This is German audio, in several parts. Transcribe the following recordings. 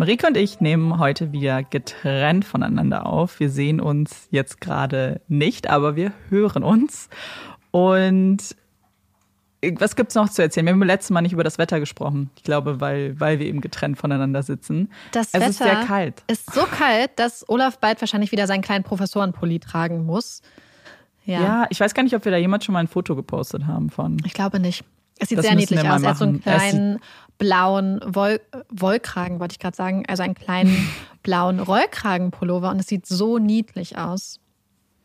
Marike und ich nehmen heute wieder getrennt voneinander auf. Wir sehen uns jetzt gerade nicht, aber wir hören uns. Und was gibt's noch zu erzählen? Wir haben letztes Mal nicht über das Wetter gesprochen. Ich glaube, weil, weil wir eben getrennt voneinander sitzen. Das es Wetter ist sehr kalt. Ist so kalt, dass Olaf bald wahrscheinlich wieder seinen kleinen Professorenpulli tragen muss. Ja. ja, ich weiß gar nicht, ob wir da jemand schon mal ein Foto gepostet haben von. Ich glaube nicht. Es sieht das sehr niedlich aus. Er hat so einen kleinen blauen Woll Wollkragen, wollte ich gerade sagen. Also einen kleinen blauen Rollkragenpullover und es sieht so niedlich aus.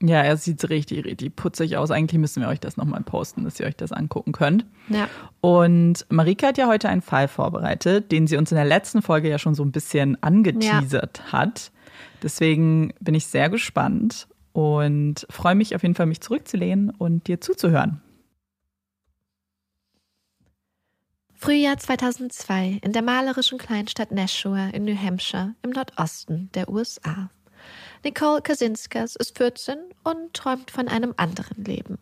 Ja, er sieht richtig, richtig putzig aus. Eigentlich müssen wir euch das nochmal posten, dass ihr euch das angucken könnt. Ja. Und Marika hat ja heute einen Fall vorbereitet, den sie uns in der letzten Folge ja schon so ein bisschen angeteasert ja. hat. Deswegen bin ich sehr gespannt und freue mich auf jeden Fall, mich zurückzulehnen und dir zuzuhören. Frühjahr 2002 in der malerischen Kleinstadt Nashua in New Hampshire im Nordosten der USA. Nicole Kasinskas ist 14 und träumt von einem anderen Leben.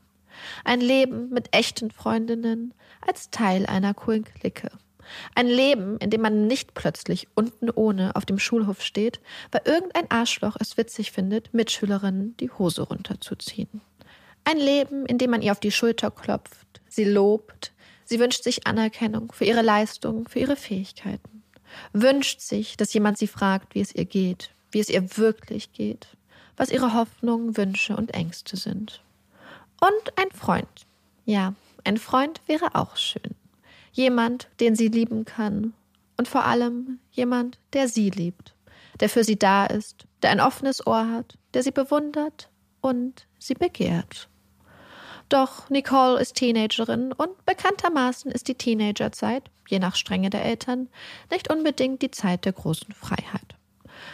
Ein Leben mit echten Freundinnen als Teil einer coolen Clique. Ein Leben, in dem man nicht plötzlich unten ohne auf dem Schulhof steht, weil irgendein Arschloch es witzig findet, Mitschülerinnen die Hose runterzuziehen. Ein Leben, in dem man ihr auf die Schulter klopft, sie lobt, sie wünscht sich Anerkennung für ihre Leistungen, für ihre Fähigkeiten. Wünscht sich, dass jemand sie fragt, wie es ihr geht, wie es ihr wirklich geht, was ihre Hoffnungen, Wünsche und Ängste sind. Und ein Freund. Ja, ein Freund wäre auch schön. Jemand, den sie lieben kann. Und vor allem jemand, der sie liebt, der für sie da ist, der ein offenes Ohr hat, der sie bewundert und sie begehrt. Doch Nicole ist Teenagerin und bekanntermaßen ist die Teenagerzeit, je nach Strenge der Eltern, nicht unbedingt die Zeit der großen Freiheit.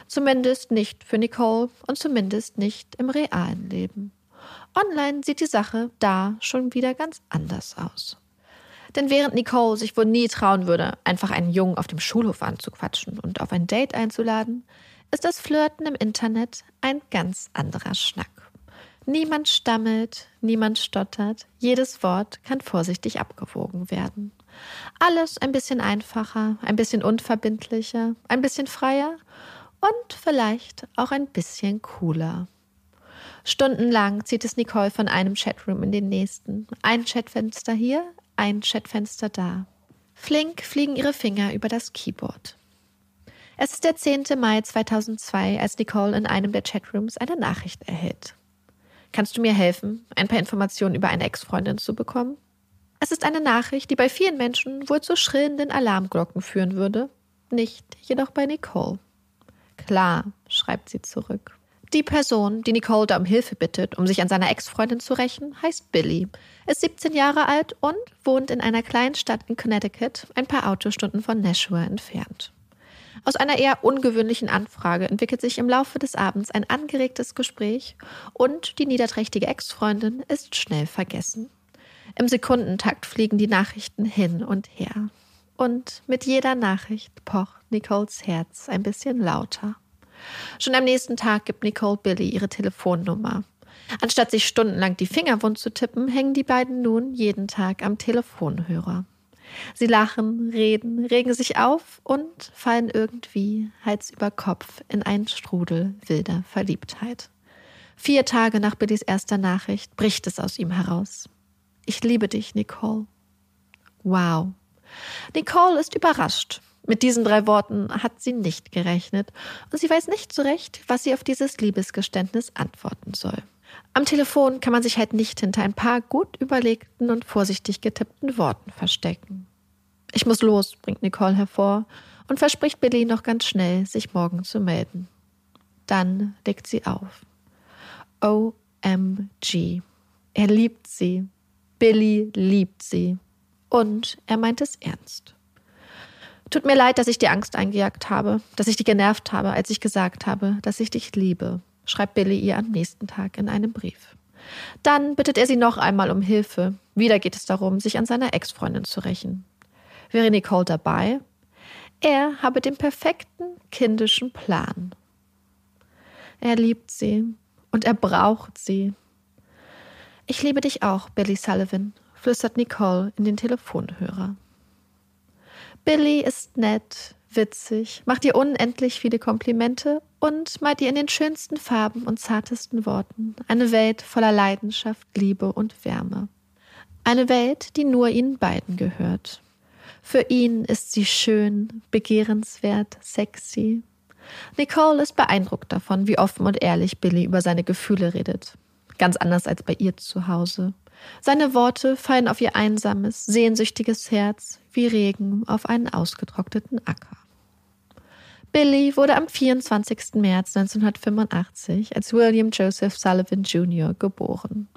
Zumindest nicht für Nicole und zumindest nicht im realen Leben. Online sieht die Sache da schon wieder ganz anders aus. Denn während Nicole sich wohl nie trauen würde, einfach einen Jungen auf dem Schulhof anzuquatschen und auf ein Date einzuladen, ist das Flirten im Internet ein ganz anderer Schnack. Niemand stammelt, niemand stottert, jedes Wort kann vorsichtig abgewogen werden. Alles ein bisschen einfacher, ein bisschen unverbindlicher, ein bisschen freier und vielleicht auch ein bisschen cooler. Stundenlang zieht es Nicole von einem Chatroom in den nächsten. Ein Chatfenster hier, ein Chatfenster da. Flink fliegen ihre Finger über das Keyboard. Es ist der 10. Mai 2002, als Nicole in einem der Chatrooms eine Nachricht erhält. Kannst du mir helfen, ein paar Informationen über eine Ex-Freundin zu bekommen? Es ist eine Nachricht, die bei vielen Menschen wohl zu schrillenden Alarmglocken führen würde, nicht jedoch bei Nicole. Klar, schreibt sie zurück. Die Person, die Nicole da um Hilfe bittet, um sich an seiner Ex-Freundin zu rächen, heißt Billy, ist 17 Jahre alt und wohnt in einer kleinen Stadt in Connecticut, ein paar Autostunden von Nashua entfernt. Aus einer eher ungewöhnlichen Anfrage entwickelt sich im Laufe des Abends ein angeregtes Gespräch und die niederträchtige Ex-Freundin ist schnell vergessen. Im Sekundentakt fliegen die Nachrichten hin und her. Und mit jeder Nachricht pocht Nicoles Herz ein bisschen lauter. Schon am nächsten Tag gibt Nicole Billy ihre Telefonnummer. Anstatt sich stundenlang die Finger wund zu tippen, hängen die beiden nun jeden Tag am Telefonhörer. Sie lachen, reden, regen sich auf und fallen irgendwie Hals über Kopf in einen Strudel wilder Verliebtheit. Vier Tage nach Billys erster Nachricht bricht es aus ihm heraus. Ich liebe dich, Nicole. Wow. Nicole ist überrascht. Mit diesen drei Worten hat sie nicht gerechnet und sie weiß nicht so recht, was sie auf dieses Liebesgeständnis antworten soll. Am Telefon kann man sich halt nicht hinter ein paar gut überlegten und vorsichtig getippten Worten verstecken. Ich muss los, bringt Nicole hervor und verspricht Billy noch ganz schnell, sich morgen zu melden. Dann legt sie auf. OMG. Er liebt sie. Billy liebt sie. Und er meint es ernst. Tut mir leid, dass ich dir Angst eingejagt habe, dass ich dich genervt habe, als ich gesagt habe, dass ich dich liebe, schreibt Billy ihr am nächsten Tag in einem Brief. Dann bittet er sie noch einmal um Hilfe. Wieder geht es darum, sich an seiner Ex-Freundin zu rächen. Wäre Nicole dabei? Er habe den perfekten kindischen Plan. Er liebt sie und er braucht sie. Ich liebe dich auch, Billy Sullivan, flüstert Nicole in den Telefonhörer. Billy ist nett, witzig, macht ihr unendlich viele Komplimente und malt ihr in den schönsten Farben und zartesten Worten eine Welt voller Leidenschaft, Liebe und Wärme. Eine Welt, die nur ihnen beiden gehört. Für ihn ist sie schön, begehrenswert, sexy. Nicole ist beeindruckt davon, wie offen und ehrlich Billy über seine Gefühle redet. Ganz anders als bei ihr zu Hause. Seine Worte fallen auf ihr einsames, sehnsüchtiges Herz wie Regen auf einen ausgetrockneten Acker. Billy wurde am 24. März 1985 als William Joseph Sullivan Jr. geboren.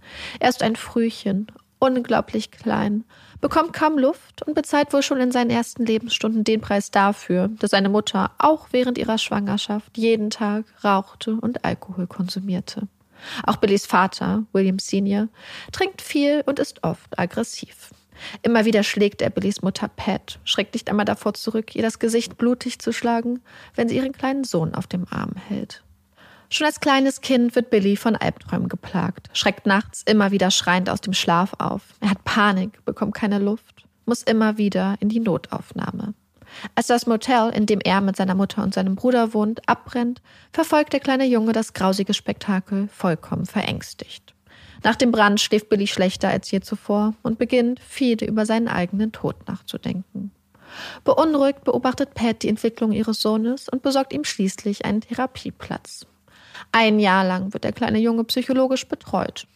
Er ist ein Frühchen, unglaublich klein, bekommt kaum Luft und bezahlt wohl schon in seinen ersten Lebensstunden den Preis dafür, dass seine Mutter auch während ihrer Schwangerschaft jeden Tag rauchte und Alkohol konsumierte. Auch Billys Vater, William Senior, trinkt viel und ist oft aggressiv. Immer wieder schlägt er Billys Mutter Pat, schreckt nicht einmal davor zurück, ihr das Gesicht blutig zu schlagen, wenn sie ihren kleinen Sohn auf dem Arm hält. Schon als kleines Kind wird Billy von Albträumen geplagt, schreckt nachts immer wieder schreiend aus dem Schlaf auf. Er hat Panik, bekommt keine Luft, muss immer wieder in die Notaufnahme. Als das Motel, in dem er mit seiner Mutter und seinem Bruder wohnt, abbrennt, verfolgt der kleine Junge das grausige Spektakel vollkommen verängstigt. Nach dem Brand schläft Billy schlechter als je zuvor und beginnt, viel über seinen eigenen Tod nachzudenken. Beunruhigt beobachtet Pat die Entwicklung ihres Sohnes und besorgt ihm schließlich einen Therapieplatz. Ein Jahr lang wird der kleine Junge psychologisch betreut.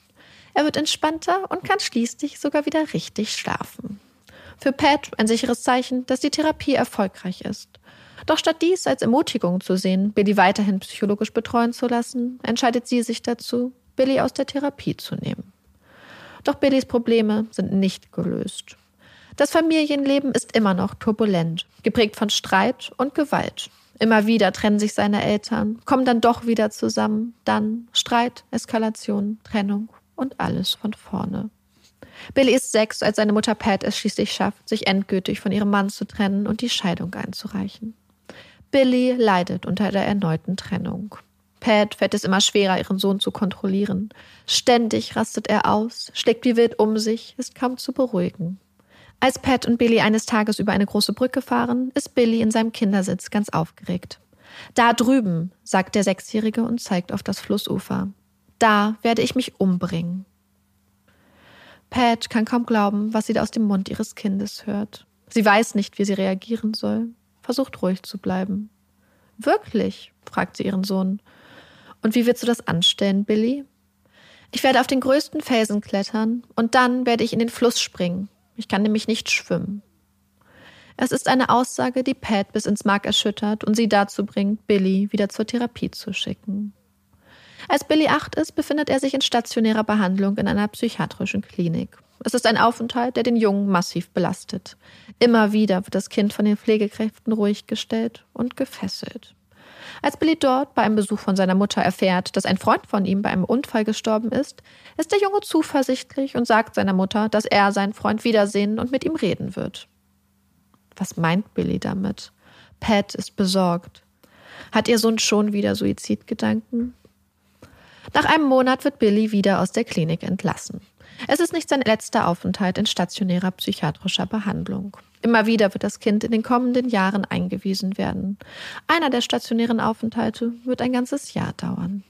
Er wird entspannter und kann schließlich sogar wieder richtig schlafen. Für Pat ein sicheres Zeichen, dass die Therapie erfolgreich ist. Doch statt dies als Ermutigung zu sehen, Billy weiterhin psychologisch betreuen zu lassen, entscheidet sie sich dazu, Billy aus der Therapie zu nehmen. Doch Billys Probleme sind nicht gelöst. Das Familienleben ist immer noch turbulent, geprägt von Streit und Gewalt. Immer wieder trennen sich seine Eltern, kommen dann doch wieder zusammen, dann Streit, Eskalation, Trennung und alles von vorne. Billy ist sechs, als seine Mutter Pat es schließlich schafft, sich endgültig von ihrem Mann zu trennen und die Scheidung einzureichen. Billy leidet unter der erneuten Trennung. Pat fällt es immer schwerer, ihren Sohn zu kontrollieren. Ständig rastet er aus, schlägt wie wild um sich, ist kaum zu beruhigen. Als Pat und Billy eines Tages über eine große Brücke fahren, ist Billy in seinem Kindersitz ganz aufgeregt. Da drüben, sagt der Sechsjährige und zeigt auf das Flussufer. Da werde ich mich umbringen. Pat kann kaum glauben, was sie da aus dem Mund ihres Kindes hört. Sie weiß nicht, wie sie reagieren soll, versucht ruhig zu bleiben. Wirklich? fragt sie ihren Sohn. Und wie willst du das anstellen, Billy? Ich werde auf den größten Felsen klettern und dann werde ich in den Fluss springen. Ich kann nämlich nicht schwimmen. Es ist eine Aussage, die Pat bis ins Mark erschüttert und sie dazu bringt, Billy wieder zur Therapie zu schicken. Als Billy acht ist, befindet er sich in stationärer Behandlung in einer psychiatrischen Klinik. Es ist ein Aufenthalt, der den Jungen massiv belastet. Immer wieder wird das Kind von den Pflegekräften ruhig gestellt und gefesselt. Als Billy dort bei einem Besuch von seiner Mutter erfährt, dass ein Freund von ihm bei einem Unfall gestorben ist, ist der Junge zuversichtlich und sagt seiner Mutter, dass er seinen Freund wiedersehen und mit ihm reden wird. Was meint Billy damit? Pat ist besorgt. Hat ihr Sohn schon wieder Suizidgedanken? Nach einem Monat wird Billy wieder aus der Klinik entlassen. Es ist nicht sein letzter Aufenthalt in stationärer psychiatrischer Behandlung. Immer wieder wird das Kind in den kommenden Jahren eingewiesen werden. Einer der stationären Aufenthalte wird ein ganzes Jahr dauern.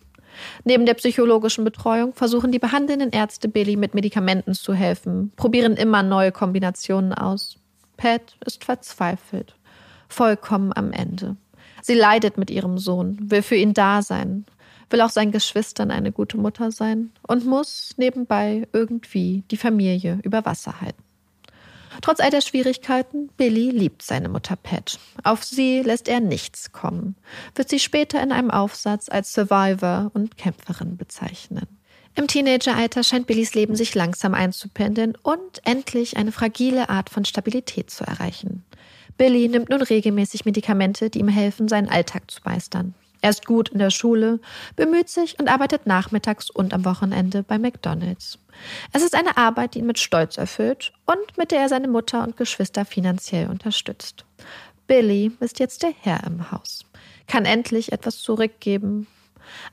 Neben der psychologischen Betreuung versuchen die behandelnden Ärzte Billy mit Medikamenten zu helfen, probieren immer neue Kombinationen aus. Pat ist verzweifelt, vollkommen am Ende. Sie leidet mit ihrem Sohn, will für ihn da sein, will auch seinen Geschwistern eine gute Mutter sein und muss nebenbei irgendwie die Familie über Wasser halten. Trotz all der Schwierigkeiten, Billy liebt seine Mutter Pat. Auf sie lässt er nichts kommen, wird sie später in einem Aufsatz als Survivor und Kämpferin bezeichnen. Im Teenageralter scheint Billys Leben sich langsam einzupendeln und endlich eine fragile Art von Stabilität zu erreichen. Billy nimmt nun regelmäßig Medikamente, die ihm helfen, seinen Alltag zu meistern. Er ist gut in der Schule, bemüht sich und arbeitet nachmittags und am Wochenende bei McDonald's. Es ist eine Arbeit, die ihn mit Stolz erfüllt und mit der er seine Mutter und Geschwister finanziell unterstützt. Billy ist jetzt der Herr im Haus, kann endlich etwas zurückgeben.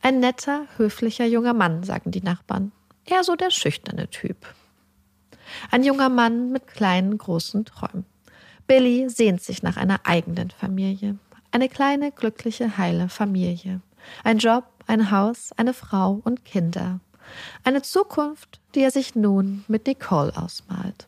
Ein netter, höflicher junger Mann, sagen die Nachbarn. Eher so der schüchterne Typ. Ein junger Mann mit kleinen, großen Träumen. Billy sehnt sich nach einer eigenen Familie. Eine kleine, glückliche, heile Familie. Ein Job, ein Haus, eine Frau und Kinder. Eine Zukunft, die er sich nun mit Nicole ausmalt.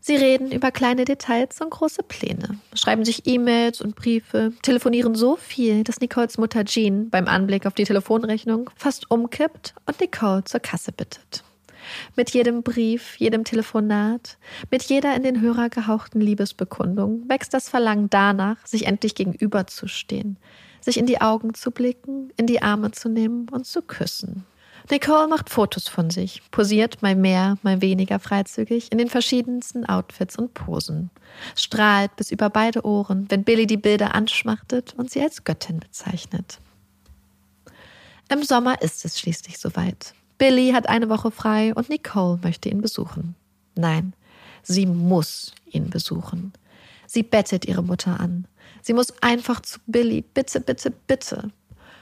Sie reden über kleine Details und große Pläne, schreiben sich E-Mails und Briefe, telefonieren so viel, dass Nicoles Mutter Jean beim Anblick auf die Telefonrechnung fast umkippt und Nicole zur Kasse bittet. Mit jedem Brief, jedem Telefonat, mit jeder in den Hörer gehauchten Liebesbekundung wächst das Verlangen danach, sich endlich gegenüberzustehen, sich in die Augen zu blicken, in die Arme zu nehmen und zu küssen. Nicole macht Fotos von sich, posiert mal mehr, mal weniger freizügig in den verschiedensten Outfits und Posen, strahlt bis über beide Ohren, wenn Billy die Bilder anschmachtet und sie als Göttin bezeichnet. Im Sommer ist es schließlich soweit. Billy hat eine Woche frei und Nicole möchte ihn besuchen. Nein, sie muss ihn besuchen. Sie bettet ihre Mutter an. Sie muss einfach zu Billy. Bitte, bitte, bitte.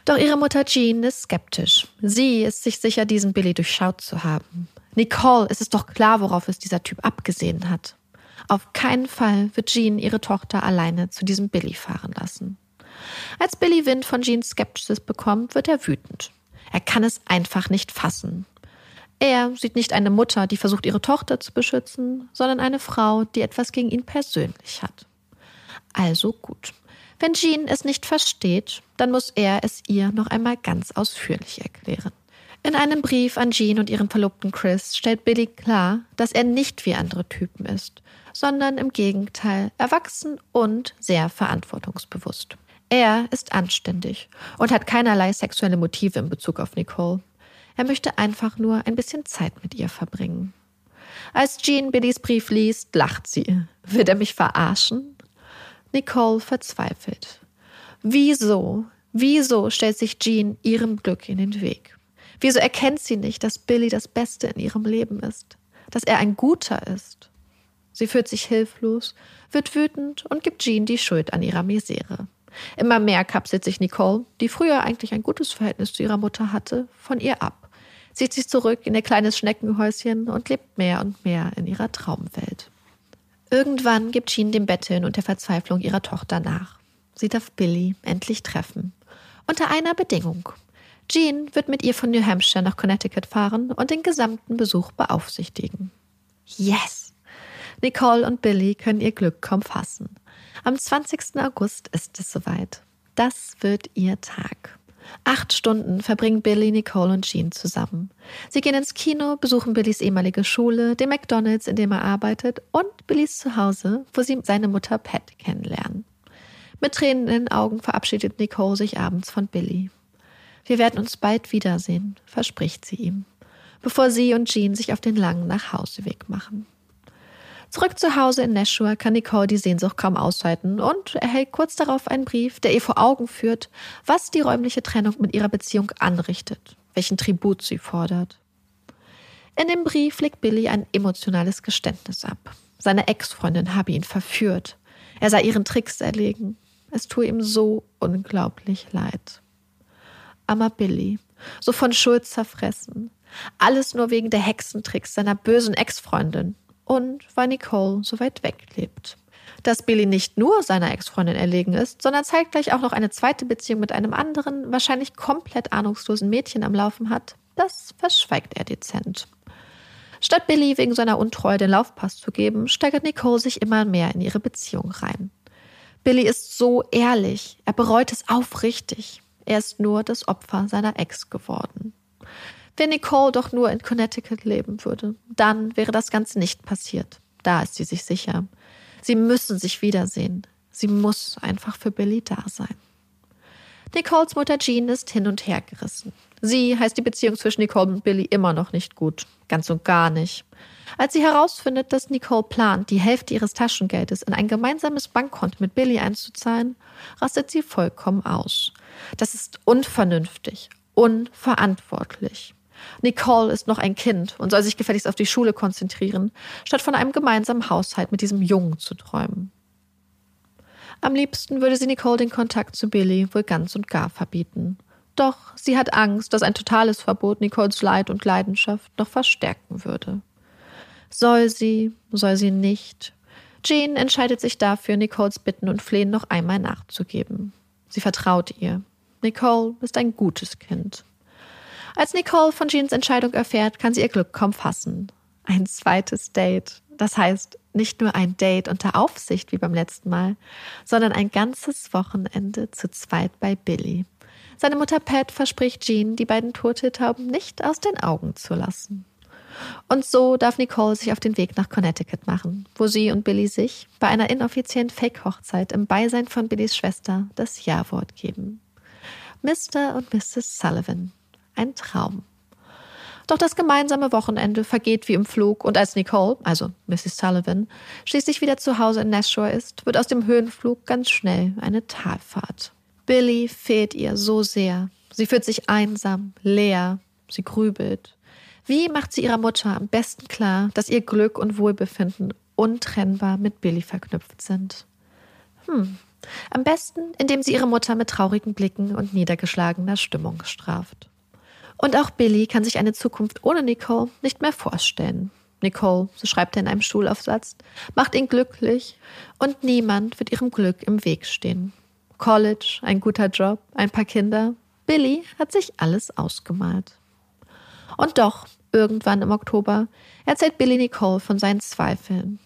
Doch ihre Mutter Jean ist skeptisch. Sie ist sich sicher, diesen Billy durchschaut zu haben. Nicole, es ist doch klar, worauf es dieser Typ abgesehen hat. Auf keinen Fall wird Jean ihre Tochter alleine zu diesem Billy fahren lassen. Als Billy Wind von Jeans Skepsis bekommt, wird er wütend. Er kann es einfach nicht fassen. Er sieht nicht eine Mutter, die versucht, ihre Tochter zu beschützen, sondern eine Frau, die etwas gegen ihn persönlich hat. Also gut. Wenn Jean es nicht versteht, dann muss er es ihr noch einmal ganz ausführlich erklären. In einem Brief an Jean und ihren Verlobten Chris stellt Billy klar, dass er nicht wie andere Typen ist, sondern im Gegenteil erwachsen und sehr verantwortungsbewusst. Er ist anständig und hat keinerlei sexuelle Motive in Bezug auf Nicole. Er möchte einfach nur ein bisschen Zeit mit ihr verbringen. Als Jean Billys Brief liest, lacht sie. Wird er mich verarschen? Nicole verzweifelt. Wieso, wieso stellt sich Jean ihrem Glück in den Weg? Wieso erkennt sie nicht, dass Billy das Beste in ihrem Leben ist? Dass er ein Guter ist? Sie fühlt sich hilflos, wird wütend und gibt Jean die Schuld an ihrer Misere. Immer mehr kapselt sich Nicole, die früher eigentlich ein gutes Verhältnis zu ihrer Mutter hatte, von ihr ab, zieht sich zurück in ihr kleines Schneckenhäuschen und lebt mehr und mehr in ihrer Traumwelt. Irgendwann gibt Jean dem Betteln und der Verzweiflung ihrer Tochter nach. Sie darf Billy endlich treffen. Unter einer Bedingung. Jean wird mit ihr von New Hampshire nach Connecticut fahren und den gesamten Besuch beaufsichtigen. Yes! Nicole und Billy können ihr Glück kaum fassen. Am 20. August ist es soweit. Das wird ihr Tag. Acht Stunden verbringen Billy, Nicole und Jean zusammen. Sie gehen ins Kino, besuchen Billys ehemalige Schule, den McDonalds, in dem er arbeitet, und Billys Zuhause, wo sie seine Mutter Pat kennenlernen. Mit Tränen in den Augen verabschiedet Nicole sich abends von Billy. Wir werden uns bald wiedersehen, verspricht sie ihm, bevor sie und Jean sich auf den langen Nachhauseweg machen. Zurück zu Hause in Nashua kann Nicole die Sehnsucht kaum aushalten und erhält kurz darauf einen Brief, der ihr vor Augen führt, was die räumliche Trennung mit ihrer Beziehung anrichtet, welchen Tribut sie fordert. In dem Brief legt Billy ein emotionales Geständnis ab. Seine Ex-Freundin habe ihn verführt. Er sei ihren Tricks erlegen. Es tue ihm so unglaublich leid. Armer Billy, so von Schuld zerfressen. Alles nur wegen der Hexentricks seiner bösen Ex-Freundin und weil Nicole so weit weg lebt. Dass Billy nicht nur seiner Ex-Freundin erlegen ist, sondern zeitgleich auch noch eine zweite Beziehung mit einem anderen, wahrscheinlich komplett ahnungslosen Mädchen am Laufen hat, das verschweigt er dezent. Statt Billy wegen seiner Untreue den Laufpass zu geben, steigert Nicole sich immer mehr in ihre Beziehung rein. Billy ist so ehrlich, er bereut es aufrichtig. Er ist nur das Opfer seiner Ex geworden. Wenn Nicole doch nur in Connecticut leben würde, dann wäre das Ganze nicht passiert. Da ist sie sich sicher. Sie müssen sich wiedersehen. Sie muss einfach für Billy da sein. Nicoles Mutter Jean ist hin und her gerissen. Sie heißt die Beziehung zwischen Nicole und Billy immer noch nicht gut. Ganz und gar nicht. Als sie herausfindet, dass Nicole plant, die Hälfte ihres Taschengeldes in ein gemeinsames Bankkonto mit Billy einzuzahlen, rastet sie vollkommen aus. Das ist unvernünftig, unverantwortlich. Nicole ist noch ein Kind und soll sich gefälligst auf die Schule konzentrieren, statt von einem gemeinsamen Haushalt mit diesem Jungen zu träumen. Am liebsten würde sie Nicole den Kontakt zu Billy wohl ganz und gar verbieten. Doch sie hat Angst, dass ein totales Verbot Nicoles Leid und Leidenschaft noch verstärken würde. Soll sie, soll sie nicht? Jean entscheidet sich dafür, Nicoles Bitten und Flehen noch einmal nachzugeben. Sie vertraut ihr. Nicole ist ein gutes Kind. Als Nicole von Jeans Entscheidung erfährt, kann sie ihr Glück kaum fassen. Ein zweites Date. Das heißt, nicht nur ein Date unter Aufsicht wie beim letzten Mal, sondern ein ganzes Wochenende zu zweit bei Billy. Seine Mutter Pat verspricht Jean, die beiden Turteltauben nicht aus den Augen zu lassen. Und so darf Nicole sich auf den Weg nach Connecticut machen, wo sie und Billy sich bei einer inoffiziellen Fake-Hochzeit im Beisein von Billys Schwester das Ja-Wort geben. Mr. und Mrs. Sullivan ein Traum. Doch das gemeinsame Wochenende vergeht wie im Flug und als Nicole, also Mrs. Sullivan, schließlich wieder zu Hause in Nashua ist, wird aus dem Höhenflug ganz schnell eine Talfahrt. Billy fehlt ihr so sehr. Sie fühlt sich einsam, leer, sie grübelt. Wie macht sie ihrer Mutter am besten klar, dass ihr Glück und Wohlbefinden untrennbar mit Billy verknüpft sind? Hm, am besten, indem sie ihre Mutter mit traurigen Blicken und niedergeschlagener Stimmung straft. Und auch Billy kann sich eine Zukunft ohne Nicole nicht mehr vorstellen. Nicole, so schreibt er in einem Schulaufsatz, macht ihn glücklich und niemand wird ihrem Glück im Weg stehen. College, ein guter Job, ein paar Kinder. Billy hat sich alles ausgemalt. Und doch, irgendwann im Oktober, erzählt Billy Nicole von seinen Zweifeln.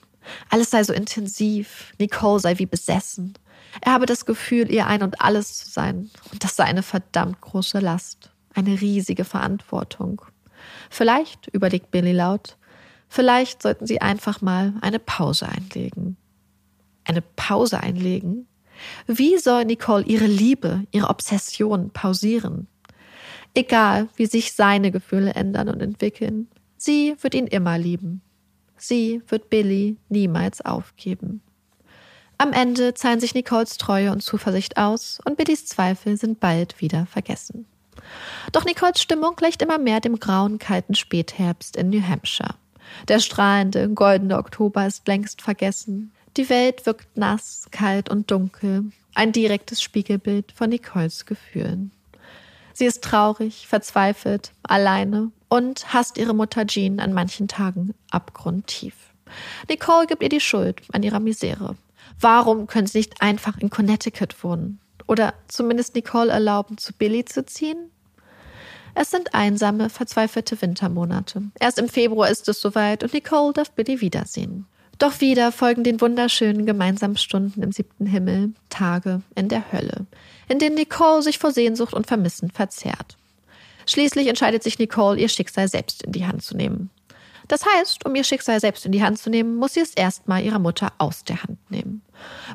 Alles sei so intensiv, Nicole sei wie besessen. Er habe das Gefühl, ihr ein und alles zu sein. Und das sei eine verdammt große Last, eine riesige Verantwortung. Vielleicht, überlegt Billy laut, vielleicht sollten sie einfach mal eine Pause einlegen. Eine Pause einlegen? Wie soll Nicole ihre Liebe, ihre Obsession pausieren? Egal, wie sich seine Gefühle ändern und entwickeln, sie wird ihn immer lieben. Sie wird Billy niemals aufgeben. Am Ende zahlen sich Nicoles Treue und Zuversicht aus und Billys Zweifel sind bald wieder vergessen. Doch Nicoles Stimmung gleicht immer mehr dem grauen, kalten Spätherbst in New Hampshire. Der strahlende, goldene Oktober ist längst vergessen. Die Welt wirkt nass, kalt und dunkel, ein direktes Spiegelbild von Nicoles Gefühlen. Sie ist traurig, verzweifelt, alleine und hasst ihre Mutter Jean an manchen Tagen abgrundtief. Nicole gibt ihr die Schuld an ihrer Misere. Warum können sie nicht einfach in Connecticut wohnen? Oder zumindest Nicole erlauben, zu Billy zu ziehen? Es sind einsame, verzweifelte Wintermonate. Erst im Februar ist es soweit und Nicole darf Billy wiedersehen. Doch wieder folgen den wunderschönen gemeinsamen Stunden im siebten Himmel Tage in der Hölle, in denen Nicole sich vor Sehnsucht und Vermissen verzehrt. Schließlich entscheidet sich Nicole, ihr Schicksal selbst in die Hand zu nehmen. Das heißt, um ihr Schicksal selbst in die Hand zu nehmen, muss sie es erstmal ihrer Mutter aus der Hand nehmen.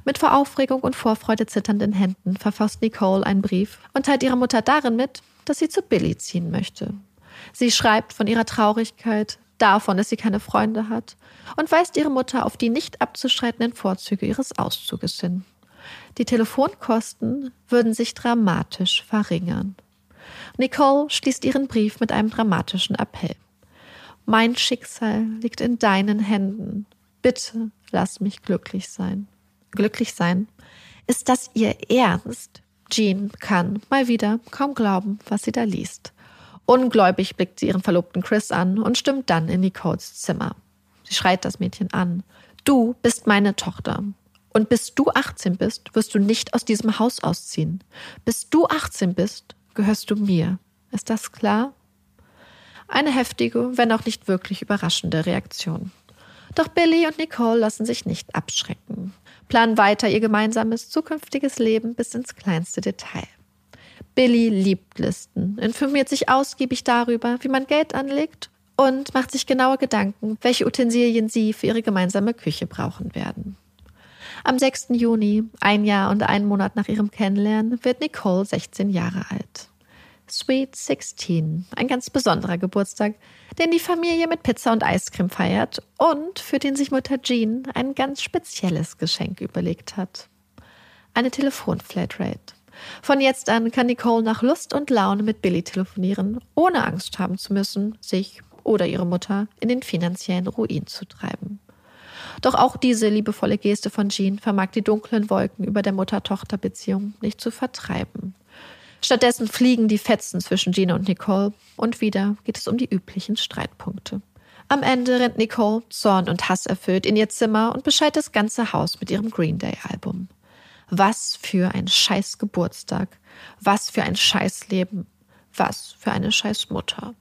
Mit vor Aufregung und Vorfreude zitternden Händen verfasst Nicole einen Brief und teilt ihrer Mutter darin mit, dass sie zu Billy ziehen möchte. Sie schreibt von ihrer Traurigkeit, davon, dass sie keine Freunde hat und weist ihre Mutter auf die nicht abzustreitenden Vorzüge ihres Auszuges hin. Die Telefonkosten würden sich dramatisch verringern. Nicole schließt ihren Brief mit einem dramatischen Appell. Mein Schicksal liegt in deinen Händen. Bitte lass mich glücklich sein. Glücklich sein? Ist das ihr Ernst? Jean kann mal wieder kaum glauben, was sie da liest. Ungläubig blickt sie ihren Verlobten Chris an und stimmt dann in Nicoles Zimmer. Sie schreit das Mädchen an. Du bist meine Tochter. Und bis du 18 bist, wirst du nicht aus diesem Haus ausziehen. Bis du 18 bist, gehörst du mir. Ist das klar? Eine heftige, wenn auch nicht wirklich überraschende Reaktion. Doch Billy und Nicole lassen sich nicht abschrecken, planen weiter ihr gemeinsames zukünftiges Leben bis ins kleinste Detail. Billy liebt Listen, informiert sich ausgiebig darüber, wie man Geld anlegt und macht sich genaue Gedanken, welche Utensilien sie für ihre gemeinsame Küche brauchen werden. Am 6. Juni, ein Jahr und einen Monat nach ihrem Kennenlernen, wird Nicole 16 Jahre alt. Sweet 16, ein ganz besonderer Geburtstag, den die Familie mit Pizza und Eiscreme feiert und für den sich Mutter Jean ein ganz spezielles Geschenk überlegt hat. Eine Telefonflatrate. Von jetzt an kann Nicole nach Lust und Laune mit Billy telefonieren, ohne Angst haben zu müssen, sich oder ihre Mutter in den finanziellen Ruin zu treiben. Doch auch diese liebevolle Geste von Jean vermag die dunklen Wolken über der Mutter-Tochter-Beziehung nicht zu vertreiben. Stattdessen fliegen die Fetzen zwischen Gina und Nicole und wieder geht es um die üblichen Streitpunkte. Am Ende rennt Nicole, Zorn und Hass erfüllt, in ihr Zimmer und bescheit das ganze Haus mit ihrem Green Day-Album. Was für ein scheiß Geburtstag. Was für ein scheiß Leben. Was für eine scheiß Mutter.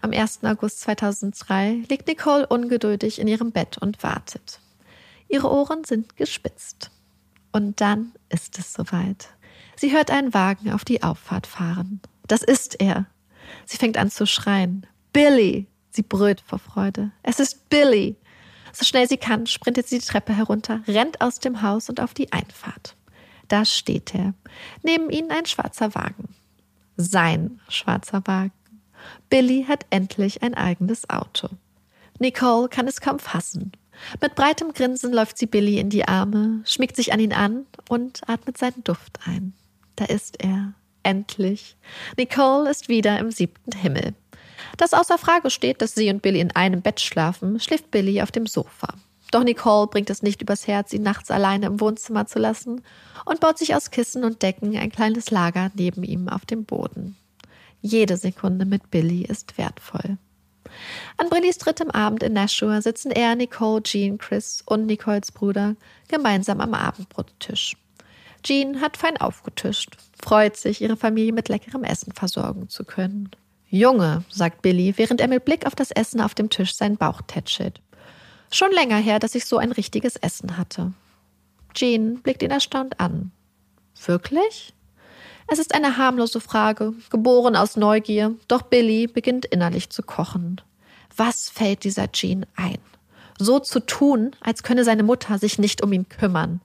Am 1. August 2003 liegt Nicole ungeduldig in ihrem Bett und wartet. Ihre Ohren sind gespitzt. Und dann ist es soweit. Sie hört einen Wagen auf die Auffahrt fahren. Das ist er. Sie fängt an zu schreien. Billy! Sie brüllt vor Freude. Es ist Billy! So schnell sie kann, sprintet sie die Treppe herunter, rennt aus dem Haus und auf die Einfahrt. Da steht er. Neben ihnen ein schwarzer Wagen. Sein schwarzer Wagen. Billy hat endlich ein eigenes Auto. Nicole kann es kaum fassen. Mit breitem Grinsen läuft sie Billy in die Arme, schmiegt sich an ihn an und atmet seinen Duft ein. Da ist er. Endlich. Nicole ist wieder im siebten Himmel. Dass außer Frage steht, dass sie und Billy in einem Bett schlafen, schläft Billy auf dem Sofa. Doch Nicole bringt es nicht übers Herz, ihn nachts alleine im Wohnzimmer zu lassen und baut sich aus Kissen und Decken ein kleines Lager neben ihm auf dem Boden. Jede Sekunde mit Billy ist wertvoll. An Brillys drittem Abend in Nashua sitzen er, Nicole, Jean, Chris und Nicoles Bruder gemeinsam am Abendbrottisch. Jean hat fein aufgetischt, freut sich, ihre Familie mit leckerem Essen versorgen zu können. Junge, sagt Billy, während er mit Blick auf das Essen auf dem Tisch seinen Bauch tätschelt. Schon länger her, dass ich so ein richtiges Essen hatte. Jean blickt ihn erstaunt an. Wirklich? Es ist eine harmlose Frage, geboren aus Neugier, doch Billy beginnt innerlich zu kochen. Was fällt dieser Jean ein? So zu tun, als könne seine Mutter sich nicht um ihn kümmern.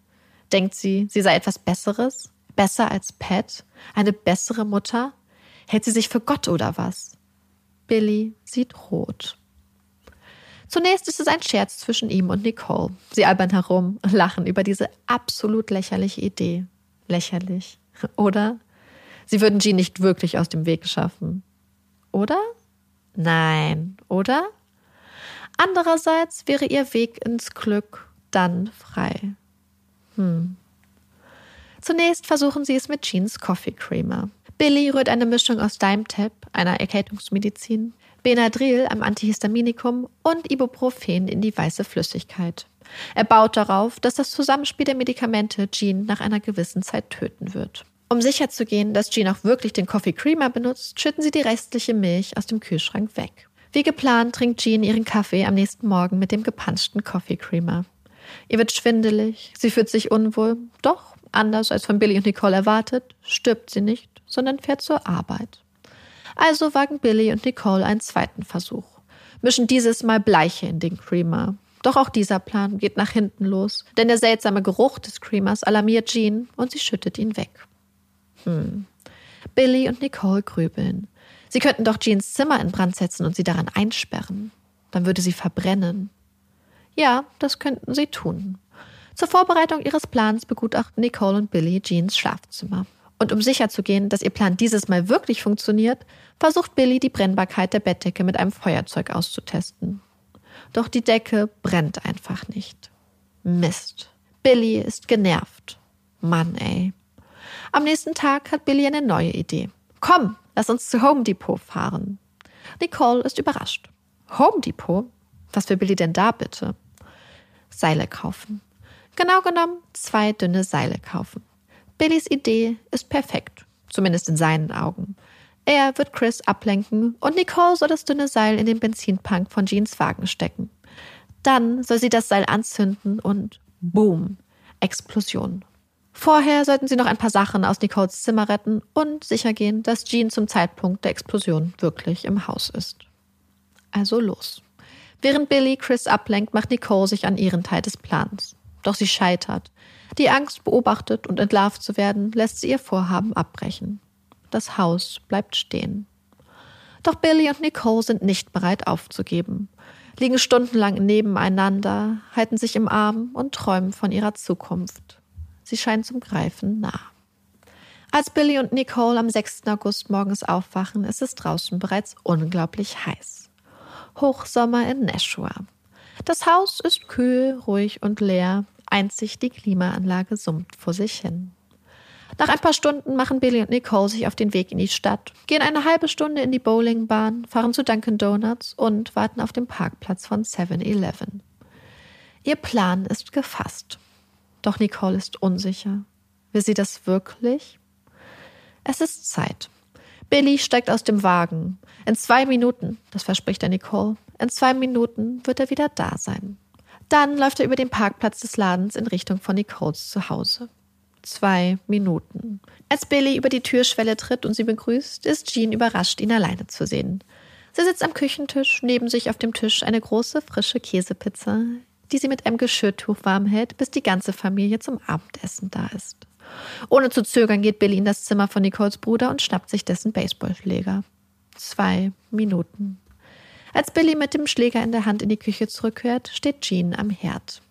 Denkt sie, sie sei etwas Besseres? Besser als Pat? Eine bessere Mutter? Hält sie sich für Gott oder was? Billy sieht rot. Zunächst ist es ein Scherz zwischen ihm und Nicole. Sie albern herum lachen über diese absolut lächerliche Idee. Lächerlich. Oder? Sie würden Jean nicht wirklich aus dem Weg schaffen. Oder? Nein, oder? Andererseits wäre ihr Weg ins Glück dann frei. Hm. Zunächst versuchen sie es mit Jeans Coffee Creamer. Billy rührt eine Mischung aus Dimetapp, einer Erkältungsmedizin, Benadryl, einem Antihistaminikum und Ibuprofen in die weiße Flüssigkeit. Er baut darauf, dass das Zusammenspiel der Medikamente Jean nach einer gewissen Zeit töten wird. Um sicherzugehen, dass Jean auch wirklich den Coffee Creamer benutzt, schütten sie die restliche Milch aus dem Kühlschrank weg. Wie geplant trinkt Jean ihren Kaffee am nächsten Morgen mit dem gepanschten Coffee Creamer. Ihr wird schwindelig, sie fühlt sich unwohl, doch, anders als von Billy und Nicole erwartet, stirbt sie nicht, sondern fährt zur Arbeit. Also wagen Billy und Nicole einen zweiten Versuch, mischen dieses Mal Bleiche in den Creamer. Doch auch dieser Plan geht nach hinten los, denn der seltsame Geruch des Creamers alarmiert Jean und sie schüttet ihn weg. Hm. Billy und Nicole grübeln. Sie könnten doch Jeans Zimmer in Brand setzen und sie daran einsperren. Dann würde sie verbrennen. Ja, das könnten sie tun. Zur Vorbereitung ihres Plans begutachten Nicole und Billy Jeans Schlafzimmer. Und um sicherzugehen, dass ihr Plan dieses Mal wirklich funktioniert, versucht Billy die Brennbarkeit der Bettdecke mit einem Feuerzeug auszutesten. Doch die Decke brennt einfach nicht. Mist. Billy ist genervt. Mann, ey. Am nächsten Tag hat Billy eine neue Idee. Komm, lass uns zu Home Depot fahren. Nicole ist überrascht. Home Depot? Was will Billy denn da bitte? Seile kaufen. Genau genommen zwei dünne Seile kaufen. Billys Idee ist perfekt, zumindest in seinen Augen. Er wird Chris ablenken und Nicole soll das dünne Seil in den Benzinpunk von Jeans Wagen stecken. Dann soll sie das Seil anzünden und boom, Explosion. Vorher sollten sie noch ein paar Sachen aus Nicoles Zimmer retten und sicher gehen, dass Jean zum Zeitpunkt der Explosion wirklich im Haus ist. Also los. Während Billy Chris ablenkt, macht Nicole sich an ihren Teil des Plans. Doch sie scheitert. Die Angst, beobachtet und entlarvt zu werden, lässt sie ihr Vorhaben abbrechen. Das Haus bleibt stehen. Doch Billy und Nicole sind nicht bereit aufzugeben, liegen stundenlang nebeneinander, halten sich im Arm und träumen von ihrer Zukunft. Sie scheint zum Greifen nah. Als Billy und Nicole am 6. August morgens aufwachen, ist es draußen bereits unglaublich heiß. Hochsommer in Nashua. Das Haus ist kühl, ruhig und leer, einzig die Klimaanlage summt vor sich hin. Nach ein paar Stunden machen Billy und Nicole sich auf den Weg in die Stadt, gehen eine halbe Stunde in die Bowlingbahn, fahren zu Dunkin' Donuts und warten auf dem Parkplatz von 7-Eleven. Ihr Plan ist gefasst. Doch Nicole ist unsicher. Will sie das wirklich? Es ist Zeit. Billy steigt aus dem Wagen. In zwei Minuten, das verspricht er Nicole, in zwei Minuten wird er wieder da sein. Dann läuft er über den Parkplatz des Ladens in Richtung von Nicoles Zuhause. Zwei Minuten. Als Billy über die Türschwelle tritt und sie begrüßt, ist Jean überrascht, ihn alleine zu sehen. Sie sitzt am Küchentisch, neben sich auf dem Tisch eine große, frische Käsepizza, die sie mit einem Geschirrtuch warm hält, bis die ganze Familie zum Abendessen da ist. Ohne zu zögern geht Billy in das Zimmer von Nicoles Bruder und schnappt sich dessen Baseballschläger. Zwei Minuten. Als Billy mit dem Schläger in der Hand in die Küche zurückkehrt, steht Jean am Herd.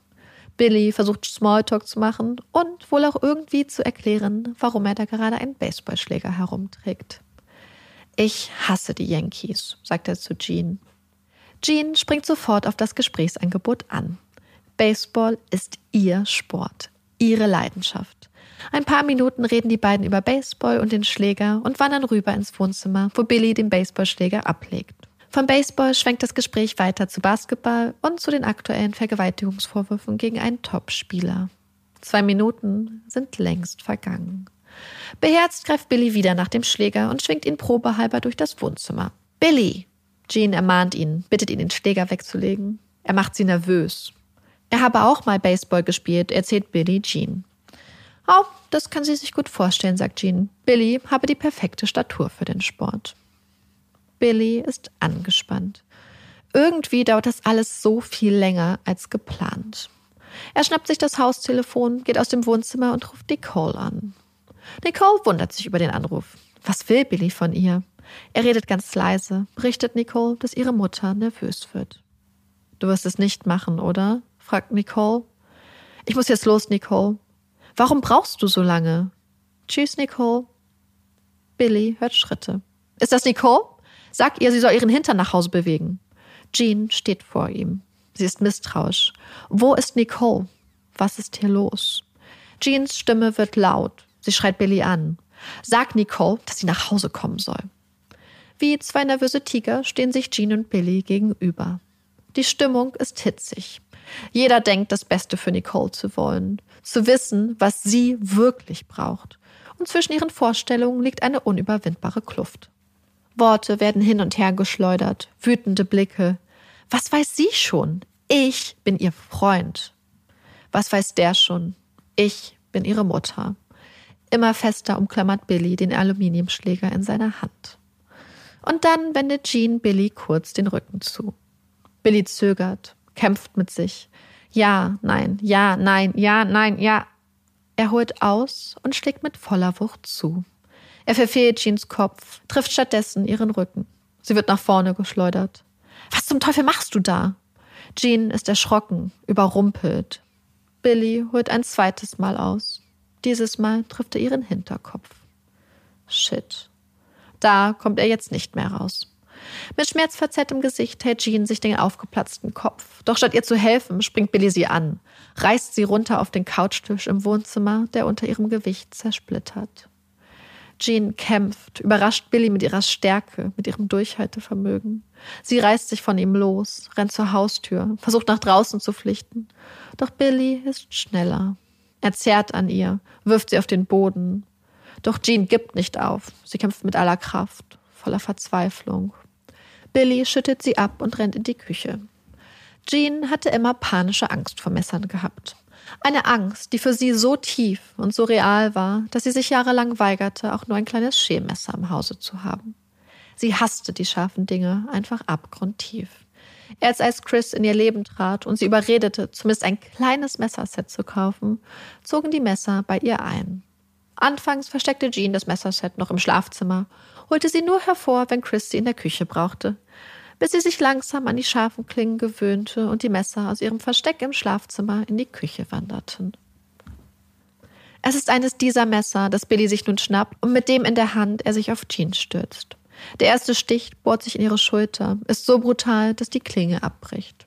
Billy versucht Smalltalk zu machen und wohl auch irgendwie zu erklären, warum er da gerade einen Baseballschläger herumträgt. Ich hasse die Yankees, sagt er zu Jean. Jean springt sofort auf das Gesprächsangebot an. Baseball ist ihr Sport, ihre Leidenschaft. Ein paar Minuten reden die beiden über Baseball und den Schläger und wandern rüber ins Wohnzimmer, wo Billy den Baseballschläger ablegt. Vom Baseball schwenkt das Gespräch weiter zu Basketball und zu den aktuellen Vergewaltigungsvorwürfen gegen einen Topspieler. Zwei Minuten sind längst vergangen. Beherzt greift Billy wieder nach dem Schläger und schwingt ihn probehalber durch das Wohnzimmer. Billy! Jean ermahnt ihn, bittet ihn, den Schläger wegzulegen. Er macht sie nervös. Er habe auch mal Baseball gespielt, erzählt Billy Jean. Oh, das kann sie sich gut vorstellen, sagt Jean. Billy habe die perfekte Statur für den Sport. Billy ist angespannt. Irgendwie dauert das alles so viel länger als geplant. Er schnappt sich das Haustelefon, geht aus dem Wohnzimmer und ruft Nicole an. Nicole wundert sich über den Anruf. Was will Billy von ihr? Er redet ganz leise, berichtet Nicole, dass ihre Mutter nervös wird. Du wirst es nicht machen, oder? fragt Nicole. Ich muss jetzt los, Nicole. Warum brauchst du so lange? Tschüss, Nicole. Billy hört Schritte. Ist das Nicole? Sag ihr, sie soll ihren Hintern nach Hause bewegen. Jean steht vor ihm. Sie ist misstrauisch. Wo ist Nicole? Was ist hier los? Jeans Stimme wird laut. Sie schreit Billy an. Sag Nicole, dass sie nach Hause kommen soll. Wie zwei nervöse Tiger stehen sich Jean und Billy gegenüber. Die Stimmung ist hitzig. Jeder denkt, das Beste für Nicole zu wollen, zu wissen, was sie wirklich braucht. Und zwischen ihren Vorstellungen liegt eine unüberwindbare Kluft. Worte werden hin und her geschleudert, wütende Blicke. Was weiß sie schon? Ich bin ihr Freund. Was weiß der schon? Ich bin ihre Mutter. Immer fester umklammert Billy den Aluminiumschläger in seiner Hand. Und dann wendet Jean Billy kurz den Rücken zu. Billy zögert, kämpft mit sich. Ja, nein, ja, nein, ja, nein, ja. Er holt aus und schlägt mit voller Wucht zu. Er verfehlt Jeans Kopf, trifft stattdessen ihren Rücken. Sie wird nach vorne geschleudert. Was zum Teufel machst du da? Jean ist erschrocken, überrumpelt. Billy holt ein zweites Mal aus. Dieses Mal trifft er ihren Hinterkopf. Shit. Da kommt er jetzt nicht mehr raus. Mit schmerzverzerrtem Gesicht hält Jean sich den aufgeplatzten Kopf. Doch statt ihr zu helfen, springt Billy sie an, reißt sie runter auf den Couchtisch im Wohnzimmer, der unter ihrem Gewicht zersplittert. Jean kämpft, überrascht Billy mit ihrer Stärke, mit ihrem Durchhaltevermögen. Sie reißt sich von ihm los, rennt zur Haustür, versucht nach draußen zu flüchten. Doch Billy ist schneller. Er zerrt an ihr, wirft sie auf den Boden. Doch Jean gibt nicht auf. Sie kämpft mit aller Kraft, voller Verzweiflung. Billy schüttet sie ab und rennt in die Küche. Jean hatte immer panische Angst vor Messern gehabt. Eine Angst, die für sie so tief und so real war, dass sie sich jahrelang weigerte, auch nur ein kleines Schälmesser im Hause zu haben. Sie hasste die scharfen Dinge einfach abgrundtief. Erst als Chris in ihr Leben trat und sie überredete, zumindest ein kleines Messerset zu kaufen, zogen die Messer bei ihr ein. Anfangs versteckte Jean das Messerset noch im Schlafzimmer, holte sie nur hervor, wenn Chris sie in der Küche brauchte bis sie sich langsam an die scharfen Klingen gewöhnte und die Messer aus ihrem Versteck im Schlafzimmer in die Küche wanderten. Es ist eines dieser Messer, das Billy sich nun schnappt und mit dem in der Hand er sich auf Jean stürzt. Der erste Stich bohrt sich in ihre Schulter, ist so brutal, dass die Klinge abbricht.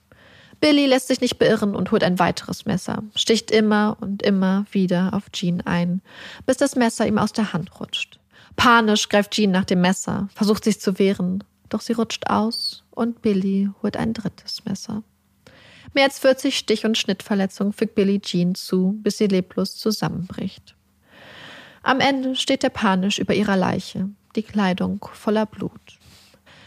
Billy lässt sich nicht beirren und holt ein weiteres Messer, sticht immer und immer wieder auf Jean ein, bis das Messer ihm aus der Hand rutscht. Panisch greift Jean nach dem Messer, versucht sich zu wehren, doch sie rutscht aus und Billy holt ein drittes Messer. Mehr als 40 Stich- und Schnittverletzungen fügt Billy Jean zu, bis sie leblos zusammenbricht. Am Ende steht er panisch über ihrer Leiche, die Kleidung voller Blut.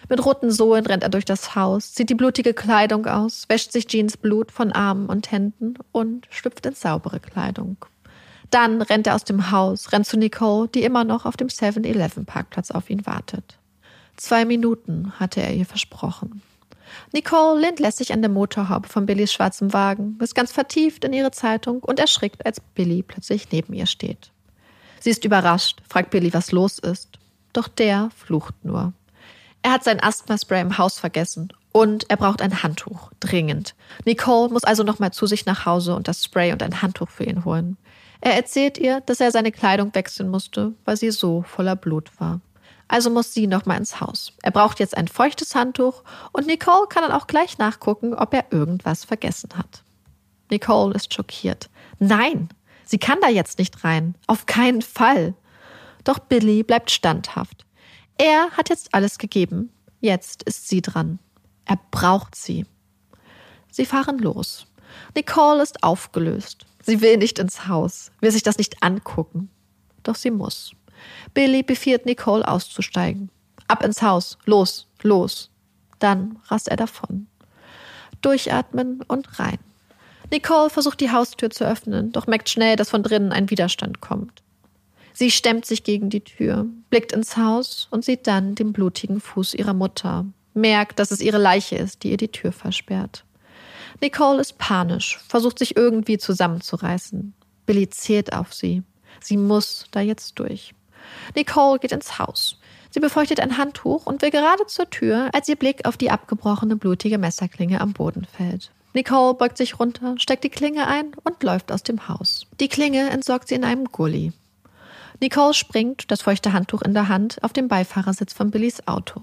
Mit roten Sohlen rennt er durch das Haus, zieht die blutige Kleidung aus, wäscht sich Jeans Blut von Armen und Händen und schlüpft in saubere Kleidung. Dann rennt er aus dem Haus, rennt zu Nicole, die immer noch auf dem 7-Eleven-Parkplatz auf ihn wartet. Zwei Minuten hatte er ihr versprochen. Nicole lehnt lässig an der Motorhaube von Billys schwarzem Wagen, ist ganz vertieft in ihre Zeitung und erschrickt, als Billy plötzlich neben ihr steht. Sie ist überrascht, fragt Billy, was los ist. Doch der flucht nur. Er hat sein Asthma-Spray im Haus vergessen und er braucht ein Handtuch, dringend. Nicole muss also nochmal zu sich nach Hause und das Spray und ein Handtuch für ihn holen. Er erzählt ihr, dass er seine Kleidung wechseln musste, weil sie so voller Blut war. Also muss sie nochmal ins Haus. Er braucht jetzt ein feuchtes Handtuch und Nicole kann dann auch gleich nachgucken, ob er irgendwas vergessen hat. Nicole ist schockiert. Nein, sie kann da jetzt nicht rein. Auf keinen Fall. Doch Billy bleibt standhaft. Er hat jetzt alles gegeben. Jetzt ist sie dran. Er braucht sie. Sie fahren los. Nicole ist aufgelöst. Sie will nicht ins Haus, will sich das nicht angucken. Doch sie muss. Billy befiehlt Nicole auszusteigen. Ab ins Haus, los, los. Dann rast er davon. Durchatmen und rein. Nicole versucht die Haustür zu öffnen, doch merkt schnell, dass von drinnen ein Widerstand kommt. Sie stemmt sich gegen die Tür, blickt ins Haus und sieht dann den blutigen Fuß ihrer Mutter, merkt, dass es ihre Leiche ist, die ihr die Tür versperrt. Nicole ist panisch, versucht sich irgendwie zusammenzureißen. Billy zählt auf sie. Sie muss da jetzt durch. Nicole geht ins Haus. Sie befeuchtet ein Handtuch und will gerade zur Tür, als ihr Blick auf die abgebrochene blutige Messerklinge am Boden fällt. Nicole beugt sich runter, steckt die Klinge ein und läuft aus dem Haus. Die Klinge entsorgt sie in einem Gully. Nicole springt, das feuchte Handtuch in der Hand, auf den Beifahrersitz von Billys Auto.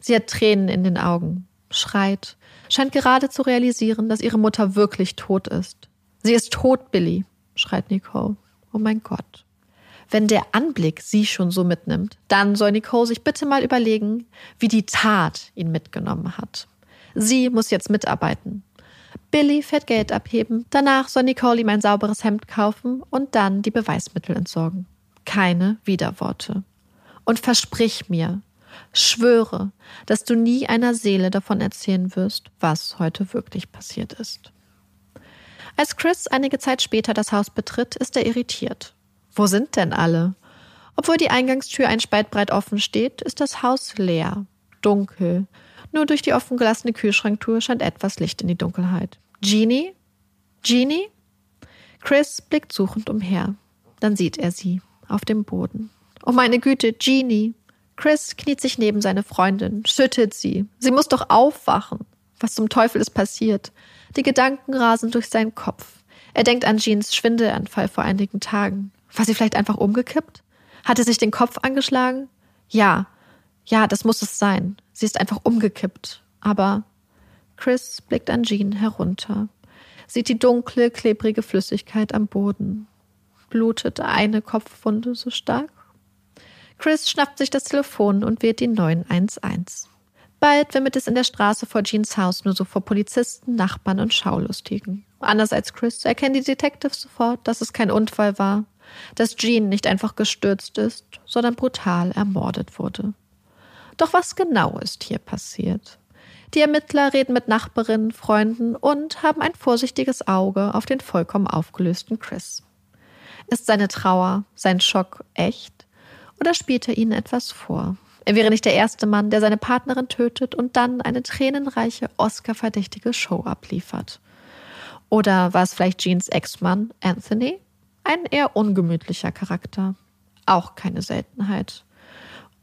Sie hat Tränen in den Augen, schreit, scheint gerade zu realisieren, dass ihre Mutter wirklich tot ist. Sie ist tot, Billy, schreit Nicole. Oh mein Gott. Wenn der Anblick sie schon so mitnimmt, dann soll Nicole sich bitte mal überlegen, wie die Tat ihn mitgenommen hat. Sie muss jetzt mitarbeiten. Billy fährt Geld abheben, danach soll Nicole ihm ein sauberes Hemd kaufen und dann die Beweismittel entsorgen. Keine Widerworte. Und versprich mir, schwöre, dass du nie einer Seele davon erzählen wirst, was heute wirklich passiert ist. Als Chris einige Zeit später das Haus betritt, ist er irritiert. Wo sind denn alle? Obwohl die Eingangstür ein Spalt breit offen steht, ist das Haus leer, dunkel. Nur durch die offen gelassene Kühlschranktür scheint etwas Licht in die Dunkelheit. Jeannie? Jeannie? Chris blickt suchend umher. Dann sieht er sie auf dem Boden. Oh meine Güte, Jeannie! Chris kniet sich neben seine Freundin, schüttelt sie. Sie muss doch aufwachen. Was zum Teufel ist passiert? Die Gedanken rasen durch seinen Kopf. Er denkt an Jeans Schwindelanfall vor einigen Tagen. War sie vielleicht einfach umgekippt? Hatte sich den Kopf angeschlagen? Ja, ja, das muss es sein. Sie ist einfach umgekippt. Aber Chris blickt an Jean herunter, sieht die dunkle, klebrige Flüssigkeit am Boden. Blutet eine Kopfwunde so stark? Chris schnappt sich das Telefon und wählt die 911. Bald wimmelt es in der Straße vor Jeans Haus nur so vor Polizisten, Nachbarn und Schaulustigen. Anders als Chris erkennen die Detectives sofort, dass es kein Unfall war, dass Jean nicht einfach gestürzt ist, sondern brutal ermordet wurde. Doch was genau ist hier passiert? Die Ermittler reden mit Nachbarinnen, Freunden und haben ein vorsichtiges Auge auf den vollkommen aufgelösten Chris. Ist seine Trauer, sein Schock echt? Oder spielt er ihnen etwas vor? Er wäre nicht der erste Mann, der seine Partnerin tötet und dann eine tränenreiche, Oscar-verdächtige Show abliefert. Oder war es vielleicht Jeans Ex-Mann, Anthony? Ein eher ungemütlicher Charakter. Auch keine Seltenheit.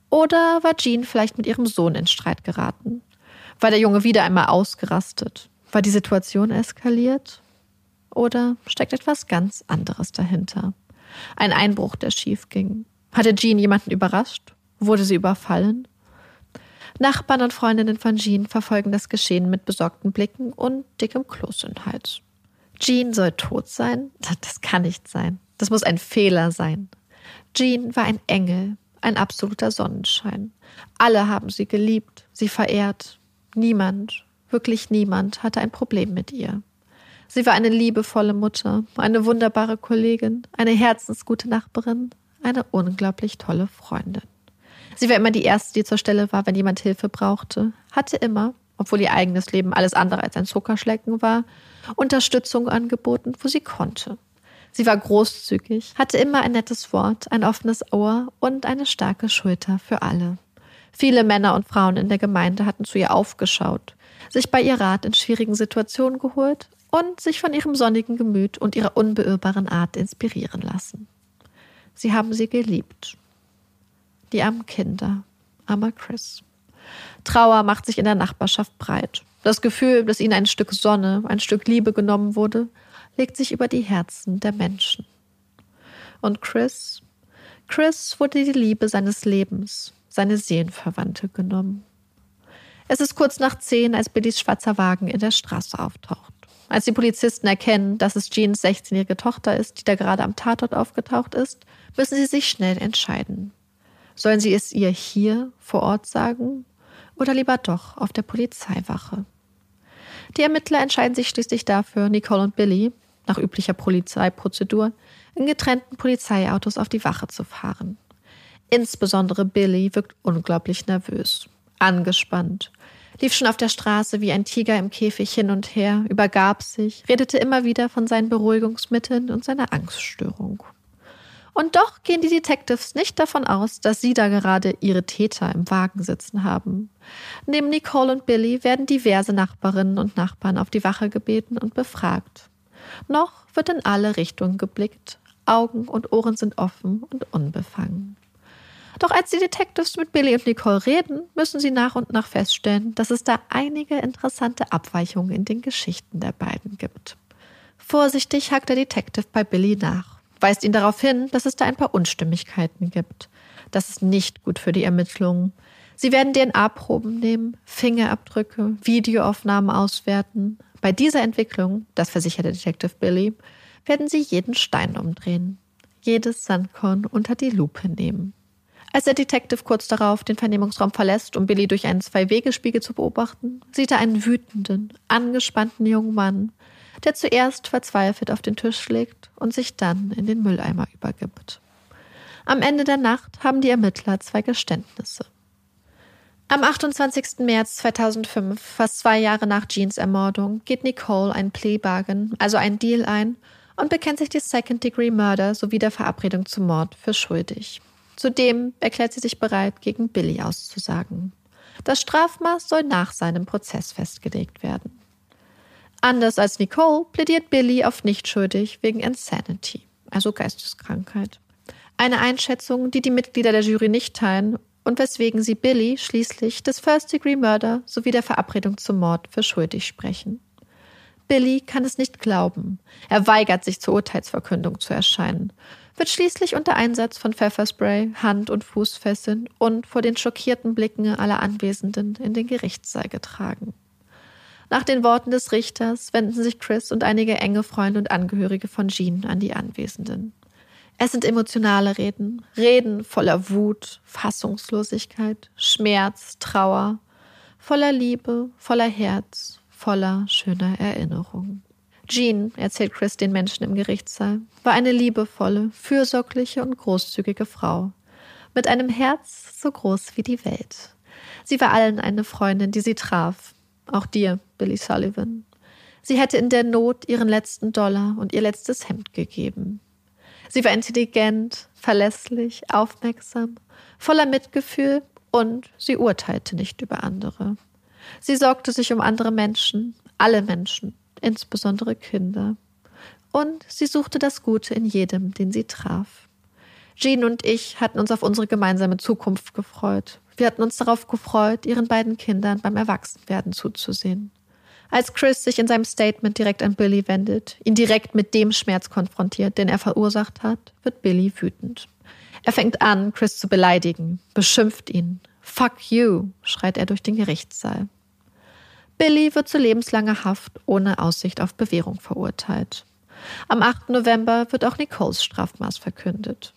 Oder war Jean vielleicht mit ihrem Sohn in Streit geraten? War der Junge wieder einmal ausgerastet? War die Situation eskaliert? Oder steckt etwas ganz anderes dahinter? Ein Einbruch, der schief ging. Hatte Jean jemanden überrascht? Wurde sie überfallen? Nachbarn und Freundinnen von Jean verfolgen das Geschehen mit besorgten Blicken und dickem Kloß im Hals. Jean soll tot sein? Das kann nicht sein. Das muss ein Fehler sein. Jean war ein Engel, ein absoluter Sonnenschein. Alle haben sie geliebt, sie verehrt. Niemand, wirklich niemand hatte ein Problem mit ihr. Sie war eine liebevolle Mutter, eine wunderbare Kollegin, eine herzensgute Nachbarin, eine unglaublich tolle Freundin. Sie war immer die Erste, die zur Stelle war, wenn jemand Hilfe brauchte, hatte immer, obwohl ihr eigenes Leben alles andere als ein Zuckerschlecken war, Unterstützung angeboten, wo sie konnte. Sie war großzügig, hatte immer ein nettes Wort, ein offenes Ohr und eine starke Schulter für alle. Viele Männer und Frauen in der Gemeinde hatten zu ihr aufgeschaut, sich bei ihr Rat in schwierigen Situationen geholt und sich von ihrem sonnigen Gemüt und ihrer unbeirrbaren Art inspirieren lassen. Sie haben sie geliebt. Die armen Kinder, armer Chris. Trauer macht sich in der Nachbarschaft breit. Das Gefühl, dass ihnen ein Stück Sonne, ein Stück Liebe genommen wurde, legt sich über die Herzen der Menschen. Und Chris, Chris wurde die Liebe seines Lebens, seine Seelenverwandte genommen. Es ist kurz nach zehn, als Billys schwarzer Wagen in der Straße auftaucht. Als die Polizisten erkennen, dass es Jeans 16-jährige Tochter ist, die da gerade am Tatort aufgetaucht ist, müssen sie sich schnell entscheiden. Sollen sie es ihr hier vor Ort sagen oder lieber doch auf der Polizeiwache? Die Ermittler entscheiden sich schließlich dafür, Nicole und Billy, nach üblicher Polizeiprozedur, in getrennten Polizeiautos auf die Wache zu fahren. Insbesondere Billy wirkt unglaublich nervös, angespannt, lief schon auf der Straße wie ein Tiger im Käfig hin und her, übergab sich, redete immer wieder von seinen Beruhigungsmitteln und seiner Angststörung. Und doch gehen die Detectives nicht davon aus, dass sie da gerade ihre Täter im Wagen sitzen haben. Neben Nicole und Billy werden diverse Nachbarinnen und Nachbarn auf die Wache gebeten und befragt. Noch wird in alle Richtungen geblickt, Augen und Ohren sind offen und unbefangen. Doch als die Detectives mit Billy und Nicole reden, müssen sie nach und nach feststellen, dass es da einige interessante Abweichungen in den Geschichten der beiden gibt. Vorsichtig hakt der Detective bei Billy nach weist ihn darauf hin, dass es da ein paar Unstimmigkeiten gibt. Das ist nicht gut für die Ermittlungen. Sie werden DNA-Proben nehmen, Fingerabdrücke, Videoaufnahmen auswerten. Bei dieser Entwicklung, das versichert der Detective Billy, werden sie jeden Stein umdrehen, jedes Sandkorn unter die Lupe nehmen. Als der Detective kurz darauf den Vernehmungsraum verlässt, um Billy durch einen Zwei-Wege-Spiegel zu beobachten, sieht er einen wütenden, angespannten jungen Mann, der zuerst verzweifelt auf den Tisch schlägt und sich dann in den Mülleimer übergibt. Am Ende der Nacht haben die Ermittler zwei Geständnisse. Am 28. März 2005, fast zwei Jahre nach Jeans Ermordung, geht Nicole ein Plea Bargain, also ein Deal ein, und bekennt sich die Second-Degree Murder sowie der Verabredung zum Mord für schuldig. Zudem erklärt sie sich bereit, gegen Billy auszusagen. Das Strafmaß soll nach seinem Prozess festgelegt werden. Anders als Nicole plädiert Billy auf nicht schuldig wegen Insanity, also Geisteskrankheit. Eine Einschätzung, die die Mitglieder der Jury nicht teilen und weswegen sie Billy schließlich des First-Degree-Murder sowie der Verabredung zum Mord für schuldig sprechen. Billy kann es nicht glauben. Er weigert sich zur Urteilsverkündung zu erscheinen, wird schließlich unter Einsatz von Pfefferspray, Hand- und Fußfesseln und vor den schockierten Blicken aller Anwesenden in den Gerichtssaal getragen. Nach den Worten des Richters wenden sich Chris und einige enge Freunde und Angehörige von Jean an die Anwesenden. Es sind emotionale Reden, Reden voller Wut, Fassungslosigkeit, Schmerz, Trauer, voller Liebe, voller Herz, voller schöner Erinnerungen. Jean, erzählt Chris den Menschen im Gerichtssaal, war eine liebevolle, fürsorgliche und großzügige Frau, mit einem Herz so groß wie die Welt. Sie war allen eine Freundin, die sie traf, auch dir, Billy Sullivan. Sie hätte in der Not ihren letzten Dollar und ihr letztes Hemd gegeben. Sie war intelligent, verlässlich, aufmerksam, voller Mitgefühl und sie urteilte nicht über andere. Sie sorgte sich um andere Menschen, alle Menschen, insbesondere Kinder. Und sie suchte das Gute in jedem, den sie traf. Jean und ich hatten uns auf unsere gemeinsame Zukunft gefreut. Wir hatten uns darauf gefreut, ihren beiden Kindern beim Erwachsenwerden zuzusehen. Als Chris sich in seinem Statement direkt an Billy wendet, ihn direkt mit dem Schmerz konfrontiert, den er verursacht hat, wird Billy wütend. Er fängt an, Chris zu beleidigen, beschimpft ihn. Fuck you, schreit er durch den Gerichtssaal. Billy wird zu lebenslanger Haft ohne Aussicht auf Bewährung verurteilt. Am 8. November wird auch Nicoles Strafmaß verkündet.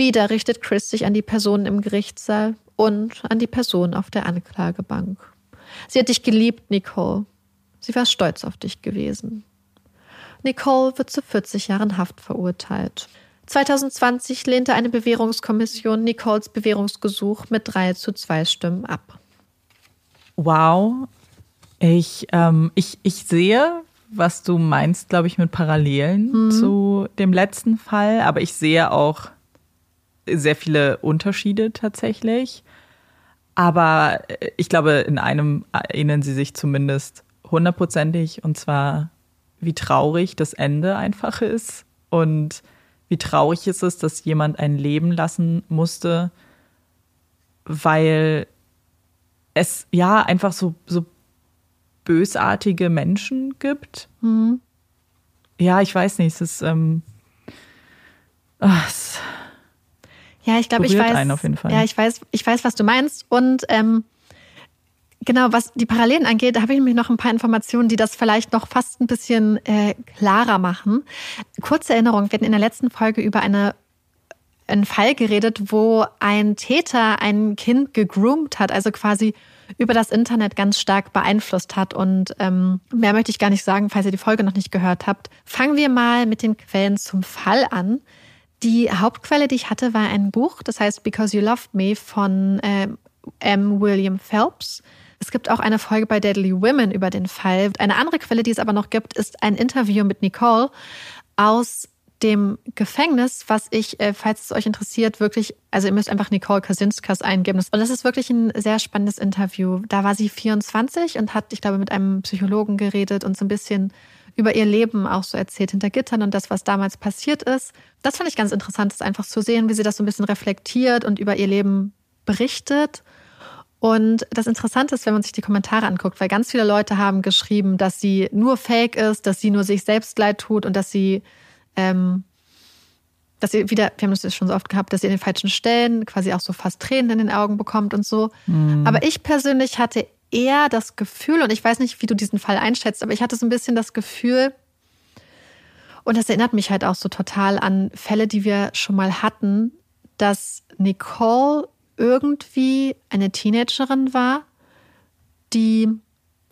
Wieder richtet Chris sich an die Personen im Gerichtssaal und an die Person auf der Anklagebank. Sie hat dich geliebt, Nicole. Sie war stolz auf dich gewesen. Nicole wird zu 40 Jahren Haft verurteilt. 2020 lehnte eine Bewährungskommission Nicoles Bewährungsgesuch mit drei zu zwei Stimmen ab. Wow. Ich, ähm, ich, ich sehe, was du meinst, glaube ich, mit Parallelen mhm. zu dem letzten Fall, aber ich sehe auch sehr viele Unterschiede tatsächlich. Aber äh, ich glaube, in einem erinnern sie sich zumindest hundertprozentig, und zwar, wie traurig das Ende einfach ist und wie traurig ist es, dass jemand ein Leben lassen musste, weil es ja einfach so, so bösartige Menschen gibt. Mhm. Ja, ich weiß nicht, es ist, ähm, es ja, ich glaube, ich weiß. Ja, ich weiß, ich weiß, was du meinst. Und ähm, genau, was die Parallelen angeht, da habe ich nämlich noch ein paar Informationen, die das vielleicht noch fast ein bisschen äh, klarer machen. Kurze Erinnerung, wir hatten in der letzten Folge über eine einen Fall geredet, wo ein Täter ein Kind gegroomt hat, also quasi über das Internet ganz stark beeinflusst hat. Und ähm, mehr möchte ich gar nicht sagen, falls ihr die Folge noch nicht gehört habt. Fangen wir mal mit den Quellen zum Fall an. Die Hauptquelle, die ich hatte, war ein Buch, das heißt Because You Loved Me von äh, M. William Phelps. Es gibt auch eine Folge bei Deadly Women über den Fall. Eine andere Quelle, die es aber noch gibt, ist ein Interview mit Nicole aus dem Gefängnis, was ich, äh, falls es euch interessiert, wirklich, also ihr müsst einfach Nicole Kasinskas eingeben. Und das ist wirklich ein sehr spannendes Interview. Da war sie 24 und hat, ich glaube, mit einem Psychologen geredet und so ein bisschen über ihr Leben auch so erzählt hinter Gittern und das, was damals passiert ist. Das fand ich ganz interessant, das einfach zu sehen, wie sie das so ein bisschen reflektiert und über ihr Leben berichtet. Und das Interessante ist, wenn man sich die Kommentare anguckt, weil ganz viele Leute haben geschrieben, dass sie nur fake ist, dass sie nur sich selbst leid tut und dass sie ähm, dass ihr wieder, wir haben das schon so oft gehabt, dass ihr in den falschen Stellen quasi auch so fast Tränen in den Augen bekommt und so. Mhm. Aber ich persönlich hatte eher das Gefühl, und ich weiß nicht, wie du diesen Fall einschätzt, aber ich hatte so ein bisschen das Gefühl, und das erinnert mich halt auch so total an Fälle, die wir schon mal hatten, dass Nicole irgendwie eine Teenagerin war, die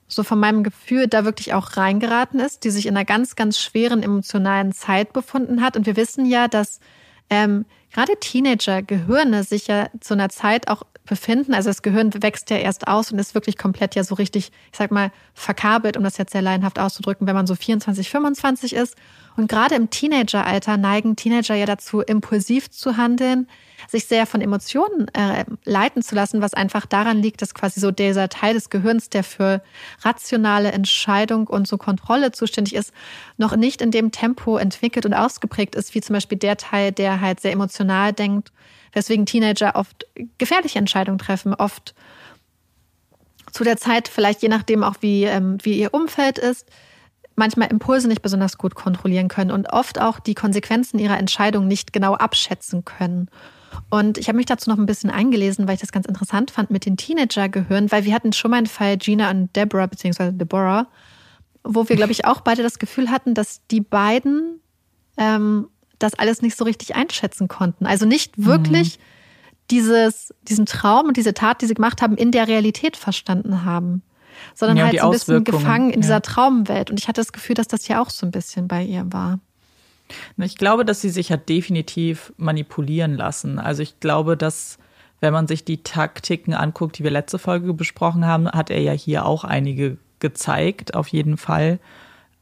so von meinem Gefühl da wirklich auch reingeraten ist, die sich in einer ganz, ganz schweren emotionalen Zeit befunden hat. Und wir wissen ja, dass ähm, gerade Teenager-Gehirne sich ja zu einer Zeit auch befinden. Also das Gehirn wächst ja erst aus und ist wirklich komplett ja so richtig, ich sag mal, verkabelt, um das jetzt sehr laienhaft auszudrücken, wenn man so 24, 25 ist. Und gerade im Teenageralter neigen Teenager ja dazu, impulsiv zu handeln, sich sehr von Emotionen äh, leiten zu lassen, was einfach daran liegt, dass quasi so dieser Teil des Gehirns, der für rationale Entscheidung und so Kontrolle zuständig ist, noch nicht in dem Tempo entwickelt und ausgeprägt ist, wie zum Beispiel der Teil, der halt sehr emotional denkt, weswegen Teenager oft gefährliche Entscheidungen treffen, oft zu der Zeit vielleicht je nachdem auch wie, ähm, wie ihr Umfeld ist, manchmal Impulse nicht besonders gut kontrollieren können und oft auch die Konsequenzen ihrer Entscheidung nicht genau abschätzen können. Und ich habe mich dazu noch ein bisschen eingelesen, weil ich das ganz interessant fand mit den Teenager-Gehirn, weil wir hatten schon mal einen Fall Gina und Deborah, beziehungsweise Deborah, wo wir, glaube ich, auch beide das Gefühl hatten, dass die beiden ähm, das alles nicht so richtig einschätzen konnten. Also nicht wirklich mhm. dieses, diesen Traum und diese Tat, die sie gemacht haben, in der Realität verstanden haben. Sondern ja, halt so ein bisschen gefangen in ja. dieser Traumwelt. Und ich hatte das Gefühl, dass das ja auch so ein bisschen bei ihr war. Ich glaube, dass sie sich hat definitiv manipulieren lassen. Also ich glaube, dass wenn man sich die Taktiken anguckt, die wir letzte Folge besprochen haben, hat er ja hier auch einige gezeigt, auf jeden Fall.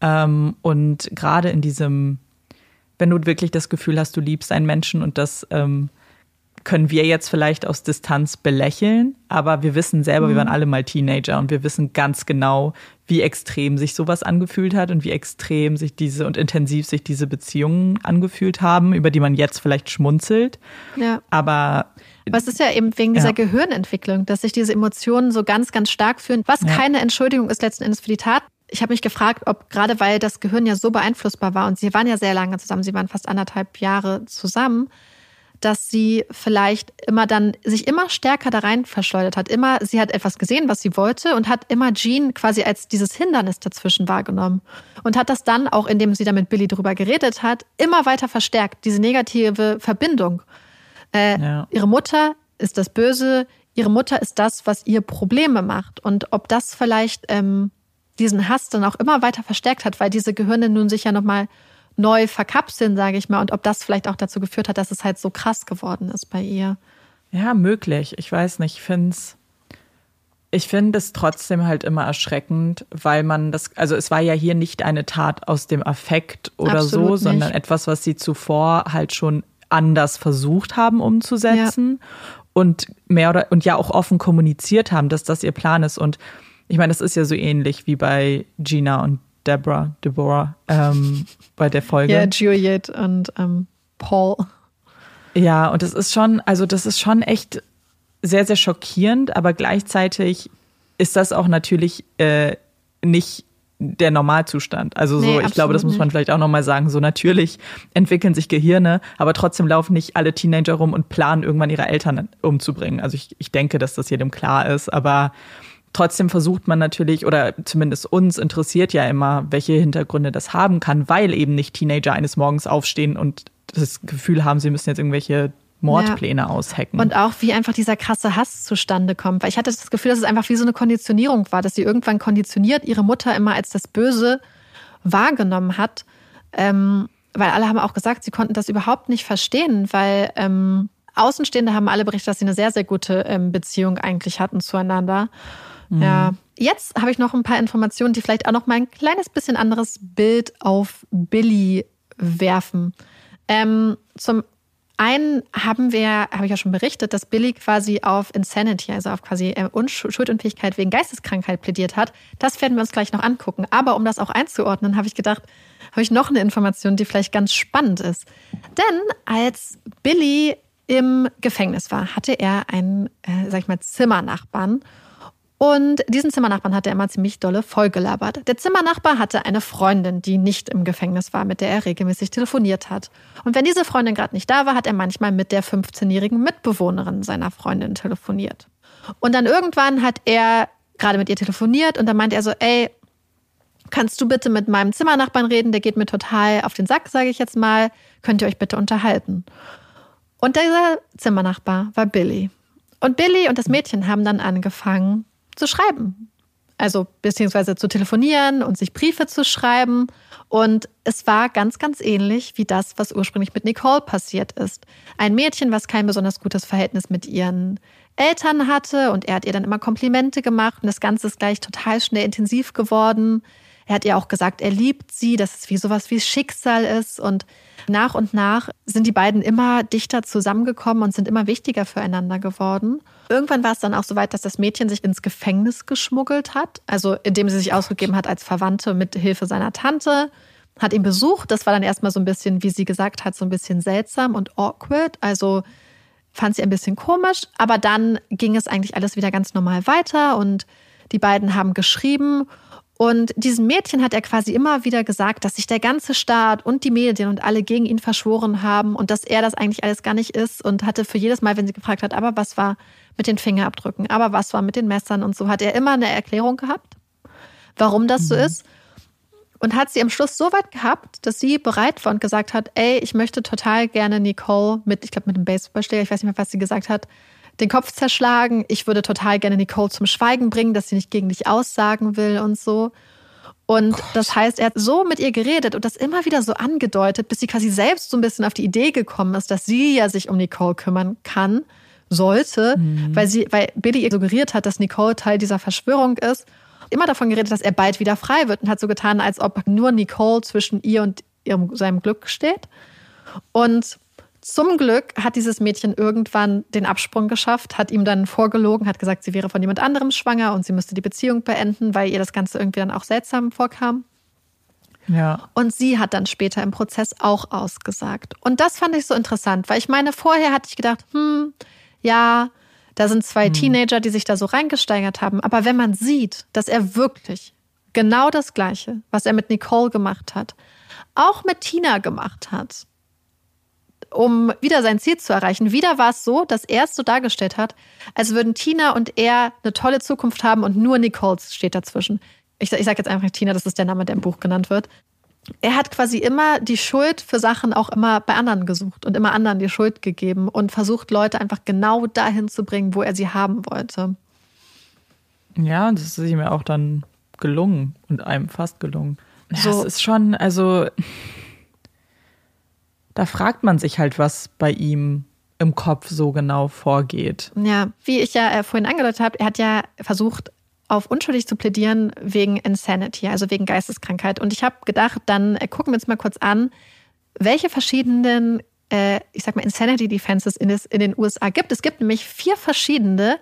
Ähm, und gerade in diesem, wenn du wirklich das Gefühl hast, du liebst einen Menschen und das ähm, können wir jetzt vielleicht aus Distanz belächeln, aber wir wissen selber, mhm. wir waren alle mal Teenager und wir wissen ganz genau, wie extrem sich sowas angefühlt hat und wie extrem sich diese und intensiv sich diese Beziehungen angefühlt haben, über die man jetzt vielleicht schmunzelt. Ja. Aber es ist ja eben wegen dieser ja. Gehirnentwicklung, dass sich diese Emotionen so ganz, ganz stark fühlen, was ja. keine Entschuldigung ist letzten Endes für die Tat. Ich habe mich gefragt, ob gerade weil das Gehirn ja so beeinflussbar war und sie waren ja sehr lange zusammen, sie waren fast anderthalb Jahre zusammen, dass sie vielleicht immer dann sich immer stärker da rein verschleudert hat. Immer, sie hat etwas gesehen, was sie wollte und hat immer Jean quasi als dieses Hindernis dazwischen wahrgenommen und hat das dann auch, indem sie da mit Billy drüber geredet hat, immer weiter verstärkt, diese negative Verbindung. Äh, ja. Ihre Mutter ist das Böse, ihre Mutter ist das, was ihr Probleme macht und ob das vielleicht ähm, diesen Hass dann auch immer weiter verstärkt hat, weil diese Gehirne nun sich ja nochmal neu verkapseln, sage ich mal, und ob das vielleicht auch dazu geführt hat, dass es halt so krass geworden ist bei ihr. Ja, möglich. Ich weiß nicht. Ich finde es. Ich finde es trotzdem halt immer erschreckend, weil man das, also es war ja hier nicht eine Tat aus dem Affekt oder Absolut so, nicht. sondern etwas, was sie zuvor halt schon anders versucht haben umzusetzen ja. und mehr oder und ja auch offen kommuniziert haben, dass das ihr Plan ist. Und ich meine, das ist ja so ähnlich wie bei Gina und Deborah, Deborah ähm, bei der Folge. Ja, Juliet und ähm, Paul. Ja, und das ist schon, also das ist schon echt sehr, sehr schockierend, aber gleichzeitig ist das auch natürlich äh, nicht der Normalzustand. Also so, nee, ich glaube, das muss man vielleicht auch nochmal sagen. So natürlich entwickeln sich Gehirne, aber trotzdem laufen nicht alle Teenager rum und planen irgendwann ihre Eltern umzubringen. Also ich, ich denke, dass das jedem klar ist, aber Trotzdem versucht man natürlich, oder zumindest uns interessiert ja immer, welche Hintergründe das haben kann, weil eben nicht Teenager eines Morgens aufstehen und das Gefühl haben, sie müssen jetzt irgendwelche Mordpläne ja. aushecken. Und auch wie einfach dieser krasse Hass zustande kommt. Weil ich hatte das Gefühl, dass es einfach wie so eine Konditionierung war, dass sie irgendwann konditioniert ihre Mutter immer als das Böse wahrgenommen hat. Ähm, weil alle haben auch gesagt, sie konnten das überhaupt nicht verstehen, weil ähm, Außenstehende haben alle berichtet, dass sie eine sehr, sehr gute ähm, Beziehung eigentlich hatten zueinander. Mhm. Ja. Jetzt habe ich noch ein paar Informationen, die vielleicht auch noch mal ein kleines bisschen anderes Bild auf Billy werfen. Ähm, zum einen haben wir, habe ich ja schon berichtet, dass Billy quasi auf Insanity, also auf quasi äh, Schuldunfähigkeit wegen Geisteskrankheit plädiert hat. Das werden wir uns gleich noch angucken. Aber um das auch einzuordnen, habe ich gedacht, habe ich noch eine Information, die vielleicht ganz spannend ist. Denn als Billy im Gefängnis war, hatte er einen, äh, sag ich mal, Zimmernachbarn. Und diesen Zimmernachbarn hatte er immer ziemlich dolle vollgelabert. Der Zimmernachbar hatte eine Freundin, die nicht im Gefängnis war, mit der er regelmäßig telefoniert hat. Und wenn diese Freundin gerade nicht da war, hat er manchmal mit der 15-jährigen Mitbewohnerin seiner Freundin telefoniert. Und dann irgendwann hat er gerade mit ihr telefoniert und dann meinte er so, ey, kannst du bitte mit meinem Zimmernachbarn reden? Der geht mir total auf den Sack, sage ich jetzt mal. Könnt ihr euch bitte unterhalten? Und dieser Zimmernachbar war Billy. Und Billy und das Mädchen haben dann angefangen, zu schreiben. Also beziehungsweise zu telefonieren und sich Briefe zu schreiben. Und es war ganz, ganz ähnlich wie das, was ursprünglich mit Nicole passiert ist. Ein Mädchen, was kein besonders gutes Verhältnis mit ihren Eltern hatte und er hat ihr dann immer Komplimente gemacht und das Ganze ist gleich total schnell intensiv geworden. Er hat ihr auch gesagt, er liebt sie, dass es wie sowas wie Schicksal ist und nach und nach sind die beiden immer dichter zusammengekommen und sind immer wichtiger füreinander geworden. Irgendwann war es dann auch so weit, dass das Mädchen sich ins Gefängnis geschmuggelt hat, also indem sie sich ausgegeben hat als Verwandte mit Hilfe seiner Tante, hat ihn besucht. Das war dann erstmal so ein bisschen, wie sie gesagt hat, so ein bisschen seltsam und awkward. Also fand sie ein bisschen komisch, aber dann ging es eigentlich alles wieder ganz normal weiter und die beiden haben geschrieben und diesem Mädchen hat er quasi immer wieder gesagt, dass sich der ganze Staat und die Medien und alle gegen ihn verschworen haben und dass er das eigentlich alles gar nicht ist und hatte für jedes Mal, wenn sie gefragt hat, aber was war mit den Fingerabdrücken, aber was war mit den Messern und so, hat er immer eine Erklärung gehabt, warum das mhm. so ist. Und hat sie am Schluss so weit gehabt, dass sie bereit war und gesagt hat, ey, ich möchte total gerne Nicole mit, ich glaube mit dem Baseballschläger, ich weiß nicht mehr, was sie gesagt hat, den Kopf zerschlagen. Ich würde total gerne Nicole zum Schweigen bringen, dass sie nicht gegen dich aussagen will und so. Und Gott. das heißt, er hat so mit ihr geredet und das immer wieder so angedeutet, bis sie quasi selbst so ein bisschen auf die Idee gekommen ist, dass sie ja sich um Nicole kümmern kann, sollte, mhm. weil sie, weil Billy ihr suggeriert hat, dass Nicole Teil dieser Verschwörung ist. Immer davon geredet, dass er bald wieder frei wird und hat so getan, als ob nur Nicole zwischen ihr und ihrem, seinem Glück steht. Und zum Glück hat dieses Mädchen irgendwann den Absprung geschafft, hat ihm dann vorgelogen, hat gesagt, sie wäre von jemand anderem schwanger und sie müsste die Beziehung beenden, weil ihr das Ganze irgendwie dann auch seltsam vorkam. Ja. Und sie hat dann später im Prozess auch ausgesagt. Und das fand ich so interessant, weil ich meine, vorher hatte ich gedacht, hm, ja, da sind zwei hm. Teenager, die sich da so reingesteigert haben. Aber wenn man sieht, dass er wirklich genau das Gleiche, was er mit Nicole gemacht hat, auch mit Tina gemacht hat, um wieder sein Ziel zu erreichen. Wieder war es so, dass er es so dargestellt hat, als würden Tina und er eine tolle Zukunft haben und nur Nicole steht dazwischen. Ich, ich sage jetzt einfach Tina, das ist der Name, der im Buch genannt wird. Er hat quasi immer die Schuld für Sachen auch immer bei anderen gesucht und immer anderen die Schuld gegeben und versucht, Leute einfach genau dahin zu bringen, wo er sie haben wollte. Ja, das ist ihm ja auch dann gelungen und einem fast gelungen. Ja, so. Es ist schon, also da fragt man sich halt, was bei ihm im Kopf so genau vorgeht. Ja, wie ich ja äh, vorhin angedeutet habe, er hat ja versucht, auf unschuldig zu plädieren wegen Insanity, also wegen Geisteskrankheit. Und ich habe gedacht, dann äh, gucken wir uns mal kurz an, welche verschiedenen, äh, ich sag mal, Insanity Defenses in, des, in den USA gibt. Es gibt nämlich vier verschiedene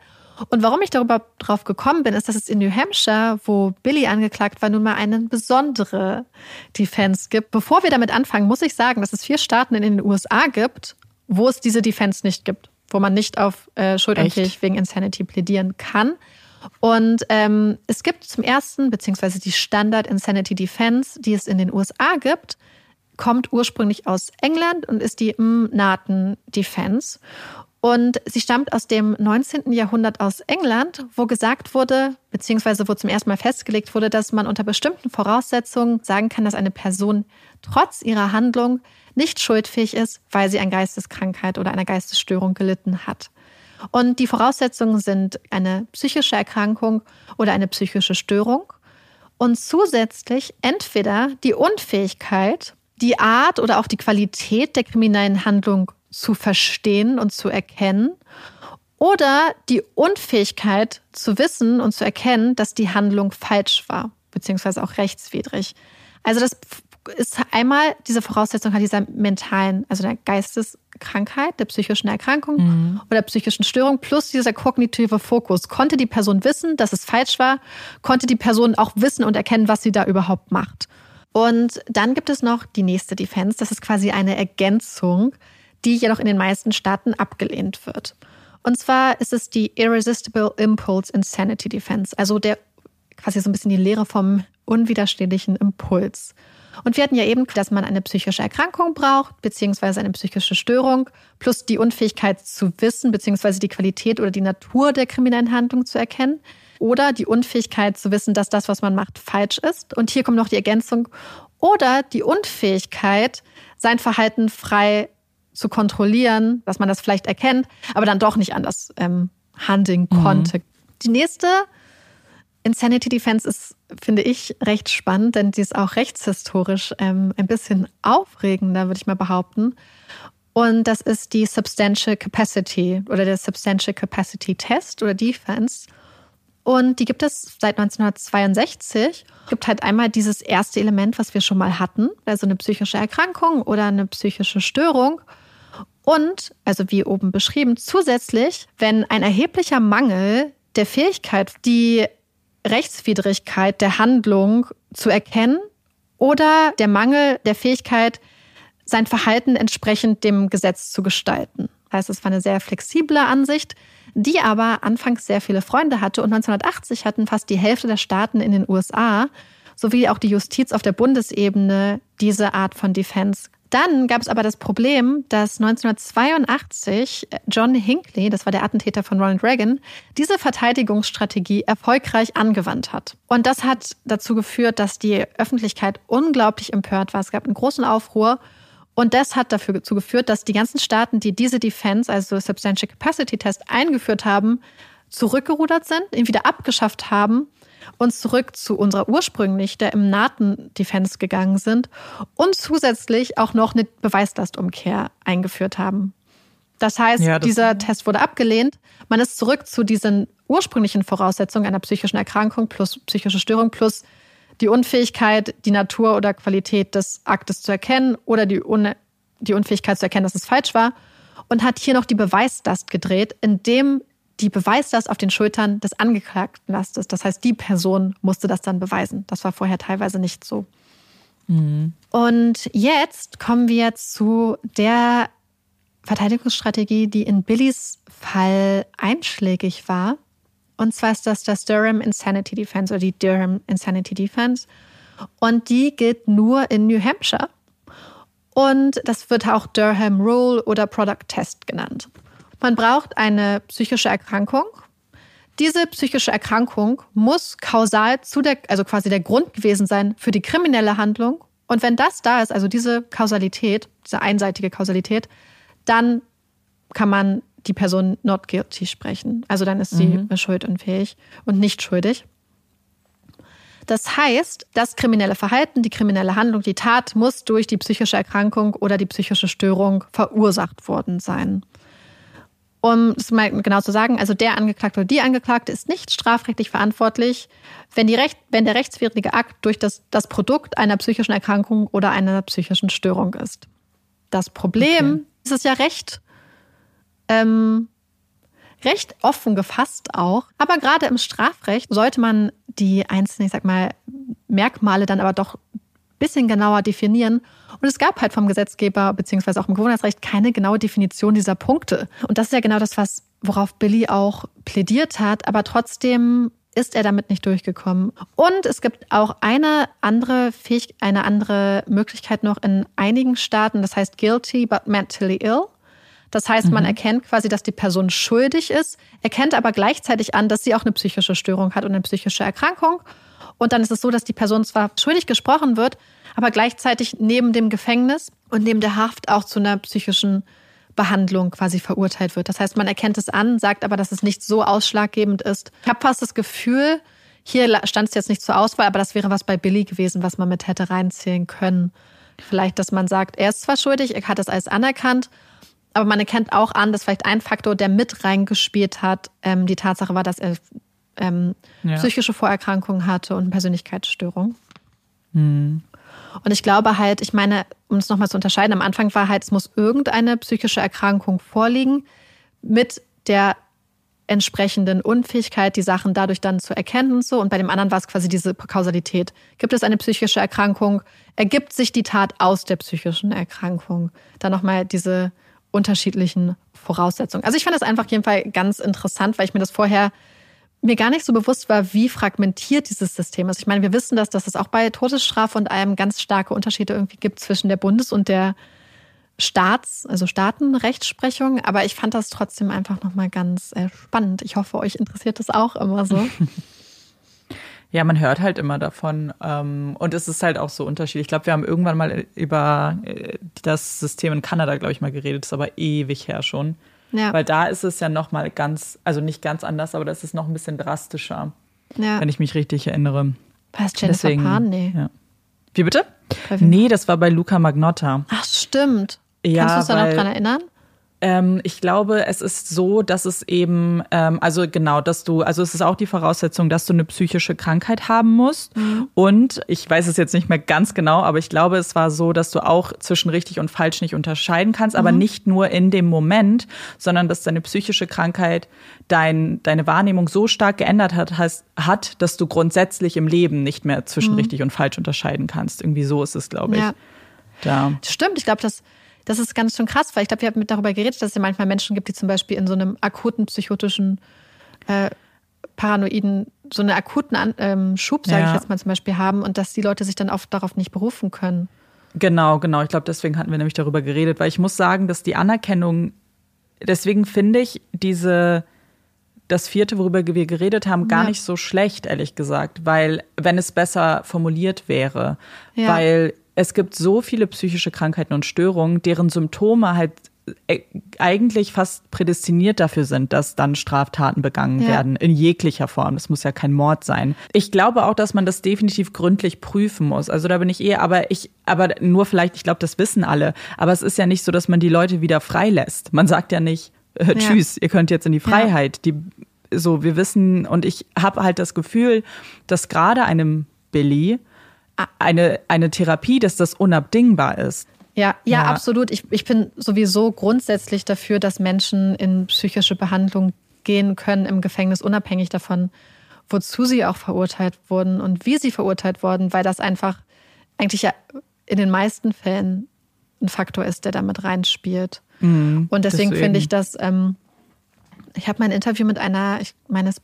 und warum ich darüber drauf gekommen bin, ist, dass es in New Hampshire, wo Billy angeklagt war, nun mal eine besondere Defense gibt. Bevor wir damit anfangen, muss ich sagen, dass es vier Staaten in den USA gibt, wo es diese Defense nicht gibt, wo man nicht auf äh, Schuldunfähig wegen Insanity plädieren kann. Und ähm, es gibt zum ersten, beziehungsweise die Standard Insanity Defense, die es in den USA gibt, kommt ursprünglich aus England und ist die Mnaten Defense. Und sie stammt aus dem 19. Jahrhundert aus England, wo gesagt wurde, beziehungsweise wo zum ersten Mal festgelegt wurde, dass man unter bestimmten Voraussetzungen sagen kann, dass eine Person trotz ihrer Handlung nicht schuldfähig ist, weil sie an Geisteskrankheit oder einer Geistesstörung gelitten hat. Und die Voraussetzungen sind eine psychische Erkrankung oder eine psychische Störung und zusätzlich entweder die Unfähigkeit, die Art oder auch die Qualität der kriminellen Handlung zu verstehen und zu erkennen oder die Unfähigkeit zu wissen und zu erkennen, dass die Handlung falsch war, beziehungsweise auch rechtswidrig. Also das ist einmal diese Voraussetzung hat dieser mentalen, also der Geisteskrankheit, der psychischen Erkrankung mhm. oder psychischen Störung plus dieser kognitive Fokus. Konnte die Person wissen, dass es falsch war? Konnte die Person auch wissen und erkennen, was sie da überhaupt macht? Und dann gibt es noch die nächste Defense. Das ist quasi eine Ergänzung, die jedoch in den meisten Staaten abgelehnt wird. Und zwar ist es die Irresistible Impulse Insanity Defense, also der quasi so ein bisschen die Lehre vom unwiderstehlichen Impuls. Und wir hatten ja eben, dass man eine psychische Erkrankung braucht, beziehungsweise eine psychische Störung, plus die Unfähigkeit zu wissen, beziehungsweise die Qualität oder die Natur der kriminellen Handlung zu erkennen. Oder die Unfähigkeit zu wissen, dass das, was man macht, falsch ist. Und hier kommt noch die Ergänzung. Oder die Unfähigkeit, sein Verhalten frei zu kontrollieren, dass man das vielleicht erkennt, aber dann doch nicht anders ähm, handeln mhm. konnte. Mhm. Die nächste Insanity Defense ist, finde ich, recht spannend, denn sie ist auch rechtshistorisch ähm, ein bisschen aufregender, würde ich mal behaupten. Und das ist die Substantial Capacity oder der Substantial Capacity Test oder Defense. Und die gibt es seit 1962. Es gibt halt einmal dieses erste Element, was wir schon mal hatten, also eine psychische Erkrankung oder eine psychische Störung. Und, also wie oben beschrieben, zusätzlich, wenn ein erheblicher Mangel der Fähigkeit, die Rechtswidrigkeit der Handlung zu erkennen oder der Mangel der Fähigkeit, sein Verhalten entsprechend dem Gesetz zu gestalten. Das heißt, es war eine sehr flexible Ansicht, die aber anfangs sehr viele Freunde hatte. Und 1980 hatten fast die Hälfte der Staaten in den USA sowie auch die Justiz auf der Bundesebene diese Art von Defense dann gab es aber das Problem, dass 1982 John Hinckley, das war der Attentäter von Ronald Reagan, diese Verteidigungsstrategie erfolgreich angewandt hat. Und das hat dazu geführt, dass die Öffentlichkeit unglaublich empört war. Es gab einen großen Aufruhr. Und das hat dafür dazu geführt, dass die ganzen Staaten, die diese Defense, also Substantial Capacity Test, eingeführt haben, zurückgerudert sind, ihn wieder abgeschafft haben uns zurück zu unserer ursprünglich der im Nahtendefense gegangen sind und zusätzlich auch noch eine Beweislastumkehr eingeführt haben. Das heißt, ja, das dieser Test wurde abgelehnt. Man ist zurück zu diesen ursprünglichen Voraussetzungen einer psychischen Erkrankung plus psychische Störung plus die Unfähigkeit, die Natur oder Qualität des Aktes zu erkennen oder die, Un die Unfähigkeit zu erkennen, dass es falsch war und hat hier noch die Beweislast gedreht, indem die Beweislast auf den Schultern des Angeklagten lastet. Das heißt, die Person musste das dann beweisen. Das war vorher teilweise nicht so. Mhm. Und jetzt kommen wir zu der Verteidigungsstrategie, die in Billys Fall einschlägig war. Und zwar ist das das Durham Insanity Defense oder die Durham Insanity Defense. Und die gilt nur in New Hampshire. Und das wird auch Durham Rule oder Product Test genannt. Man braucht eine psychische Erkrankung. Diese psychische Erkrankung muss kausal zu der, also quasi der Grund gewesen sein für die kriminelle Handlung. Und wenn das da ist, also diese Kausalität, diese einseitige Kausalität, dann kann man die Person not guilty sprechen. Also dann ist sie mhm. schuldunfähig und nicht schuldig. Das heißt, das kriminelle Verhalten, die kriminelle Handlung, die Tat muss durch die psychische Erkrankung oder die psychische Störung verursacht worden sein. Um es mal genau zu sagen, also der Angeklagte oder die Angeklagte ist nicht strafrechtlich verantwortlich, wenn, die Recht, wenn der rechtswidrige Akt durch das, das Produkt einer psychischen Erkrankung oder einer psychischen Störung ist. Das Problem okay. ist es ja recht, ähm, recht offen gefasst auch. Aber gerade im Strafrecht sollte man die einzelnen, ich sag mal, Merkmale dann aber doch bisschen genauer definieren und es gab halt vom Gesetzgeber beziehungsweise auch im Gewohnheitsrecht keine genaue Definition dieser Punkte. Und das ist ja genau das, was worauf Billy auch plädiert hat, aber trotzdem ist er damit nicht durchgekommen. Und es gibt auch eine andere Fähig eine andere Möglichkeit noch in einigen Staaten, das heißt guilty but mentally ill. Das heißt, man mhm. erkennt quasi, dass die Person schuldig ist, erkennt aber gleichzeitig an, dass sie auch eine psychische Störung hat und eine psychische Erkrankung Und dann ist es so, dass die Person zwar schuldig gesprochen wird, aber gleichzeitig neben dem Gefängnis und neben der Haft auch zu einer psychischen Behandlung quasi verurteilt wird. Das heißt, man erkennt es an, sagt aber, dass es nicht so ausschlaggebend ist. Ich habe fast das Gefühl, hier stand es jetzt nicht zur Auswahl, aber das wäre was bei Billy gewesen, was man mit hätte reinzählen können. Vielleicht, dass man sagt, er ist zwar schuldig, er hat es als anerkannt, aber man erkennt auch an, dass vielleicht ein Faktor, der mit reingespielt hat, ähm, die Tatsache war, dass er ähm, ja. psychische Vorerkrankungen hatte und Persönlichkeitsstörung. Hm. Und ich glaube halt, ich meine, um es nochmal zu unterscheiden, am Anfang war halt, es muss irgendeine psychische Erkrankung vorliegen mit der entsprechenden Unfähigkeit, die Sachen dadurch dann zu erkennen und so. Und bei dem anderen war es quasi diese Kausalität. Gibt es eine psychische Erkrankung? Ergibt sich die Tat aus der psychischen Erkrankung? Dann nochmal diese unterschiedlichen Voraussetzungen. Also ich fand das einfach jeden Fall ganz interessant, weil ich mir das vorher mir gar nicht so bewusst war, wie fragmentiert dieses System ist. Ich meine, wir wissen, dass, dass es auch bei Todesstrafe und allem ganz starke Unterschiede irgendwie gibt zwischen der Bundes- und der Staats-, also Staatenrechtsprechung. Aber ich fand das trotzdem einfach nochmal ganz äh, spannend. Ich hoffe, euch interessiert das auch immer so. Ja, man hört halt immer davon. Ähm, und es ist halt auch so unterschiedlich. Ich glaube, wir haben irgendwann mal über äh, das System in Kanada, glaube ich, mal geredet. Das ist aber ewig her schon. Ja. Weil da ist es ja noch mal ganz, also nicht ganz anders, aber das ist noch ein bisschen drastischer. Ja. Wenn ich mich richtig erinnere. War es Jennifer Deswegen, Pan? Nee. Ja. Wie bitte? Nee, das war bei Luca Magnotta. Ach, stimmt. Ja, Kannst du uns da noch dran erinnern? Ähm, ich glaube, es ist so, dass es eben, ähm, also genau, dass du, also es ist auch die Voraussetzung, dass du eine psychische Krankheit haben musst. Mhm. Und ich weiß es jetzt nicht mehr ganz genau, aber ich glaube, es war so, dass du auch zwischen richtig und falsch nicht unterscheiden kannst, mhm. aber nicht nur in dem Moment, sondern dass deine psychische Krankheit dein, deine Wahrnehmung so stark geändert hat, heißt, hat, dass du grundsätzlich im Leben nicht mehr zwischen mhm. richtig und falsch unterscheiden kannst. Irgendwie so ist es, glaube ich. Ja. Da. Stimmt, ich glaube, das das ist ganz schön krass, weil ich glaube, wir haben mit darüber geredet, dass es ja manchmal Menschen gibt, die zum Beispiel in so einem akuten psychotischen äh, paranoiden, so einen akuten ähm, Schub, sage ja. ich jetzt mal zum Beispiel, haben und dass die Leute sich dann oft darauf nicht berufen können. Genau, genau. Ich glaube, deswegen hatten wir nämlich darüber geredet, weil ich muss sagen, dass die Anerkennung, deswegen finde ich diese, das vierte, worüber wir geredet haben, gar ja. nicht so schlecht, ehrlich gesagt, weil, wenn es besser formuliert wäre, ja. weil es gibt so viele psychische Krankheiten und Störungen, deren Symptome halt äh, eigentlich fast prädestiniert dafür sind, dass dann Straftaten begangen ja. werden, in jeglicher Form. Das muss ja kein Mord sein. Ich glaube auch, dass man das definitiv gründlich prüfen muss. Also da bin ich eher, aber ich, aber nur vielleicht, ich glaube, das wissen alle. Aber es ist ja nicht so, dass man die Leute wieder freilässt. Man sagt ja nicht, äh, tschüss, ja. ihr könnt jetzt in die Freiheit. Ja. Die, so, wir wissen, und ich habe halt das Gefühl, dass gerade einem Billy eine, eine Therapie, dass das unabdingbar ist. Ja, ja, ja, absolut. Ich, ich bin sowieso grundsätzlich dafür, dass Menschen in psychische Behandlung gehen können im Gefängnis, unabhängig davon, wozu sie auch verurteilt wurden und wie sie verurteilt wurden, weil das einfach eigentlich ja in den meisten Fällen ein Faktor ist, der damit reinspielt. Mhm, und deswegen, deswegen. finde ich das ähm, ich habe mein Interview mit einer, ich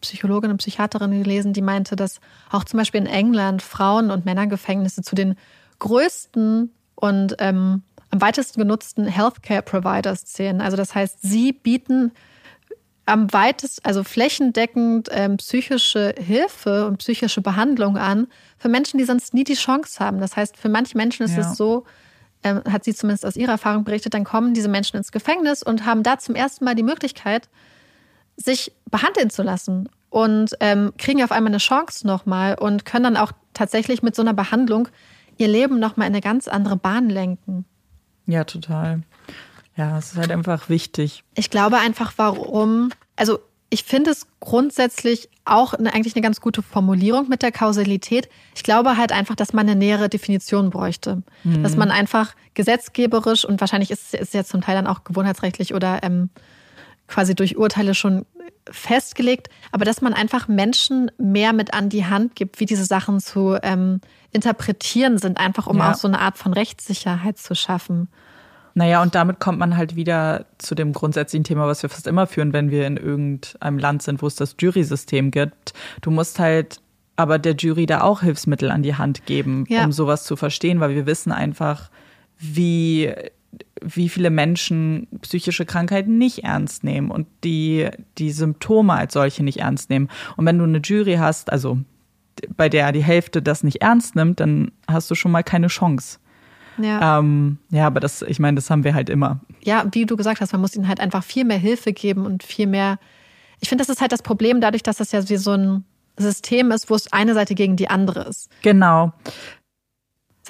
Psychologin und Psychiaterin gelesen, die meinte, dass auch zum Beispiel in England Frauen- und Männergefängnisse zu den größten und ähm, am weitesten genutzten Healthcare-Providers zählen. Also das heißt, sie bieten am weitesten, also flächendeckend ähm, psychische Hilfe und psychische Behandlung an für Menschen, die sonst nie die Chance haben. Das heißt, für manche Menschen ist ja. es so, ähm, hat sie zumindest aus ihrer Erfahrung berichtet, dann kommen diese Menschen ins Gefängnis und haben da zum ersten Mal die Möglichkeit, sich behandeln zu lassen und ähm, kriegen auf einmal eine Chance nochmal und können dann auch tatsächlich mit so einer Behandlung ihr Leben nochmal in eine ganz andere Bahn lenken. Ja, total. Ja, es ist halt einfach wichtig. Ich glaube einfach, warum, also ich finde es grundsätzlich auch eine, eigentlich eine ganz gute Formulierung mit der Kausalität. Ich glaube halt einfach, dass man eine nähere Definition bräuchte. Mhm. Dass man einfach gesetzgeberisch und wahrscheinlich ist es ja zum Teil dann auch gewohnheitsrechtlich oder ähm, quasi durch Urteile schon festgelegt, aber dass man einfach Menschen mehr mit an die Hand gibt, wie diese Sachen zu ähm, interpretieren sind, einfach um ja. auch so eine Art von Rechtssicherheit zu schaffen. Naja, und damit kommt man halt wieder zu dem grundsätzlichen Thema, was wir fast immer führen, wenn wir in irgendeinem Land sind, wo es das Jury-System gibt. Du musst halt aber der Jury da auch Hilfsmittel an die Hand geben, ja. um sowas zu verstehen, weil wir wissen einfach, wie wie viele Menschen psychische Krankheiten nicht ernst nehmen und die, die Symptome als solche nicht ernst nehmen. Und wenn du eine Jury hast, also bei der die Hälfte das nicht ernst nimmt, dann hast du schon mal keine Chance. Ja. Ähm, ja, aber das, ich meine, das haben wir halt immer. Ja, wie du gesagt hast, man muss ihnen halt einfach viel mehr Hilfe geben und viel mehr. Ich finde, das ist halt das Problem, dadurch, dass das ja wie so ein System ist, wo es eine Seite gegen die andere ist. Genau.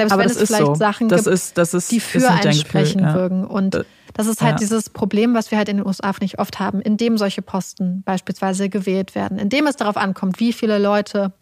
Selbst aber wenn es vielleicht so. Sachen das gibt, ist, das ist, die für einen sprechen ja. würden. Und äh, das ist halt ja. dieses Problem, was wir halt in den USA nicht oft haben, indem solche Posten beispielsweise gewählt werden, indem es darauf ankommt, wie viele Leute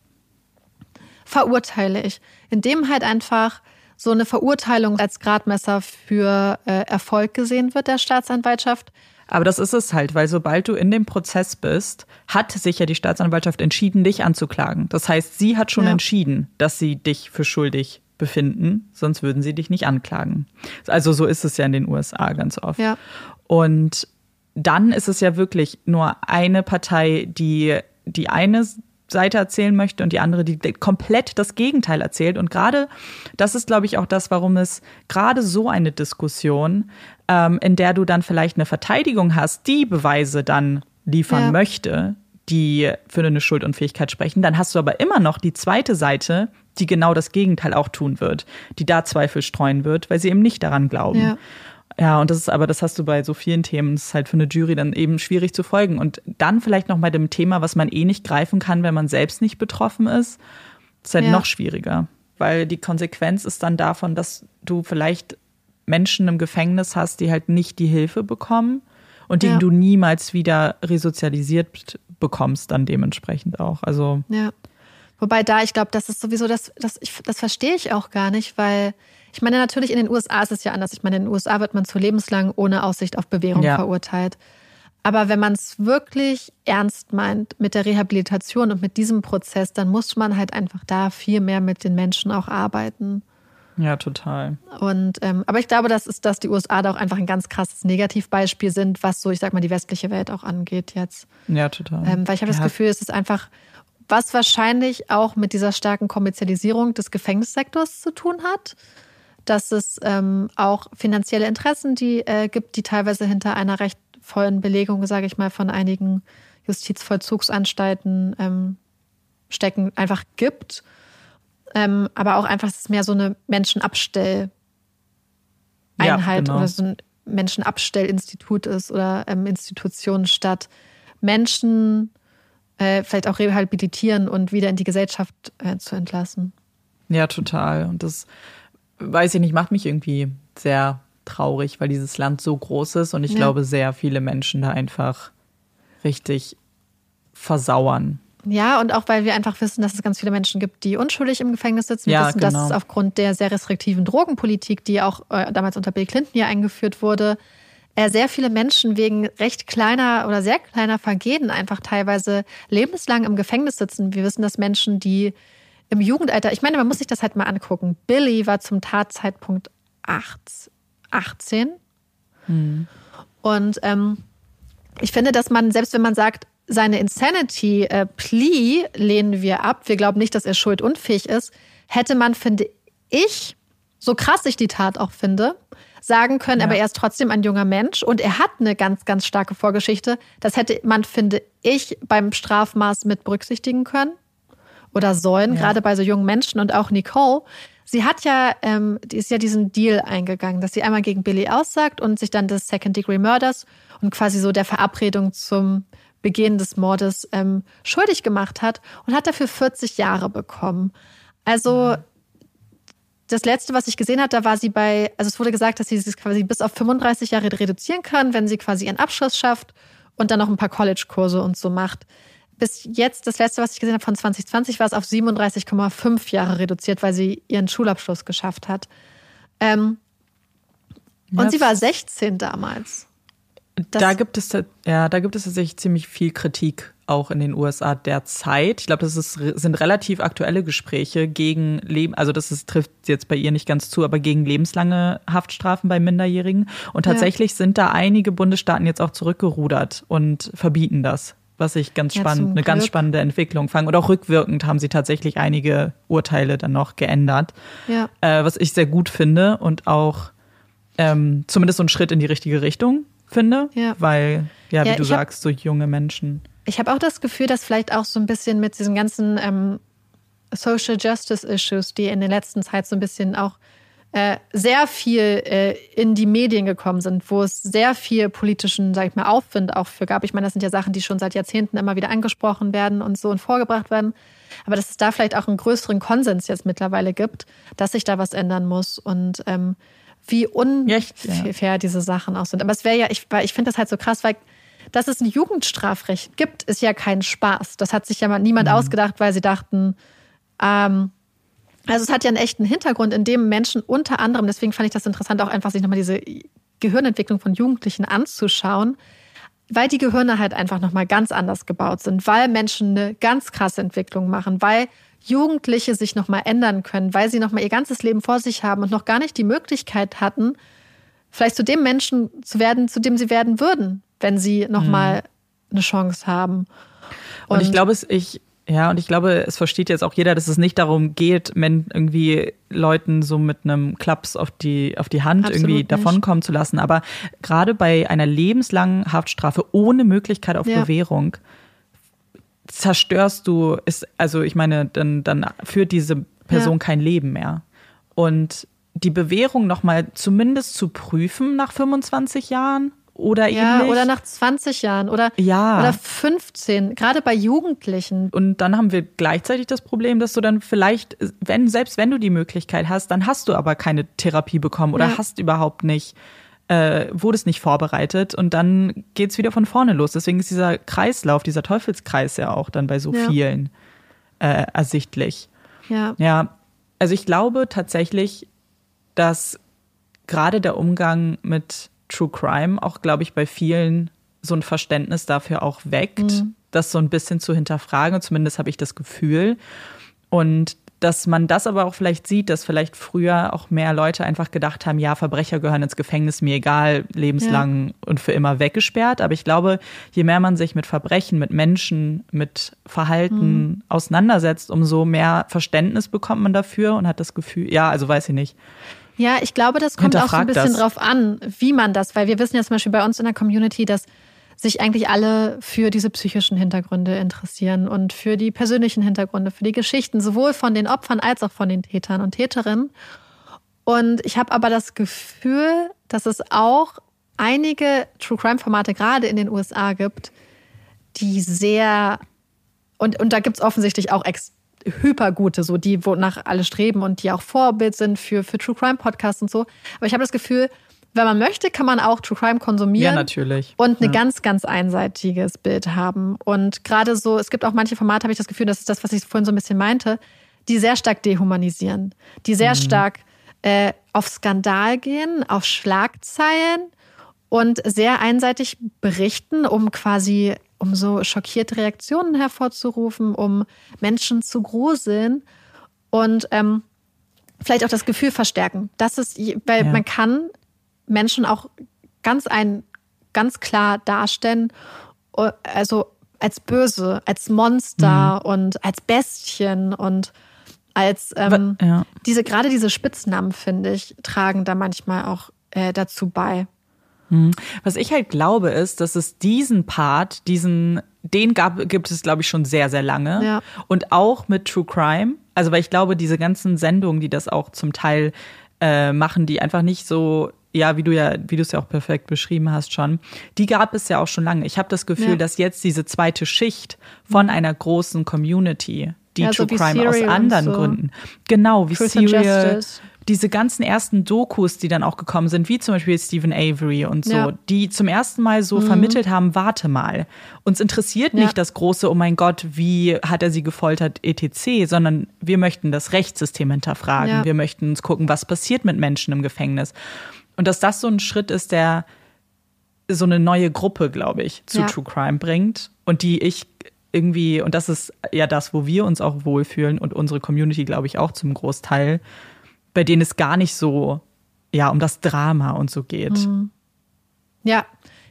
verurteile ich, indem halt einfach so eine Verurteilung als Gradmesser für äh, Erfolg gesehen wird der Staatsanwaltschaft. Aber das ist es halt, weil sobald du in dem Prozess bist, hat sich ja die Staatsanwaltschaft entschieden, dich anzuklagen. Das heißt, sie hat schon ja. entschieden, dass sie dich für schuldig befinden, sonst würden sie dich nicht anklagen. Also so ist es ja in den USA ganz oft. Ja. Und dann ist es ja wirklich nur eine Partei, die die eine Seite erzählen möchte und die andere, die komplett das Gegenteil erzählt. Und gerade das ist, glaube ich, auch das, warum es gerade so eine Diskussion, ähm, in der du dann vielleicht eine Verteidigung hast, die Beweise dann liefern ja. möchte, die für eine Schuldunfähigkeit sprechen. Dann hast du aber immer noch die zweite Seite, die genau das Gegenteil auch tun wird, die da Zweifel streuen wird, weil sie eben nicht daran glauben. Ja. Ja, und das ist aber, das hast du bei so vielen Themen, das ist halt für eine Jury dann eben schwierig zu folgen. Und dann vielleicht noch bei dem Thema, was man eh nicht greifen kann, wenn man selbst nicht betroffen ist, ist halt ja. noch schwieriger. Weil die Konsequenz ist dann davon, dass du vielleicht Menschen im Gefängnis hast, die halt nicht die Hilfe bekommen und die ja. du niemals wieder resozialisiert bekommst, dann dementsprechend auch. Also. Ja. Wobei da, ich glaube, das ist sowieso, das, das, ich, das verstehe ich auch gar nicht, weil ich meine, natürlich in den USA ist es ja anders. Ich meine, in den USA wird man zu lebenslang ohne Aussicht auf Bewährung ja. verurteilt. Aber wenn man es wirklich ernst meint mit der Rehabilitation und mit diesem Prozess, dann muss man halt einfach da viel mehr mit den Menschen auch arbeiten. Ja, total. Und ähm, aber ich glaube, das ist, dass die USA da auch einfach ein ganz krasses Negativbeispiel sind, was so, ich sag mal, die westliche Welt auch angeht jetzt. Ja, total. Ähm, weil ich habe ja. das Gefühl, es ist einfach, was wahrscheinlich auch mit dieser starken Kommerzialisierung des Gefängnissektors zu tun hat dass es ähm, auch finanzielle Interessen die äh, gibt, die teilweise hinter einer recht vollen Belegung, sage ich mal, von einigen Justizvollzugsanstalten ähm, stecken, einfach gibt. Ähm, aber auch einfach, dass es mehr so eine Menschenabstelleinheit ja, genau. oder so ein Menschenabstellinstitut ist oder ähm, Institution statt Menschen äh, vielleicht auch rehabilitieren und wieder in die Gesellschaft äh, zu entlassen. Ja, total. Und das weiß ich nicht, macht mich irgendwie sehr traurig, weil dieses Land so groß ist und ich ja. glaube, sehr viele Menschen da einfach richtig versauern. Ja, und auch weil wir einfach wissen, dass es ganz viele Menschen gibt, die unschuldig im Gefängnis sitzen. Wir ja, wissen, genau. dass es aufgrund der sehr restriktiven Drogenpolitik, die auch äh, damals unter Bill Clinton ja eingeführt wurde, sehr viele Menschen wegen recht kleiner oder sehr kleiner Vergehen einfach teilweise lebenslang im Gefängnis sitzen. Wir wissen, dass Menschen, die im Jugendalter, ich meine, man muss sich das halt mal angucken. Billy war zum Tatzeitpunkt 18. Hm. Und ähm, ich finde, dass man, selbst wenn man sagt, seine Insanity äh, Plea lehnen wir ab, wir glauben nicht, dass er schuldunfähig ist, hätte man, finde ich, so krass ich die Tat auch finde, sagen können, ja. aber er ist trotzdem ein junger Mensch und er hat eine ganz, ganz starke Vorgeschichte. Das hätte man, finde ich, beim Strafmaß mit berücksichtigen können oder sollen, ja. gerade bei so jungen Menschen und auch Nicole. Sie hat ja, ähm, die ist ja diesen Deal eingegangen, dass sie einmal gegen Billy aussagt und sich dann des Second Degree Murders und quasi so der Verabredung zum Begehen des Mordes ähm, schuldig gemacht hat und hat dafür 40 Jahre bekommen. Also das letzte, was ich gesehen habe, da war sie bei, also es wurde gesagt, dass sie sich quasi bis auf 35 Jahre reduzieren kann, wenn sie quasi ihren Abschluss schafft und dann noch ein paar College-Kurse und so macht bis jetzt, das letzte, was ich gesehen habe von 2020, war es auf 37,5 Jahre reduziert, weil sie ihren Schulabschluss geschafft hat. Ähm, und sie war 16 damals. Das da gibt es ja, da gibt es tatsächlich ziemlich viel Kritik auch in den USA derzeit. Ich glaube, das ist, sind relativ aktuelle Gespräche gegen Leben, also das ist, trifft jetzt bei ihr nicht ganz zu, aber gegen lebenslange Haftstrafen bei Minderjährigen. Und tatsächlich ja. sind da einige Bundesstaaten jetzt auch zurückgerudert und verbieten das was ich ganz ja, spannend, eine ganz spannende Entwicklung fand. Und auch rückwirkend haben sie tatsächlich einige Urteile dann noch geändert. Ja. Äh, was ich sehr gut finde und auch ähm, zumindest so ein Schritt in die richtige Richtung finde. Ja. Weil, ja, wie ja, du sagst, so junge Menschen. Ich habe auch das Gefühl, dass vielleicht auch so ein bisschen mit diesem ganzen ähm, Social Justice Issues, die in der letzten Zeit so ein bisschen auch äh, sehr viel äh, in die Medien gekommen sind, wo es sehr viel politischen, sag ich mal, Aufwind auch für gab. Ich meine, das sind ja Sachen, die schon seit Jahrzehnten immer wieder angesprochen werden und so und vorgebracht werden. Aber dass es da vielleicht auch einen größeren Konsens jetzt mittlerweile gibt, dass sich da was ändern muss und ähm, wie unfair ja. diese Sachen auch sind. Aber es wäre ja, ich, ich finde das halt so krass, weil dass es ein Jugendstrafrecht gibt, ist ja kein Spaß. Das hat sich ja mal niemand mhm. ausgedacht, weil sie dachten, ähm, also es hat ja einen echten Hintergrund, in dem Menschen unter anderem, deswegen fand ich das interessant, auch einfach sich nochmal diese Gehirnentwicklung von Jugendlichen anzuschauen, weil die Gehirne halt einfach nochmal ganz anders gebaut sind, weil Menschen eine ganz krasse Entwicklung machen, weil Jugendliche sich nochmal ändern können, weil sie nochmal ihr ganzes Leben vor sich haben und noch gar nicht die Möglichkeit hatten, vielleicht zu dem Menschen zu werden, zu dem sie werden würden, wenn sie nochmal mhm. eine Chance haben. Und, und ich glaube, ich, ja, und ich glaube, es versteht jetzt auch jeder, dass es nicht darum geht, irgendwie Leuten so mit einem Klaps auf die, auf die Hand Absolut irgendwie davonkommen zu lassen. Aber gerade bei einer lebenslangen Haftstrafe ohne Möglichkeit auf ja. Bewährung zerstörst du, ist, also ich meine, dann, dann führt diese Person ja. kein Leben mehr. Und die Bewährung nochmal zumindest zu prüfen nach 25 Jahren, oder ja, eben Oder nach 20 Jahren oder, ja. oder 15, gerade bei Jugendlichen. Und dann haben wir gleichzeitig das Problem, dass du dann vielleicht, wenn, selbst wenn du die Möglichkeit hast, dann hast du aber keine Therapie bekommen oder ja. hast überhaupt nicht, äh, wurdest nicht vorbereitet und dann geht's wieder von vorne los. Deswegen ist dieser Kreislauf, dieser Teufelskreis ja auch dann bei so ja. vielen äh, ersichtlich. Ja. Ja, also ich glaube tatsächlich, dass gerade der Umgang mit True Crime auch, glaube ich, bei vielen so ein Verständnis dafür auch weckt, mhm. das so ein bisschen zu hinterfragen. Zumindest habe ich das Gefühl. Und dass man das aber auch vielleicht sieht, dass vielleicht früher auch mehr Leute einfach gedacht haben, ja, Verbrecher gehören ins Gefängnis, mir egal, lebenslang ja. und für immer weggesperrt. Aber ich glaube, je mehr man sich mit Verbrechen, mit Menschen, mit Verhalten mhm. auseinandersetzt, umso mehr Verständnis bekommt man dafür und hat das Gefühl, ja, also weiß ich nicht. Ja, ich glaube, das kommt auch so ein bisschen das. drauf an, wie man das, weil wir wissen ja zum Beispiel bei uns in der Community, dass sich eigentlich alle für diese psychischen Hintergründe interessieren und für die persönlichen Hintergründe, für die Geschichten, sowohl von den Opfern als auch von den Tätern und Täterinnen. Und ich habe aber das Gefühl, dass es auch einige True Crime Formate gerade in den USA gibt, die sehr und, und da gibt es offensichtlich auch ex hypergute, so die, wonach alle streben und die auch Vorbild sind für, für True Crime Podcasts und so. Aber ich habe das Gefühl, wenn man möchte, kann man auch True Crime konsumieren. Ja, natürlich. Und ein ja. ganz, ganz einseitiges Bild haben. Und gerade so, es gibt auch manche Formate, habe ich das Gefühl, das ist das, was ich vorhin so ein bisschen meinte, die sehr stark dehumanisieren, die sehr mhm. stark äh, auf Skandal gehen, auf Schlagzeilen und sehr einseitig berichten, um quasi um so schockierte Reaktionen hervorzurufen, um Menschen zu gruseln und ähm, vielleicht auch das Gefühl verstärken. Das ist, weil ja. man kann Menschen auch ganz ein, ganz klar darstellen, also als böse, als Monster mhm. und als Bestien und als ähm, ja. diese gerade diese Spitznamen finde ich tragen da manchmal auch äh, dazu bei. Hm. Was ich halt glaube, ist, dass es diesen Part, diesen, den gab, gibt es, glaube ich, schon sehr, sehr lange. Ja. Und auch mit True Crime. Also, weil ich glaube, diese ganzen Sendungen, die das auch zum Teil äh, machen, die einfach nicht so, ja, wie du ja, wie du es ja auch perfekt beschrieben hast schon, die gab es ja auch schon lange. Ich habe das Gefühl, ja. dass jetzt diese zweite Schicht von mhm. einer großen Community, die ja, True so Crime Serial aus anderen so. Gründen, genau wie Truth Serial, diese ganzen ersten Dokus, die dann auch gekommen sind, wie zum Beispiel Stephen Avery und so, ja. die zum ersten Mal so mhm. vermittelt haben, warte mal, uns interessiert ja. nicht das große, oh mein Gott, wie hat er sie gefoltert, etc., sondern wir möchten das Rechtssystem hinterfragen, ja. wir möchten uns gucken, was passiert mit Menschen im Gefängnis. Und dass das so ein Schritt ist, der so eine neue Gruppe, glaube ich, zu True Crime bringt und die ich irgendwie, und das ist ja das, wo wir uns auch wohlfühlen und unsere Community, glaube ich, auch zum Großteil, bei denen es gar nicht so ja um das Drama und so geht. Mhm. Ja,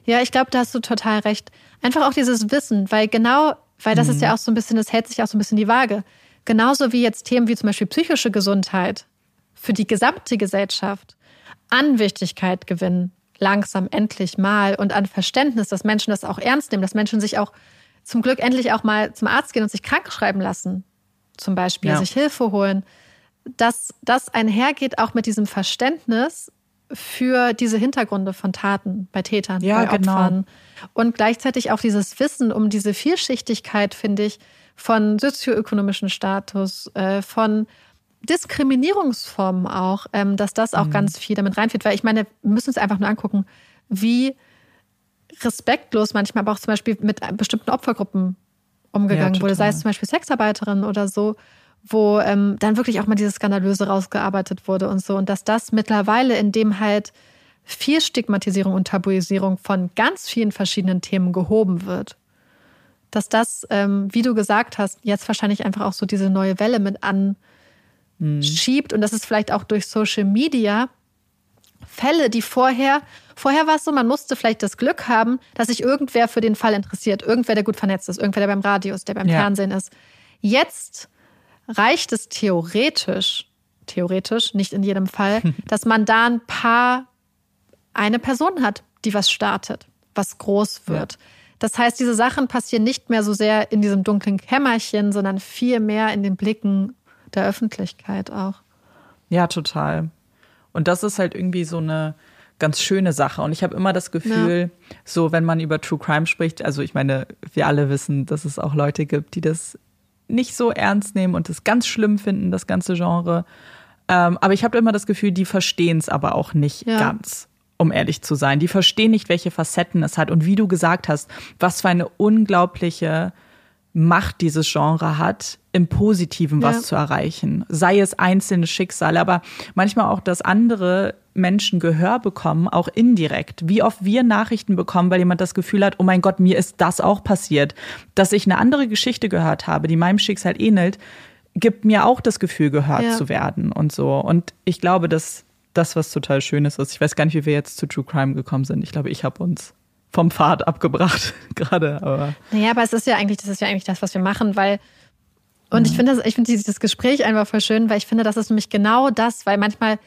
ja, ich glaube, da hast du total recht. Einfach auch dieses Wissen, weil genau, weil das mhm. ist ja auch so ein bisschen, das hält sich auch so ein bisschen die Waage. Genauso wie jetzt Themen wie zum Beispiel psychische Gesundheit für die gesamte Gesellschaft an Wichtigkeit gewinnen, langsam endlich mal und an Verständnis, dass Menschen das auch ernst nehmen, dass Menschen sich auch zum Glück endlich auch mal zum Arzt gehen und sich krank schreiben lassen. zum Beispiel, Ja. sich Hilfe holen, dass das einhergeht auch mit diesem Verständnis für diese Hintergründe von Taten bei Tätern, Ja, bei genau. Opfern. Und gleichzeitig auch dieses Wissen um diese Vielschichtigkeit, finde ich, von sozioökonomischen Status, äh, von Diskriminierungsformen auch, ähm, dass das Mhm. auch ganz viel damit reinfällt. Weil ich meine, wir müssen uns einfach nur angucken, wie respektlos manchmal aber auch zum Beispiel mit bestimmten Opfergruppen umgegangen Ja, wurde, sei es zum Beispiel Sexarbeiterinnen oder so, wo ähm, dann wirklich auch mal dieses Skandalöse rausgearbeitet wurde und so. Und dass das mittlerweile, in dem halt viel Stigmatisierung und Tabuisierung von ganz vielen verschiedenen Themen gehoben wird, dass das, ähm, wie du gesagt hast, jetzt wahrscheinlich einfach auch so diese neue Welle mit anschiebt und dass es vielleicht auch durch Social Media Fälle, die vorher, vorher war es so, man musste vielleicht das Glück haben, dass sich irgendwer für den Fall interessiert, irgendwer, der gut vernetzt ist, irgendwer, der beim Radio ist, der beim Ja. Fernsehen ist. Jetzt reicht es theoretisch, theoretisch, nicht in jedem Fall, dass man da ein paar, eine Person hat, die was startet, was groß wird. Das heißt, diese Sachen passieren nicht mehr so sehr in diesem dunklen Kämmerchen, sondern viel mehr in den Blicken der Öffentlichkeit auch. Ja, total. Und das ist halt irgendwie so eine ganz schöne Sache. Und ich habe immer das Gefühl, so wenn man über True Crime spricht, also ich meine, wir alle wissen, dass es auch Leute gibt, die das nicht so ernst nehmen und das ganz schlimm finden, das ganze Genre. Ähm, aber ich habe immer das Gefühl, die verstehen es aber auch nicht Ja. ganz, um ehrlich zu sein. Die verstehen nicht, welche Facetten es hat. Und wie du gesagt hast, was für eine unglaubliche Macht dieses Genre hat, im Positiven was Ja. zu erreichen. Sei es einzelne Schicksale, aber manchmal auch, dass andere Menschen Gehör bekommen, auch indirekt. Wie oft wir Nachrichten bekommen, weil jemand das Gefühl hat, oh mein Gott, mir ist das auch passiert. Dass ich eine andere Geschichte gehört habe, die meinem Schicksal ähnelt, gibt mir auch das Gefühl, gehört Ja. zu werden und so. Und ich glaube, dass das was total Schönes ist. Ich weiß gar nicht, wie wir jetzt zu True Crime gekommen sind. Ich glaube, ich habe uns vom Pfad abgebracht gerade, aber Naja, aber es ist ja eigentlich, das ist ja eigentlich das, was wir machen, weil und ich finde das, ich finde dieses Gespräch einfach voll schön, weil ich finde, das ist nämlich genau das, weil manchmal,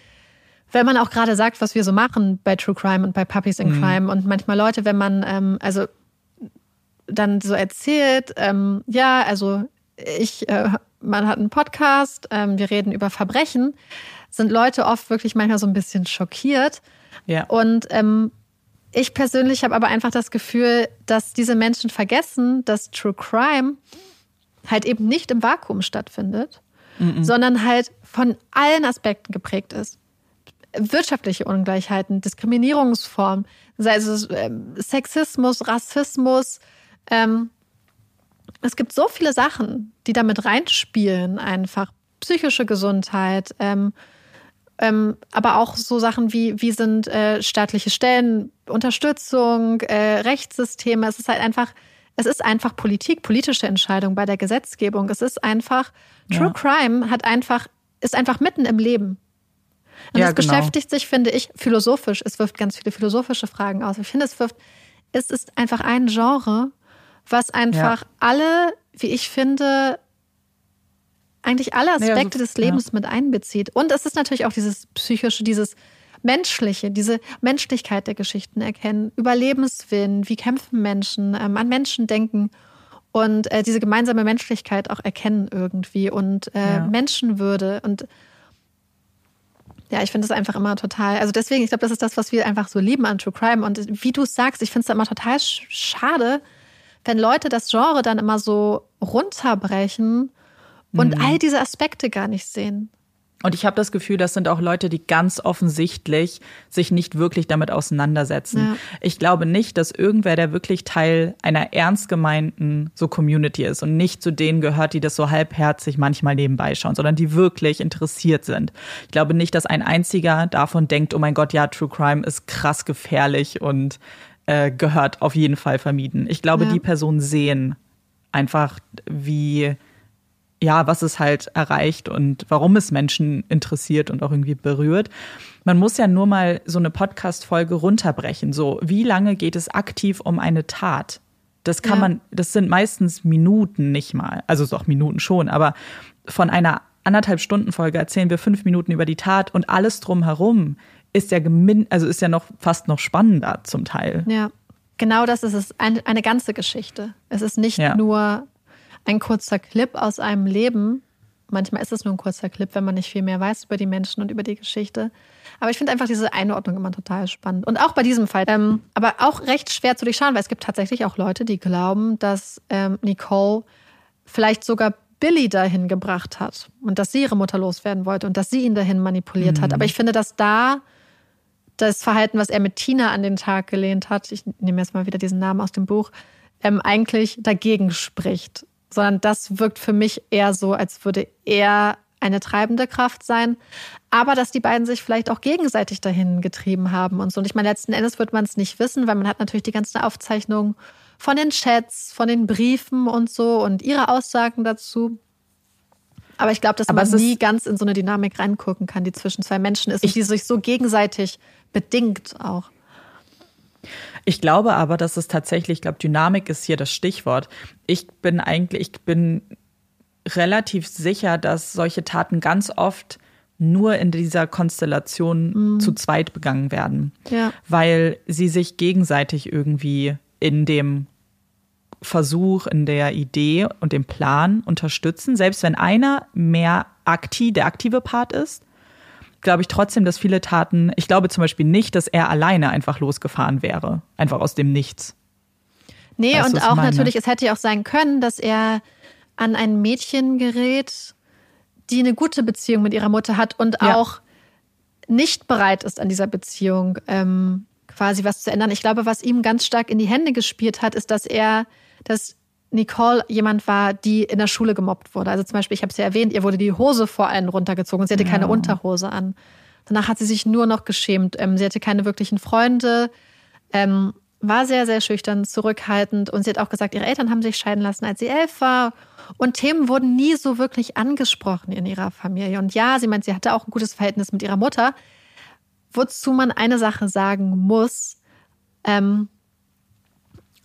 wenn man auch gerade sagt, was wir so machen bei True Crime und bei Puppies in Crime und manchmal Leute, wenn man, ähm, also dann so erzählt, ähm, ja, also ich, äh, man hat einen Podcast, ähm, wir reden über Verbrechen, sind Leute oft wirklich manchmal so ein bisschen schockiert. ja. Und ähm, ich persönlich habe aber einfach das Gefühl, dass diese Menschen vergessen, dass True Crime halt eben nicht im Vakuum stattfindet, sondern halt von allen Aspekten geprägt ist. Wirtschaftliche Ungleichheiten, Diskriminierungsformen, sei es ähm, Sexismus, Rassismus. Ähm, es gibt so viele Sachen, die damit reinspielen, einfach psychische Gesundheit, ähm, ähm, aber auch so Sachen wie, wie sind äh, staatliche Stellen, Unterstützung, äh, Rechtssysteme. Es ist halt einfach, es ist einfach Politik, politische Entscheidung bei der Gesetzgebung. Es ist einfach, True Ja. Crime hat einfach, ist einfach mitten im Leben. Und Ja, es genau. beschäftigt sich, finde ich, philosophisch. Es wirft ganz viele philosophische Fragen aus. Ich finde, es wirft, es ist einfach ein Genre, was einfach alle, wie ich finde, eigentlich alle Ja, Aspekte so- des Lebens mit einbezieht. Und es ist natürlich auch dieses psychische, dieses menschliche, diese Menschlichkeit der Geschichten erkennen, Überlebenswillen, wie kämpfen Menschen, ähm, an Menschen denken und äh, diese gemeinsame Menschlichkeit auch erkennen irgendwie und äh, Ja. Menschenwürde und ja, ich finde es einfach immer total, also deswegen, ich glaube, das ist das, was wir einfach so lieben an True Crime und wie du es sagst, ich finde es immer total sch- schade, wenn Leute das Genre dann immer so runterbrechen und Mhm. all diese Aspekte gar nicht sehen. Und ich habe das Gefühl, das sind auch Leute, die ganz offensichtlich sich nicht wirklich damit auseinandersetzen. Ja. Ich glaube nicht, dass irgendwer, der wirklich Teil einer ernst gemeinten so Community ist und nicht zu denen gehört, die das so halbherzig manchmal nebenbei schauen, sondern die wirklich interessiert sind. Ich glaube nicht, dass ein einziger davon denkt, oh mein Gott, ja, True Crime ist krass gefährlich und äh, gehört auf jeden Fall vermieden. Ich glaube, Ja. die Personen sehen einfach, wie ja, was es halt erreicht und warum es Menschen interessiert und auch irgendwie berührt. Man muss ja nur mal so eine Podcast-Folge runterbrechen. So, wie lange geht es aktiv um eine Tat? Das kann Ja. man, das sind meistens Minuten nicht mal. Also doch Minuten schon, aber von einer anderthalb Stunden Folge erzählen wir fünf Minuten über die Tat und alles drumherum ist ja gemin also ist ja noch fast noch spannender zum Teil. Ja, genau das ist es. Ein, eine ganze Geschichte. Es ist nicht Ja. nur ein kurzer Clip aus einem Leben, manchmal ist es nur ein kurzer Clip, wenn man nicht viel mehr weiß über die Menschen und über die Geschichte. Aber ich finde einfach diese Einordnung immer total spannend. Und auch bei diesem Fall. Ähm, aber auch recht schwer zu durchschauen, weil es gibt tatsächlich auch Leute, die glauben, dass ähm, Nicole vielleicht sogar Billy dahin gebracht hat und dass sie ihre Mutter loswerden wollte und dass sie ihn dahin manipuliert mhm. hat. Aber ich finde, dass da das Verhalten, was er mit Tina an den Tag gelehnt hat, ich nehme jetzt mal wieder diesen Namen aus dem Buch, ähm, eigentlich dagegen spricht. Sondern das wirkt für mich eher so, als würde er eine treibende Kraft sein. Aber dass die beiden sich vielleicht auch gegenseitig dahin getrieben haben und so. Und ich meine, letzten Endes wird man es nicht wissen, weil man hat natürlich die ganzen Aufzeichnungen von den Chats, von den Briefen und so und ihre Aussagen dazu. Aber ich glaube, dass Aber man nie ganz in so eine Dynamik reingucken kann, die zwischen zwei Menschen ist, und die sich so gegenseitig bedingt auch. Ich glaube aber, dass es tatsächlich, ich glaube, Dynamik ist hier das Stichwort. Ich bin eigentlich, ich bin relativ sicher, dass solche Taten ganz oft nur in dieser Konstellation mhm. zu zweit begangen werden. Ja. Weil sie sich gegenseitig irgendwie in dem Versuch, in der Idee und dem Plan unterstützen. Selbst wenn einer mehr aktiv, der aktive Part ist, glaube ich trotzdem, dass viele Taten, ich glaube zum Beispiel nicht, dass er alleine einfach losgefahren wäre. Einfach aus dem Nichts. Nee, weißt und auch natürlich, es hätte ja auch sein können, dass er an ein Mädchen gerät, die eine gute Beziehung mit ihrer Mutter hat und ja. auch nicht bereit ist, an dieser Beziehung ähm, quasi was zu ändern. Ich glaube, was ihm ganz stark in die Hände gespielt hat, ist, dass er, dass Nicole jemand war, die in der Schule gemobbt wurde. Also zum Beispiel, ich habe es ja erwähnt, ihr wurde die Hose vor allen runtergezogen und sie hatte ja. keine Unterhose an. Danach hat sie sich nur noch geschämt. Ähm, sie hatte keine wirklichen Freunde, ähm, war sehr, sehr schüchtern, zurückhaltend und sie hat auch gesagt, ihre Eltern haben sich scheiden lassen, als sie elf war. Und Themen wurden nie so wirklich angesprochen in ihrer Familie. Und ja, sie meint, sie hatte auch ein gutes Verhältnis mit ihrer Mutter. Wozu man eine Sache sagen muss, ähm,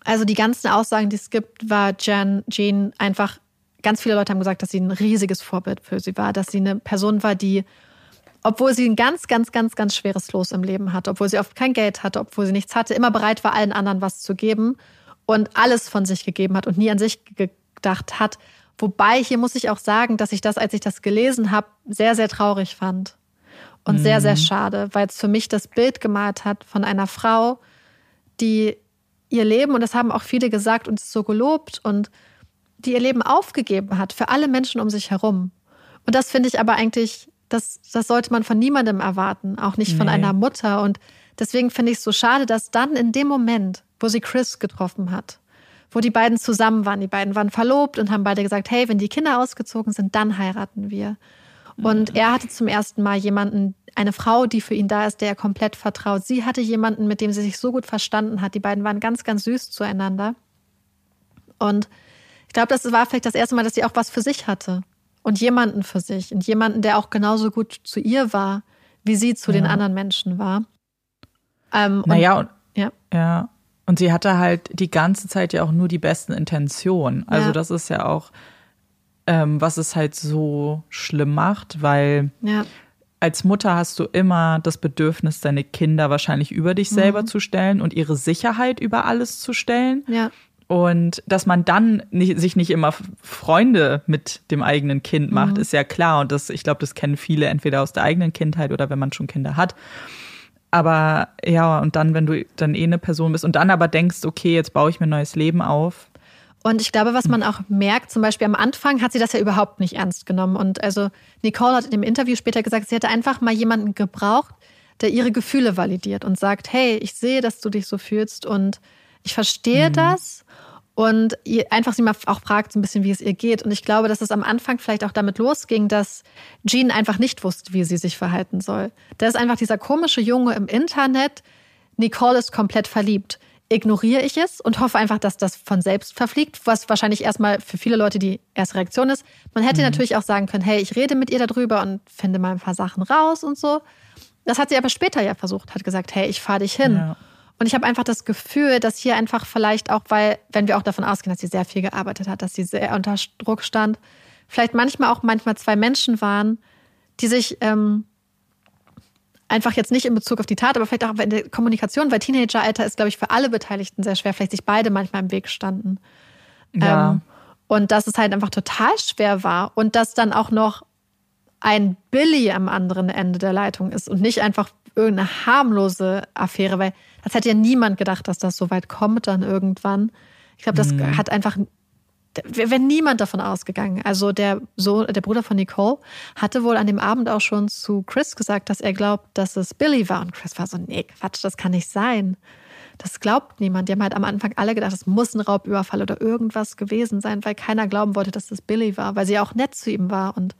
also die ganzen Aussagen, die es gibt, war Jan, Jean einfach, ganz viele Leute haben gesagt, dass sie ein riesiges Vorbild für sie war, dass sie eine Person war, die, obwohl sie ein ganz, ganz, ganz, ganz schweres Los im Leben hatte, obwohl sie oft kein Geld hatte, obwohl sie nichts hatte, immer bereit war, allen anderen was zu geben und alles von sich gegeben hat und nie an sich gedacht hat. Wobei hier muss ich auch sagen, dass ich das, als ich das gelesen habe, sehr, sehr traurig fand. Und mhm. sehr, sehr mhm. schade, weil es für mich das Bild gemalt hat von einer Frau, die ihr Leben, und das haben auch viele gesagt und so gelobt, und die ihr Leben aufgegeben hat für alle Menschen um sich herum. Und das finde ich aber eigentlich, das, das sollte man von niemandem erwarten, auch nicht von einer Mutter. Und deswegen finde ich es so schade, dass dann in dem Moment, wo sie Chris getroffen hat, wo die beiden zusammen waren, die beiden waren verlobt und haben beide gesagt, hey, wenn die Kinder ausgezogen sind, dann heiraten wir. Und mhm. er hatte zum ersten Mal jemanden, eine Frau, die für ihn da ist, der er komplett vertraut. Sie hatte jemanden, mit dem sie sich so gut verstanden hat. Die beiden waren ganz, ganz süß zueinander. Und ich glaube, das war vielleicht das erste Mal, dass sie auch was für sich hatte. Und jemanden für sich. Und jemanden, der auch genauso gut zu ihr war, wie sie zu ja. den anderen Menschen war. Ähm, naja, und, ja. ja. Und sie hatte halt die ganze Zeit ja auch nur die besten Intentionen. Also, ja. das ist ja auch ähm, was es halt so schlimm macht, weil ja. als Mutter hast du immer das Bedürfnis, deine Kinder wahrscheinlich über dich selber mhm. zu stellen und ihre Sicherheit über alles zu stellen. Ja. Und dass man dann nicht, sich nicht immer Freunde mit dem eigenen Kind macht, mhm. ist ja klar. Und das, ich glaube, das kennen viele entweder aus der eigenen Kindheit oder wenn man schon Kinder hat. Aber ja, und dann, wenn du dann eh eine Person bist und dann aber denkst, okay, jetzt baue ich mir ein neues Leben auf, und ich glaube, was man auch merkt, zum Beispiel am Anfang hat sie das ja überhaupt nicht ernst genommen. Und also Nicole hat in dem Interview später gesagt, sie hätte einfach mal jemanden gebraucht, der ihre Gefühle validiert und sagt, hey, ich sehe, dass du dich so fühlst und ich verstehe mhm. das. Und einfach sie mal auch fragt so ein bisschen, wie es ihr geht. Und ich glaube, dass es am Anfang vielleicht auch damit losging, dass Jean einfach nicht wusste, wie sie sich verhalten soll. Da ist einfach dieser komische Junge im Internet. Nicole ist komplett verliebt ignoriere ich es und hoffe einfach, dass das von selbst verfliegt, was wahrscheinlich erstmal für viele Leute die erste Reaktion ist. Man hätte mhm. natürlich auch sagen können, hey, ich rede mit ihr darüber und finde mal ein paar Sachen raus und so. Das hat sie aber später ja versucht, hat gesagt, hey, ich fahre dich hin. Ja. Und ich habe einfach das Gefühl, dass hier einfach vielleicht auch, weil, wenn wir auch davon ausgehen, dass sie sehr viel gearbeitet hat, dass sie sehr unter Druck stand, vielleicht manchmal auch manchmal zwei Menschen waren, die sich ähm, einfach jetzt nicht in Bezug auf die Tat, aber vielleicht auch in der Kommunikation, weil Teenageralter ist, glaube ich, für alle Beteiligten sehr schwer, vielleicht sich beide manchmal im Weg standen. Ja. Ähm, Und dass es halt einfach total schwer war und dass dann auch noch ein Billy am anderen Ende der Leitung ist und nicht einfach irgendeine harmlose Affäre, weil das hätte ja niemand gedacht, dass das so weit kommt dann irgendwann. Ich glaube, das mhm. hat einfach wäre niemand davon ausgegangen. Also der Sohn, der Bruder von Nicole hatte wohl an dem Abend auch schon zu Chris gesagt, dass er glaubt, dass es Billy war. Und Chris war so, nee, Quatsch, das kann nicht sein. Das glaubt niemand. Die haben halt am Anfang alle gedacht, es muss ein Raubüberfall oder irgendwas gewesen sein, weil keiner glauben wollte, dass das Billy war, weil sie auch nett zu ihm war. Und,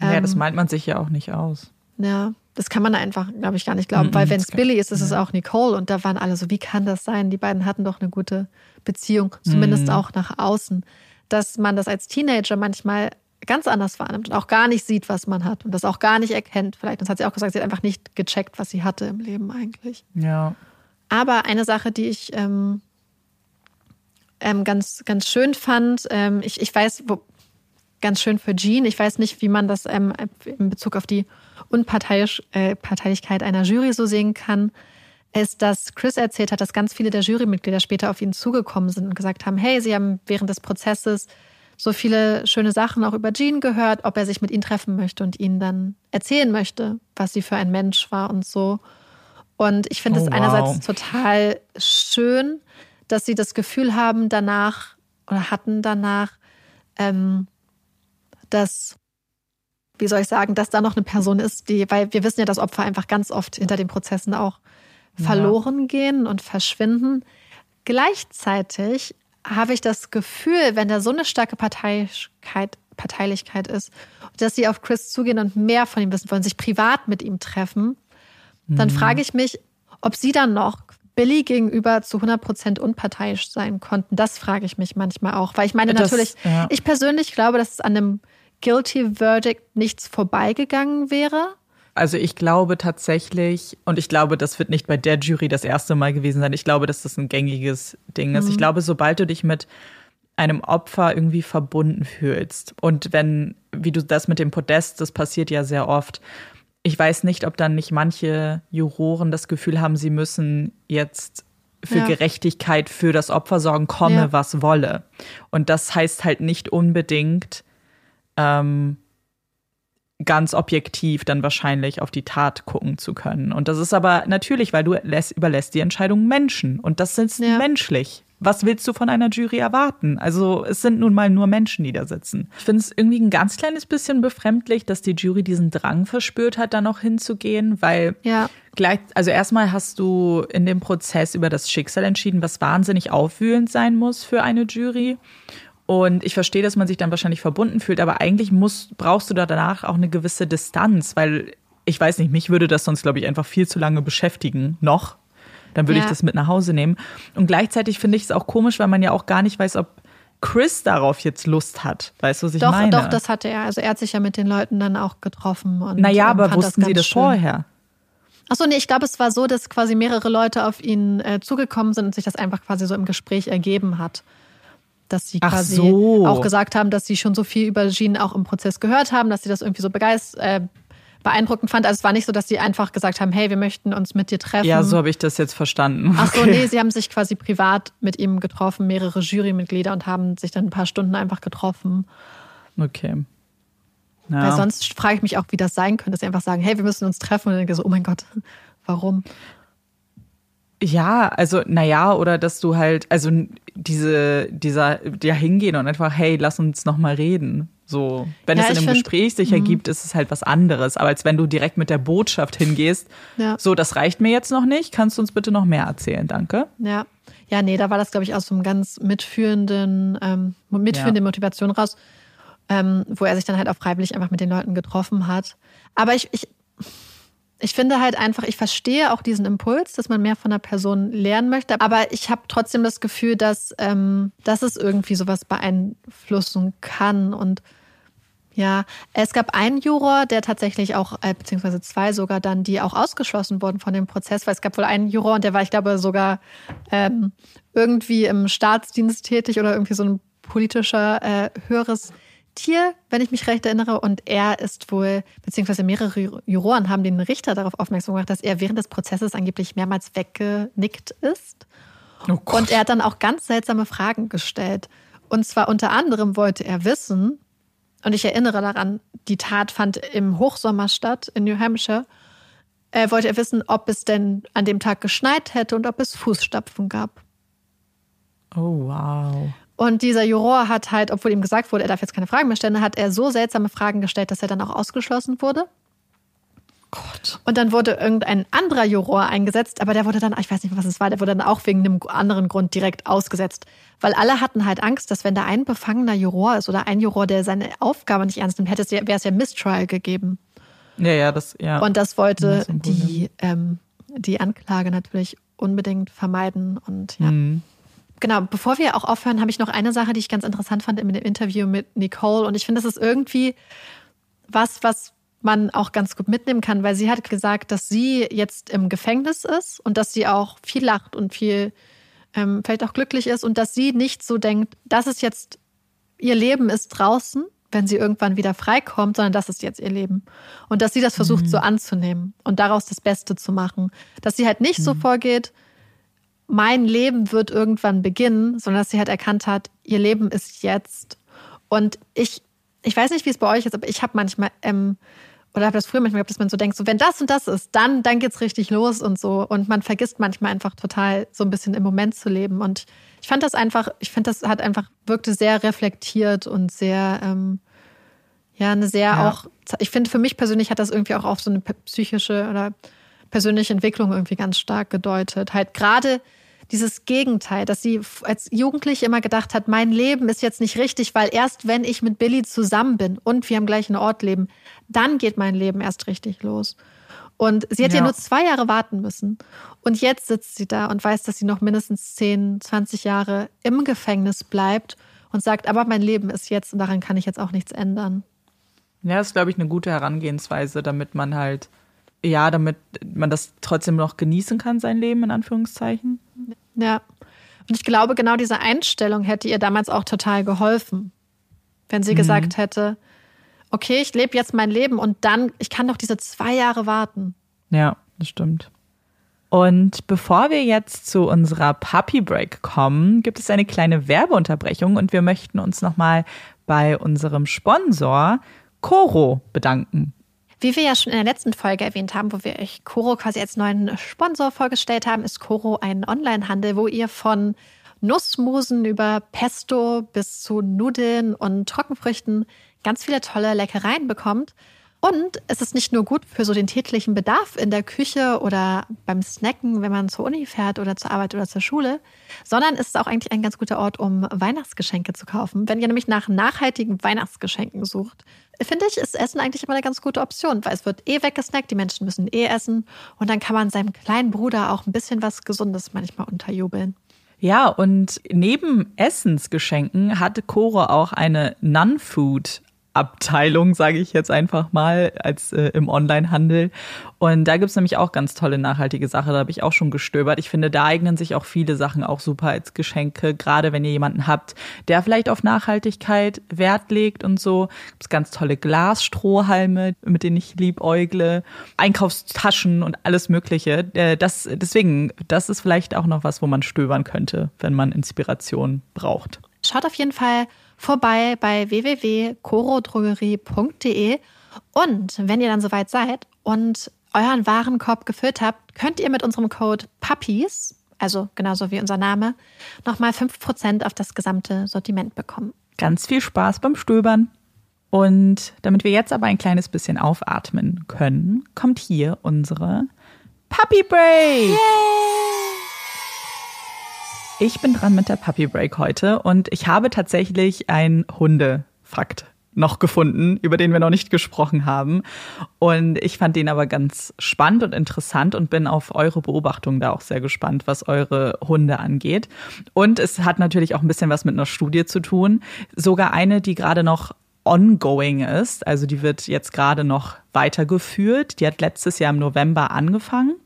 ähm, ja, das meint man sich ja auch nicht aus. Ja, das kann man einfach, glaube ich, gar nicht glauben, mm -mm, weil wenn es Billy ist, ist ja. es auch Nicole. Und da waren alle so, wie kann das sein? Die beiden hatten doch eine gute Beziehung, zumindest mm. auch nach außen. Dass man das als Teenager manchmal ganz anders wahrnimmt und auch gar nicht sieht, was man hat und das auch gar nicht erkennt. Vielleicht, das hat sie auch gesagt, sie hat einfach nicht gecheckt, was sie hatte im Leben eigentlich. Ja. Aber eine Sache, die ich ähm, ähm, ganz, ganz schön fand, ähm, ich, ich weiß, wo, ganz schön für Jean, ich weiß nicht, wie man das ähm, in Bezug auf die Unparteilichkeit äh, einer Jury so sehen kann, ist, dass Chris erzählt hat, dass ganz viele der Jurymitglieder später auf ihn zugekommen sind und gesagt haben, hey, sie haben während des Prozesses so viele schöne Sachen auch über Jean gehört, ob er sich mit ihnen treffen möchte und ihnen dann erzählen möchte, was sie für ein Mensch war und so. Und ich finde es oh, wow. einerseits total schön, dass sie das Gefühl haben danach oder hatten danach, ähm, dass, wie soll ich sagen, dass da noch eine Person ist, die, weil wir wissen ja, dass Opfer einfach ganz oft hinter den Prozessen auch verloren ja. gehen und verschwinden. Gleichzeitig habe ich das Gefühl, wenn da so eine starke Parteilichkeit, Parteilichkeit ist, dass sie auf Chris zugehen und mehr von ihm wissen wollen, sich privat mit ihm treffen, dann mhm. frage ich mich, ob sie dann noch Billy gegenüber zu 100 Prozent unparteiisch sein konnten. Das frage ich mich manchmal auch. Weil ich meine, das, natürlich, ja. ich persönlich glaube, dass es an einem Guilty Verdict nichts vorbeigegangen wäre. Also ich glaube tatsächlich, und ich glaube, das wird nicht bei der Jury das erste Mal gewesen sein. Ich glaube, dass das ein gängiges Ding ist. Mhm. Ich glaube, sobald du dich mit einem Opfer irgendwie verbunden fühlst und wenn, wie du das mit dem Podest, das passiert ja sehr oft, ich weiß nicht, ob dann nicht manche Juroren das Gefühl haben, sie müssen jetzt für ja. Gerechtigkeit für das Opfer sorgen, komme, ja. was wolle. Und das heißt halt nicht unbedingt ähm, ganz objektiv dann wahrscheinlich auf die Tat gucken zu können. Und das ist aber natürlich, weil du lässt, überlässt die Entscheidung Menschen. Und das ist ja. menschlich was willst du von einer Jury erwarten? Also es sind nun mal nur Menschen, die da sitzen. Ich finde es irgendwie ein ganz kleines bisschen befremdlich, dass die Jury diesen Drang verspürt hat, da noch hinzugehen, weil ja. gleich, also erstmal hast du in dem Prozess über das Schicksal entschieden, was wahnsinnig aufwühlend sein muss für eine Jury. Und ich verstehe, dass man sich dann wahrscheinlich verbunden fühlt, aber eigentlich musst, brauchst du da danach auch eine gewisse Distanz, weil ich weiß nicht, mich würde das sonst, glaube ich, einfach viel zu lange beschäftigen, noch, dann würde ja. ich das mit nach Hause nehmen. Und gleichzeitig finde ich es auch komisch, weil man ja auch gar nicht weiß, ob Chris darauf jetzt Lust hat. Weißt du, was ich doch, meine? Doch, das hatte er. Also er hat sich ja mit den Leuten dann auch getroffen. Und naja, aber wussten das sie das schön. vorher? Achso, nee, ich glaube, es war so, dass quasi mehrere Leute auf ihn äh, zugekommen sind und sich das einfach quasi so im Gespräch ergeben hat. Dass sie quasi so. auch gesagt haben, dass sie schon so viel über Jean auch im Prozess gehört haben, dass sie das irgendwie so begeistert, äh, beeindruckend fand. Also es war nicht so, dass sie einfach gesagt haben, hey, wir möchten uns mit dir treffen. Ja, so habe ich das jetzt verstanden. Ach so, okay. nee, sie haben sich quasi privat mit ihm getroffen, mehrere Jurymitglieder und haben sich dann ein paar Stunden einfach getroffen. Okay. Ja. Weil sonst frage ich mich auch, wie das sein könnte, dass sie einfach sagen, hey, wir müssen uns treffen und dann denke ich so, oh mein Gott, warum? Ja, also, naja, oder dass du halt, also diese, dieser, ja, hingehen und einfach, hey, lass uns nochmal reden. So, wenn ja, es in einem find, Gespräch sich ergibt, mhm. ist es halt was anderes. Aber als wenn du direkt mit der Botschaft hingehst, ja. so, das reicht mir jetzt noch nicht, kannst du uns bitte noch mehr erzählen, danke. Ja. Ja, nee, da war das, glaube ich, aus so einem ganz mitführenden, ähm, mitführende ja. Motivation raus, ähm, wo er sich dann halt auch freiwillig einfach mit den Leuten getroffen hat. Aber ich, ich, ich finde halt einfach, ich verstehe auch diesen Impuls, dass man mehr von einer Person lernen möchte. Aber ich habe trotzdem das Gefühl, dass, ähm, dass es irgendwie sowas beeinflussen kann. Und ja, es gab einen Juror, der tatsächlich auch, äh, beziehungsweise zwei sogar dann, die auch ausgeschlossen wurden von dem Prozess, weil es gab wohl einen Juror und der war, ich glaube, sogar ähm, irgendwie im Staatsdienst tätig oder irgendwie so ein politischer äh, höheres Tier, wenn ich mich recht erinnere. Und er ist wohl, beziehungsweise mehrere Juroren haben den Richter darauf aufmerksam gemacht, dass er während des Prozesses angeblich mehrmals weggenickt ist. Oh und er hat dann auch ganz seltsame Fragen gestellt. Und zwar unter anderem wollte er wissen, und ich erinnere daran, die Tat fand im Hochsommer statt in New Hampshire. Er wollte er wissen, ob es denn an dem Tag geschneit hätte und ob es Fußstapfen gab. Oh, wow. Und dieser Juror hat halt, obwohl ihm gesagt wurde, er darf jetzt keine Fragen mehr stellen, hat er so seltsame Fragen gestellt, dass er dann auch ausgeschlossen wurde. Gott. Und dann wurde irgendein anderer Juror eingesetzt, aber der wurde dann, ich weiß nicht, was es war, der wurde dann auch wegen einem anderen Grund direkt ausgesetzt. Weil alle hatten halt Angst, dass wenn da ein befangener Juror ist oder ein Juror, der seine Aufgabe nicht ernst nimmt, hätte es ja, wäre es ja Mistrial gegeben. Ja, ja, das, ja. Und das wollte das die, ähm, die Anklage natürlich unbedingt vermeiden. Und ja. Mhm. Genau, bevor wir auch aufhören, habe ich noch eine Sache, die ich ganz interessant fand in dem Interview mit Nicole. Und ich finde, das ist irgendwie was, was man auch ganz gut mitnehmen kann, weil sie hat gesagt, dass sie jetzt im Gefängnis ist und dass sie auch viel lacht und viel ähm, vielleicht auch glücklich ist und dass sie nicht so denkt, das ist jetzt ihr Leben ist draußen, wenn sie irgendwann wieder freikommt, sondern das ist jetzt ihr Leben. Und dass sie das versucht mhm. so anzunehmen und daraus das Beste zu machen. Dass sie halt nicht mhm. so vorgeht, mein Leben wird irgendwann beginnen, sondern dass sie halt erkannt hat, ihr Leben ist jetzt. Und ich, ich weiß nicht, wie es bei euch ist, aber ich habe manchmal, ähm, oder habe das früher manchmal gehabt, dass man so denkt, so wenn das und das ist, dann, dann geht's richtig los und so. Und man vergisst manchmal einfach total so ein bisschen im Moment zu leben. Und ich fand das einfach, ich finde, das hat einfach, wirkte sehr reflektiert und sehr, ähm, ja, eine sehr ja. auch, ich finde, für mich persönlich hat das irgendwie auch auf so eine psychische oder persönliche Entwicklung irgendwie ganz stark gedeutet. Halt gerade dieses Gegenteil, dass sie als Jugendliche immer gedacht hat, mein Leben ist jetzt nicht richtig, weil erst wenn ich mit Billy zusammen bin und wir am gleichen Ort leben, dann geht mein Leben erst richtig los. Und sie hätte ja. ja nur zwei Jahre warten müssen. Und jetzt sitzt sie da und weiß, dass sie noch mindestens 10, 20 Jahre im Gefängnis bleibt und sagt, aber mein Leben ist jetzt und daran kann ich jetzt auch nichts ändern. Ja, das ist, glaube ich, eine gute Herangehensweise, damit man halt, ja, damit man das trotzdem noch genießen kann, sein Leben, in Anführungszeichen. Ja. Und ich glaube, genau diese Einstellung hätte ihr damals auch total geholfen. Wenn sie mhm. gesagt hätte, okay, ich lebe jetzt mein Leben und dann, ich kann doch diese zwei Jahre warten. Ja, das stimmt. Und bevor wir jetzt zu unserer Puppy Break kommen, gibt es eine kleine Werbeunterbrechung und wir möchten uns nochmal bei unserem Sponsor Coro bedanken. Wie wir ja schon in der letzten Folge erwähnt haben, wo wir euch Coro quasi als neuen Sponsor vorgestellt haben, ist Coro ein Onlinehandel, wo ihr von Nussmusen über Pesto bis zu Nudeln und Trockenfrüchten ganz viele tolle Leckereien bekommt. Und es ist nicht nur gut für so den täglichen Bedarf in der Küche oder beim Snacken, wenn man zur Uni fährt oder zur Arbeit oder zur Schule, sondern es ist auch eigentlich ein ganz guter Ort, um Weihnachtsgeschenke zu kaufen. Wenn ihr nämlich nach nachhaltigen Weihnachtsgeschenken sucht, finde ich, ist Essen eigentlich immer eine ganz gute Option, weil es wird eh weggesnackt, die Menschen müssen eh essen und dann kann man seinem kleinen Bruder auch ein bisschen was Gesundes manchmal unterjubeln. Ja, und neben Essensgeschenken hat Coro auch eine Non-Food Abteilung, sage ich jetzt einfach mal, als äh, im Onlinehandel. Und da gibt's nämlich auch ganz tolle nachhaltige Sachen. Da habe ich auch schon gestöbert. Ich finde, da eignen sich auch viele Sachen auch super als Geschenke, gerade wenn ihr jemanden habt, der vielleicht auf Nachhaltigkeit Wert legt und so. Gibt's ganz tolle Glasstrohhalme, mit denen ich liebäugle, Einkaufstaschen und alles Mögliche. Äh, das, deswegen, das ist vielleicht auch noch was, wo man stöbern könnte, wenn man Inspiration braucht. Schaut auf jeden Fall vorbei bei www.corodrogerie.de. Und wenn ihr dann soweit seid und euren Warenkorb gefüllt habt, könnt ihr mit unserem Code PUPPIES, also genauso wie unser Name, nochmal 5% auf das gesamte Sortiment bekommen. Ganz viel Spaß beim Stöbern. Und damit wir jetzt aber ein kleines bisschen aufatmen können, kommt hier unsere Puppy Break. Yay! Ich bin dran mit der Puppy Break heute und ich habe tatsächlich einen Hundefakt noch gefunden, über den wir noch nicht gesprochen haben. Und ich fand den aber ganz spannend und interessant und bin auf eure Beobachtungen da auch sehr gespannt, was eure Hunde angeht. Und es hat natürlich auch ein bisschen was mit einer Studie zu tun. Sogar eine, die gerade noch ongoing ist. Also die wird jetzt gerade noch weitergeführt. Die hat letztes Jahr im November angefangen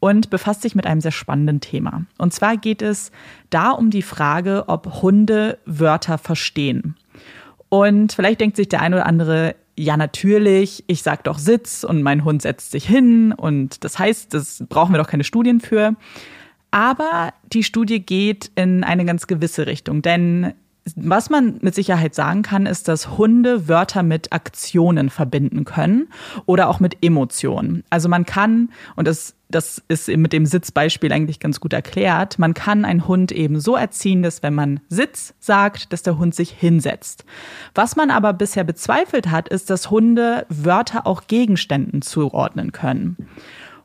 und befasst sich mit einem sehr spannenden Thema. Und zwar geht es da um die Frage, ob Hunde Wörter verstehen. Und vielleicht denkt sich der eine oder andere, ja natürlich, ich sage doch Sitz und mein Hund setzt sich hin und das heißt, das brauchen wir doch keine Studien für. Aber die Studie geht in eine ganz gewisse Richtung, denn was man mit Sicherheit sagen kann, ist, dass Hunde Wörter mit Aktionen verbinden können oder auch mit Emotionen. Also man kann, und das, das ist mit dem Sitzbeispiel eigentlich ganz gut erklärt, man kann einen Hund eben so erziehen, dass wenn man Sitz sagt, dass der Hund sich hinsetzt. Was man aber bisher bezweifelt hat, ist, dass Hunde Wörter auch Gegenständen zuordnen können.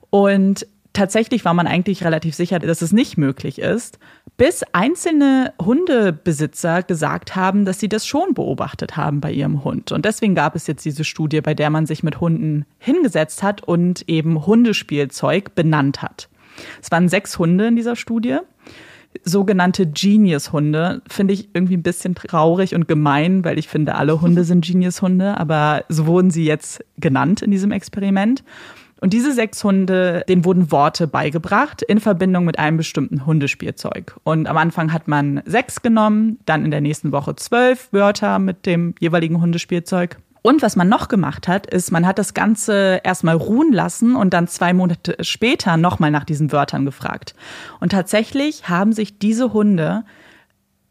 Und tatsächlich war man eigentlich relativ sicher, dass es nicht möglich ist, bis einzelne Hundebesitzer gesagt haben, dass sie das schon beobachtet haben bei ihrem Hund. Und deswegen gab es jetzt diese Studie, bei der man sich mit Hunden hingesetzt hat und eben Hundespielzeug benannt hat. Es waren sechs Hunde in dieser Studie. Sogenannte Genius-Hunde finde ich irgendwie ein bisschen traurig und gemein, weil ich finde, alle Hunde sind Genius-Hunde, aber so wurden sie jetzt genannt in diesem Experiment. Und diese sechs Hunde, denen wurden Worte beigebracht in Verbindung mit einem bestimmten Hundespielzeug. Und am Anfang hat man sechs genommen, dann in der nächsten Woche zwölf Wörter mit dem jeweiligen Hundespielzeug. Und was man noch gemacht hat, ist, man hat das Ganze erstmal ruhen lassen und dann zwei Monate später nochmal nach diesen Wörtern gefragt. Und tatsächlich haben sich diese Hunde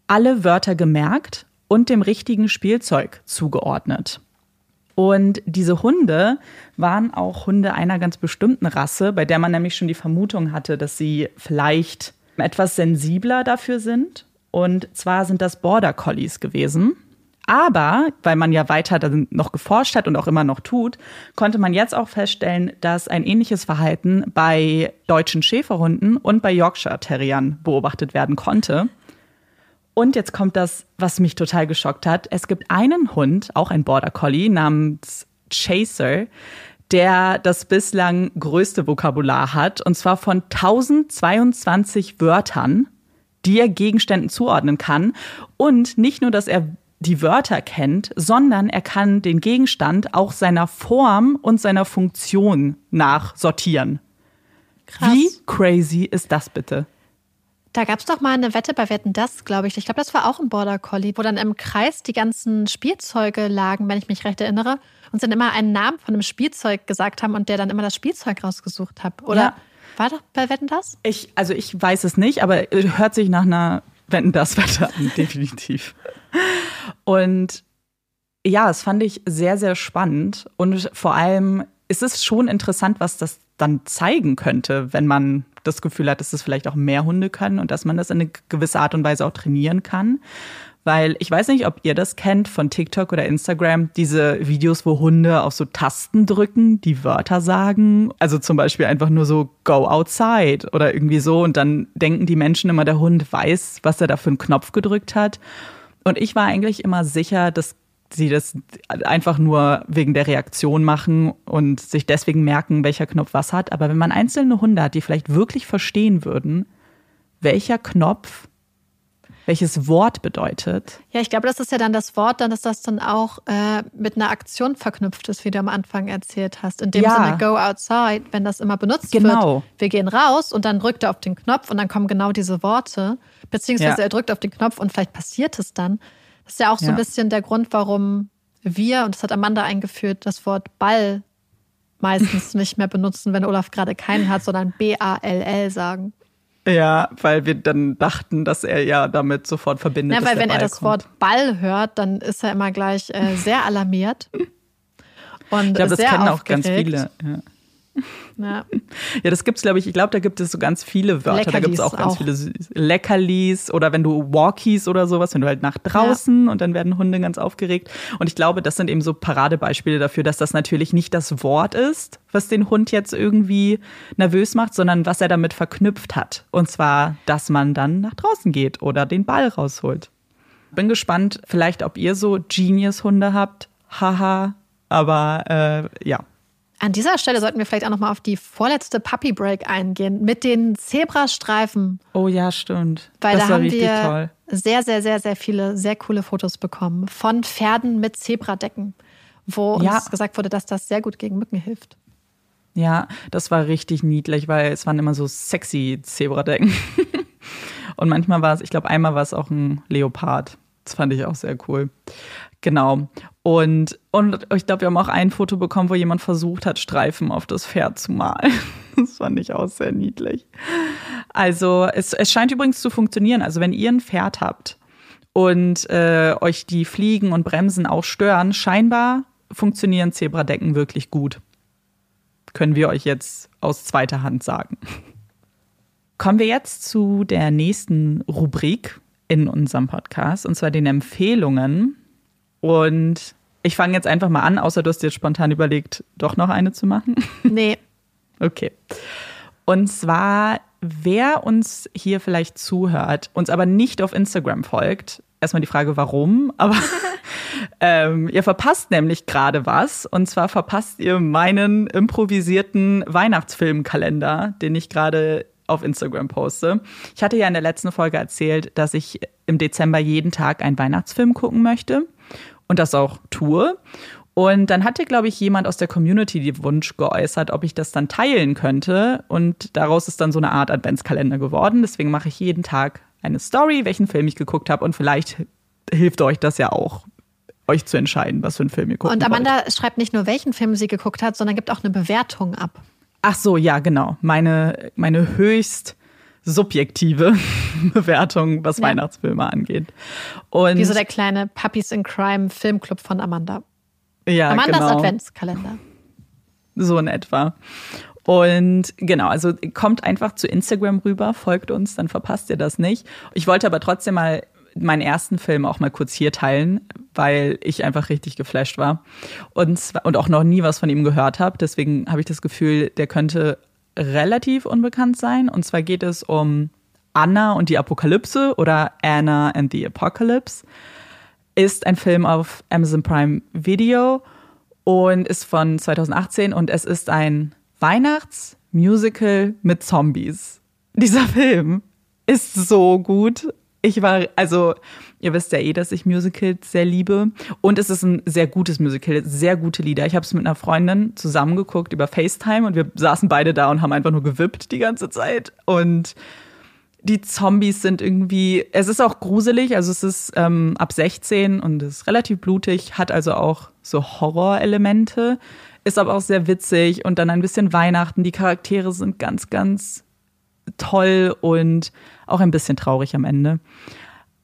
alle Wörter gemerkt und dem richtigen Spielzeug zugeordnet. Und diese Hunde waren auch Hunde einer ganz bestimmten Rasse, bei der man nämlich schon die Vermutung hatte, dass sie vielleicht etwas sensibler dafür sind. Und zwar sind das Border Collies gewesen. Aber, weil man ja weiter dann noch geforscht hat und auch immer noch tut, konnte man jetzt auch feststellen, dass ein ähnliches Verhalten bei deutschen Schäferhunden und bei Yorkshire Terriern beobachtet werden konnte. Und jetzt kommt das, was mich total geschockt hat. Es gibt einen Hund, auch ein Border Collie namens Chaser, der das bislang größte Vokabular hat, und zwar von 1022 Wörtern, die er Gegenständen zuordnen kann. Und nicht nur, dass er die Wörter kennt, sondern er kann den Gegenstand auch seiner Form und seiner Funktion nach sortieren. Krass. Wie crazy ist das bitte? Da gab es doch mal eine Wette bei Wetten das, glaube ich. Ich glaube, das war auch ein Border Collie, wo dann im Kreis die ganzen Spielzeuge lagen, wenn ich mich recht erinnere, und dann immer einen Namen von einem Spielzeug gesagt haben und der dann immer das Spielzeug rausgesucht hat. Oder ja. war doch bei Wetten das? Ich, also ich weiß es nicht, aber hört sich nach einer Wetten das Wette an, definitiv. Und ja, das fand ich sehr, sehr spannend. Und vor allem ist es schon interessant, was das dann zeigen könnte, wenn man das Gefühl hat, dass es vielleicht auch mehr Hunde können und dass man das in eine gewisse Art und Weise auch trainieren kann. Weil ich weiß nicht, ob ihr das kennt von TikTok oder Instagram, diese Videos, wo Hunde auf so Tasten drücken, die Wörter sagen. Also zum Beispiel einfach nur so go outside oder irgendwie so. Und dann denken die Menschen immer, der Hund weiß, was er da für einen Knopf gedrückt hat. Und ich war eigentlich immer sicher, dass sie das einfach nur wegen der Reaktion machen und sich deswegen merken, welcher Knopf was hat. Aber wenn man einzelne Hunde hat, die vielleicht wirklich verstehen würden, welcher Knopf welches Wort bedeutet. Ja, ich glaube, das ist ja dann das Wort, dann ist das dann auch äh, mit einer Aktion verknüpft ist, wie du am Anfang erzählt hast. In dem ja. Sinne, go outside, wenn das immer benutzt genau. wird. Wir gehen raus und dann drückt er auf den Knopf und dann kommen genau diese Worte. Beziehungsweise ja. er drückt auf den Knopf und vielleicht passiert es dann. Das ist ja auch so ja. ein bisschen der Grund, warum wir, und das hat Amanda eingeführt, das Wort Ball meistens nicht mehr benutzen, wenn Olaf gerade keinen hat, sondern B-A-L-L sagen. Ja, weil wir dann dachten, dass er ja damit sofort verbindet. Ja, weil wenn er das kommt. Wort Ball hört, dann ist er immer gleich äh, sehr alarmiert. Und ich glaube, das kennen auch ganz viele. Ja. Ja, ja das gibt's, glaube ich. Ich glaube, da gibt es so ganz viele Wörter. Leckerlis da gibt es auch ganz auch. viele Leckerlis oder wenn du Walkies oder sowas, wenn du halt nach draußen ja. und dann werden Hunde ganz aufgeregt. Und ich glaube, das sind eben so Paradebeispiele dafür, dass das natürlich nicht das Wort ist, was den Hund jetzt irgendwie nervös macht, sondern was er damit verknüpft hat. Und zwar, dass man dann nach draußen geht oder den Ball rausholt. Bin gespannt, vielleicht, ob ihr so Genius-Hunde habt. Haha. Aber äh, ja, an dieser Stelle sollten wir vielleicht auch noch mal auf die vorletzte Puppy Break eingehen mit den Zebrastreifen. Oh ja, stimmt. Weil das da haben wir toll. sehr, sehr, sehr, sehr viele sehr coole Fotos bekommen von Pferden mit Zebradecken, wo ja. uns gesagt wurde, dass das sehr gut gegen Mücken hilft. Ja, das war richtig niedlich, weil es waren immer so sexy Zebradecken. Und manchmal war es, ich glaube, einmal war es auch ein Leopard. Das fand ich auch sehr cool. Genau. Und, und ich glaube, wir haben auch ein Foto bekommen, wo jemand versucht hat, Streifen auf das Pferd zu malen. Das fand ich auch sehr niedlich. Also es, es scheint übrigens zu funktionieren. Also wenn ihr ein Pferd habt und äh, euch die Fliegen und Bremsen auch stören, scheinbar funktionieren Zebradecken wirklich gut. Können wir euch jetzt aus zweiter Hand sagen. Kommen wir jetzt zu der nächsten Rubrik in unserem Podcast, und zwar den Empfehlungen. Und ich fange jetzt einfach mal an, außer du hast dir spontan überlegt, doch noch eine zu machen. Nee. Okay. Und zwar, wer uns hier vielleicht zuhört, uns aber nicht auf Instagram folgt, erstmal die Frage, warum, aber ähm, ihr verpasst nämlich gerade was. Und zwar verpasst ihr meinen improvisierten Weihnachtsfilmkalender, den ich gerade auf Instagram poste. Ich hatte ja in der letzten Folge erzählt, dass ich im Dezember jeden Tag einen Weihnachtsfilm gucken möchte und das auch tue. Und dann hatte, glaube ich, jemand aus der Community den Wunsch geäußert, ob ich das dann teilen könnte. Und daraus ist dann so eine Art Adventskalender geworden. Deswegen mache ich jeden Tag eine Story, welchen Film ich geguckt habe. Und vielleicht hilft euch das ja auch, euch zu entscheiden, was für einen Film ihr guckt. Und Amanda wollt. schreibt nicht nur, welchen Film sie geguckt hat, sondern gibt auch eine Bewertung ab. Ach so, ja, genau. Meine, meine höchst subjektive Bewertung, was ja. Weihnachtsfilme angeht. Und Wie so der kleine Puppies in Crime Filmclub von Amanda. Ja, Amandas genau. Adventskalender. So in etwa. Und genau, also kommt einfach zu Instagram rüber, folgt uns, dann verpasst ihr das nicht. Ich wollte aber trotzdem mal meinen ersten Film auch mal kurz hier teilen, weil ich einfach richtig geflasht war und, und auch noch nie was von ihm gehört habe. Deswegen habe ich das Gefühl, der könnte relativ unbekannt sein. Und zwar geht es um Anna und die Apokalypse oder Anna and the Apocalypse ist ein Film auf Amazon Prime Video und ist von 2018 und es ist ein Weihnachtsmusical mit Zombies. Dieser Film ist so gut. Ich war, also, ihr wisst ja eh, dass ich Musicals sehr liebe. Und es ist ein sehr gutes Musical, sehr gute Lieder. Ich habe es mit einer Freundin zusammengeguckt über FaceTime und wir saßen beide da und haben einfach nur gewippt die ganze Zeit. Und die Zombies sind irgendwie, es ist auch gruselig, also es ist ähm, ab 16 und es ist relativ blutig, hat also auch so Horrorelemente, ist aber auch sehr witzig und dann ein bisschen Weihnachten. Die Charaktere sind ganz, ganz toll und auch ein bisschen traurig am Ende.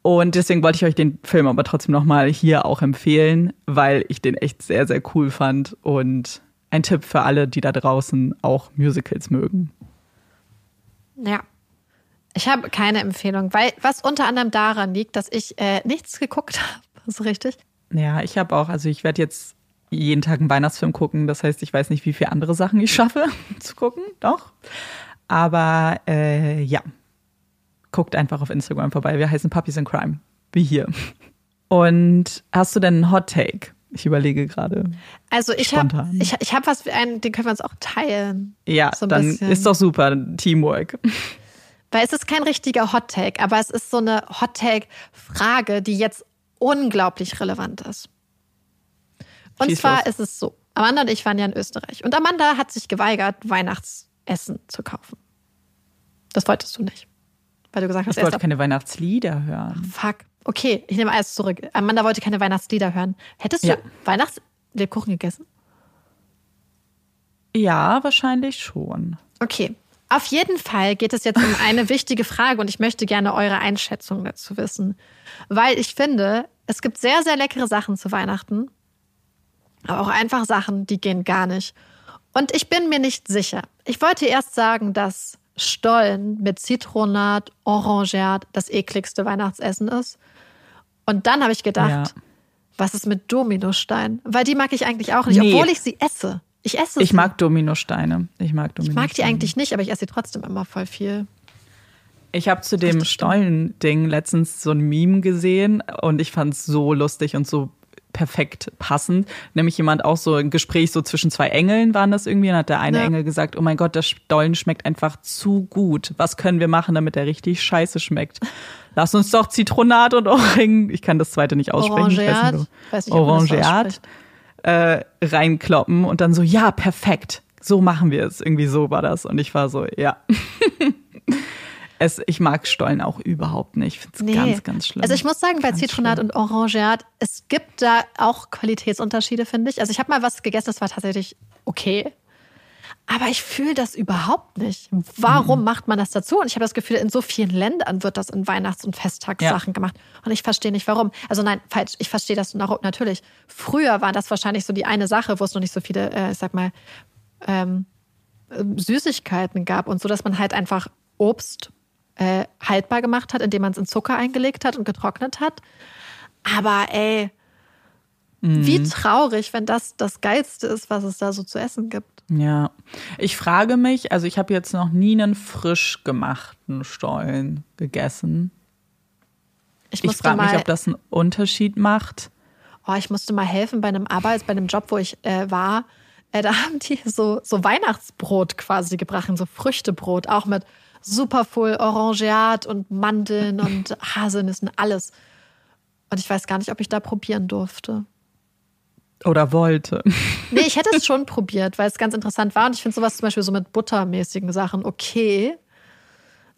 Und deswegen wollte ich euch den Film aber trotzdem nochmal hier auch empfehlen, weil ich den echt sehr, sehr cool fand und ein Tipp für alle, die da draußen auch Musicals mögen. Ja, ich habe keine Empfehlung, weil was unter anderem daran liegt, dass ich äh, nichts geguckt habe. So richtig? Ja, ich habe auch, also ich werde jetzt jeden Tag einen Weihnachtsfilm gucken. Das heißt, ich weiß nicht, wie viele andere Sachen ich schaffe zu gucken. Doch. Aber äh, ja, guckt einfach auf Instagram vorbei. Wir heißen Puppies in Crime. Wie hier. Und hast du denn einen Hot Take? Ich überlege gerade. Also ich habe ich, ich hab was, einen, den können wir uns auch teilen. Ja, so dann bisschen. ist doch super. Teamwork. Weil es ist kein richtiger Hot Take, aber es ist so eine Hot Take-Frage, die jetzt unglaublich relevant ist. Und Schieß zwar los. ist es so: Amanda und ich waren ja in Österreich. Und Amanda hat sich geweigert, Weihnachtsessen zu kaufen. Das wolltest du nicht. Weil du gesagt hast, ich wollte keine Weihnachtslieder hören. fuck. Okay, ich nehme alles zurück. Amanda wollte keine Weihnachtslieder hören. Hättest du ja. Weihnachtslebkuchen gegessen? Ja, wahrscheinlich schon. Okay, auf jeden Fall geht es jetzt um eine wichtige Frage und ich möchte gerne eure Einschätzung dazu wissen. Weil ich finde, es gibt sehr, sehr leckere Sachen zu Weihnachten, aber auch einfach Sachen, die gehen gar nicht. Und ich bin mir nicht sicher. Ich wollte erst sagen, dass Stollen mit Zitronat, Orangeat das ekligste Weihnachtsessen ist. Und dann habe ich gedacht, ja. was ist mit Dominostein? Weil die mag ich eigentlich auch nicht, nee. obwohl ich sie esse. Ich esse sie. Ich mag Dominosteine. Ich mag Dominosteine. Ich mag die eigentlich nicht, aber ich esse sie trotzdem immer voll viel. Ich habe zu dem Stollen-Ding letztens so ein Meme gesehen und ich fand es so lustig und so perfekt passend. Nämlich jemand auch so ein Gespräch so zwischen zwei Engeln waren das irgendwie und hat der eine ja. Engel gesagt, oh mein Gott, das Stollen schmeckt einfach zu gut. Was können wir machen, damit der richtig scheiße schmeckt? Lass uns doch Zitronat und Orangen, ich kann das zweite nicht aussprechen. Orangeat. Ich weiß nicht, Orangeat äh, reinkloppen und dann so, ja, perfekt, so machen wir es. Irgendwie so war das. Und ich war so, ja. es, ich mag Stollen auch überhaupt nicht. Ich finde es nee. ganz, ganz schlimm. Also ich muss sagen, bei Zitronat schlimm. und Orangeat, es gibt da auch Qualitätsunterschiede, finde ich. Also ich habe mal was gegessen, das war tatsächlich okay. Aber ich fühle das überhaupt nicht. Warum mhm. macht man das dazu? Und ich habe das Gefühl, in so vielen Ländern wird das in Weihnachts- und Festtagssachen ja. gemacht. Und ich verstehe nicht, warum. Also nein, falsch, ich verstehe das natürlich. Früher war das wahrscheinlich so die eine Sache, wo es noch nicht so viele, äh, ich sag mal, ähm, Süßigkeiten gab und so, dass man halt einfach Obst äh, haltbar gemacht hat, indem man es in Zucker eingelegt hat und getrocknet hat. Aber ey, mhm. wie traurig, wenn das das Geilste ist, was es da so zu essen gibt. Ja, ich frage mich, also ich habe jetzt noch nie einen frisch gemachten Stollen gegessen. Ich, ich frage mich, ob das einen Unterschied macht. Oh, ich musste mal helfen bei einem Arbeits, bei einem Job, wo ich äh, war. Äh, da haben die so, so Weihnachtsbrot quasi gebracht, so Früchtebrot, auch mit super voll Orangeat und Mandeln und Haselnüssen, alles. Und ich weiß gar nicht, ob ich da probieren durfte. Oder wollte. Nee, ich hätte es schon probiert, weil es ganz interessant war. Und ich finde sowas zum Beispiel so mit buttermäßigen Sachen okay.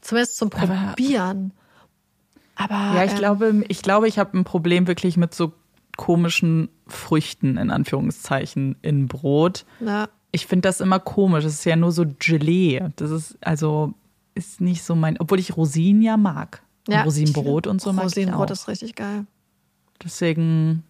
Zumindest zum Probieren. Aber, ja, ich ähm, glaube, ich glaube, ich habe ein Problem wirklich mit so komischen Früchten in Anführungszeichen in Brot. Ja. Ich finde das immer komisch. Es ist ja nur so Gelee. Das ist also ist nicht so mein, obwohl ich Rosinen ja mag. Ja, Rosinenbrot und so mag Rosinenbrot ist richtig geil. Deswegen,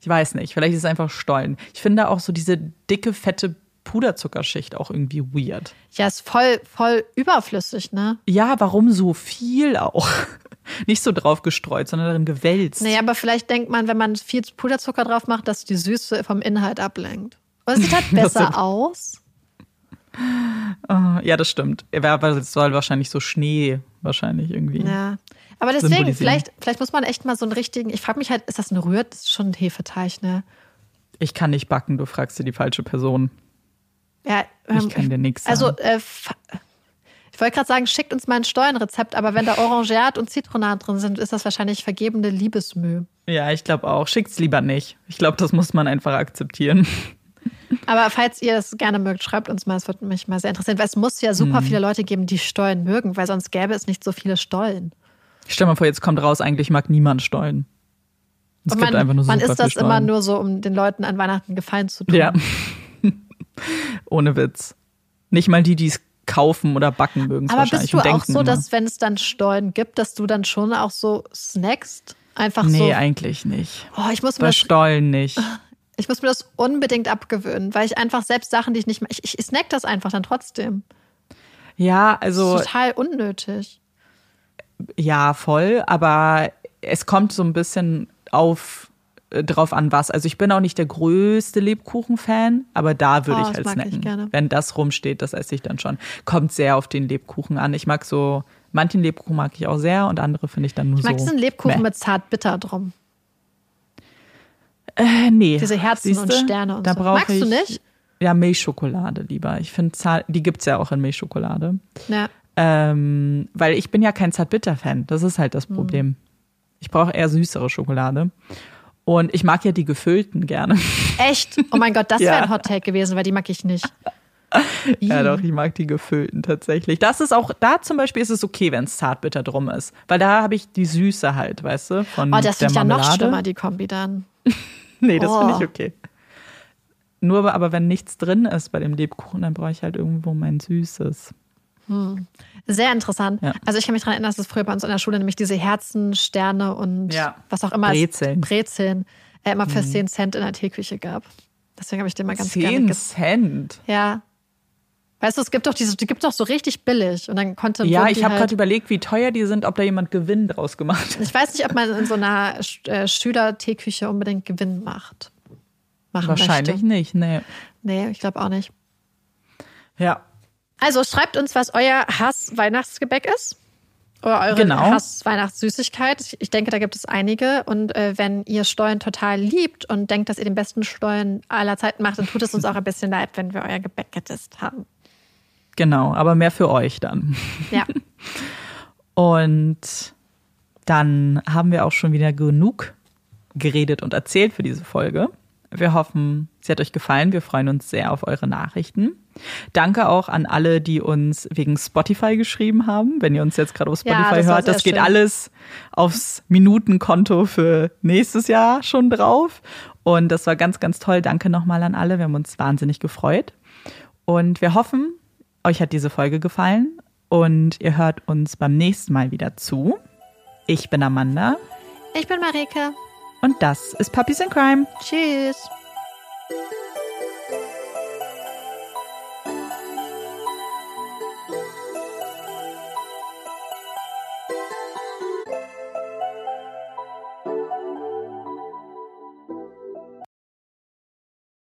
ich weiß nicht, vielleicht ist es einfach Stollen. Ich finde auch so diese dicke, fette Puderzuckerschicht auch irgendwie weird. Ja, ist voll, voll überflüssig, ne? Ja, warum so viel auch? Nicht so drauf gestreut, sondern darin gewälzt. Naja, aber vielleicht denkt man, wenn man viel Puderzucker drauf macht, dass die Süße vom Inhalt ablenkt. Und es sieht halt besser aus. Oh, ja, das stimmt. Aber es soll wahrscheinlich so Schnee wahrscheinlich irgendwie. Ja. Aber deswegen, vielleicht, vielleicht muss man echt mal so einen richtigen. Ich frage mich halt, ist das ein Rührt? Das ist schon ein Hefeteig, ne? Ich kann nicht backen, du fragst dir die falsche Person. Ja, ähm, ich kann dir nichts also, sagen. Also, äh, ich wollte gerade sagen, schickt uns mal ein Steuernrezept, aber wenn da Orangeat und Zitronat drin sind, ist das wahrscheinlich vergebene Liebesmüh. Ja, ich glaube auch. Schickt's lieber nicht. Ich glaube, das muss man einfach akzeptieren. Aber falls ihr es gerne mögt, schreibt uns mal. Es würde mich mal sehr interessieren, weil es muss ja super mhm. viele Leute geben, die Stollen mögen, weil sonst gäbe es nicht so viele Stollen. Stell mal vor, jetzt kommt raus, eigentlich mag niemand Stollen. Es Und man, einfach nur man isst das immer nur so, um den Leuten an Weihnachten Gefallen zu tun. Ja. Ohne Witz. Nicht mal die, die es kaufen oder backen mögen. Aber bist du auch so, dass wenn es dann Stollen gibt, dass du dann schon auch so snackst? Einfach nee, so. Nee, eigentlich nicht. Oh, ich muss Bei Stollen nicht. Ich muss mir das unbedingt abgewöhnen, weil ich einfach selbst Sachen, die ich nicht ich, ich snack das einfach dann trotzdem. Ja, also. total unnötig. Ja, voll, aber es kommt so ein bisschen auf äh, drauf an, was. Also ich bin auch nicht der größte Lebkuchen-Fan, aber da würde oh, ich halt snacken. Ich Wenn das rumsteht, das esse ich dann schon. Kommt sehr auf den Lebkuchen an. Ich mag so, manchen Lebkuchen mag ich auch sehr und andere finde ich dann nur so. Ich mag so. diesen Lebkuchen meh. mit zart-bitter drum. Äh, nee. Diese Herzen Siehste? und Sterne und da so. Magst ich, du nicht? Ja, Milchschokolade lieber. Ich finde, die gibt es ja auch in Milchschokolade. Ja. Ähm, weil ich bin ja kein Zartbitter-Fan. Das ist halt das hm. Problem. Mhm. Ich brauche eher süßere Schokolade. Und ich mag ja die gefüllten gerne. Echt? Oh mein Gott, das ja. wäre ein Hot Take gewesen, weil die mag ich nicht. ja, doch, ich mag die gefüllten tatsächlich. Das ist auch, da zum Beispiel ist es okay, wenn es zartbitter drum ist. Weil da habe ich die Süße halt, weißt du? Von oh, das finde ich ja noch schlimmer, die Kombi dann. nee, das oh. finde ich okay. Nur aber, wenn nichts drin ist bei dem Lebkuchen, dann brauche ich halt irgendwo mein Süßes. Hm. Sehr interessant. Ja. Also ich kann mich daran erinnern, dass es früher bei uns in der Schule nämlich diese Herzen, Sterne und ja. was auch immer Brezeln, Brezeln äh, immer für hm. 10 Cent in der Teeküche gab. Deswegen habe ich den mal ganz 10 gerne 10 Cent? Ja. Weißt du, es gibt doch diese, die gibt doch so richtig billig und dann konnte Ja, ich habe halt, gerade überlegt, wie teuer die sind, ob da jemand Gewinn draus gemacht hat. Ich weiß nicht, ob man in so einer äh, Schüler-Teeküche unbedingt Gewinn macht. Machen Wahrscheinlich möchte. nicht, nee. Nee, ich glaube auch nicht. Ja. Also schreibt uns, was euer Hass-Weihnachtsgebäck ist. Oder eure genau. Hass-Weihnachtssüßigkeit. Ich denke, da gibt es einige. Und äh, wenn ihr Steuern total liebt und denkt, dass ihr den besten Steuern aller Zeiten macht, dann tut es uns auch ein bisschen leid, wenn wir euer Gebäck getestet haben. Genau, aber mehr für euch dann. Ja. und dann haben wir auch schon wieder genug geredet und erzählt für diese Folge. Wir hoffen, sie hat euch gefallen. Wir freuen uns sehr auf eure Nachrichten. Danke auch an alle, die uns wegen Spotify geschrieben haben. Wenn ihr uns jetzt gerade auf Spotify ja, das hört, das geht schön. alles aufs Minutenkonto für nächstes Jahr schon drauf. Und das war ganz, ganz toll. Danke nochmal an alle. Wir haben uns wahnsinnig gefreut. Und wir hoffen, euch hat diese Folge gefallen und ihr hört uns beim nächsten Mal wieder zu. Ich bin Amanda. Ich bin Marike. Und das ist Puppies in Crime. Tschüss.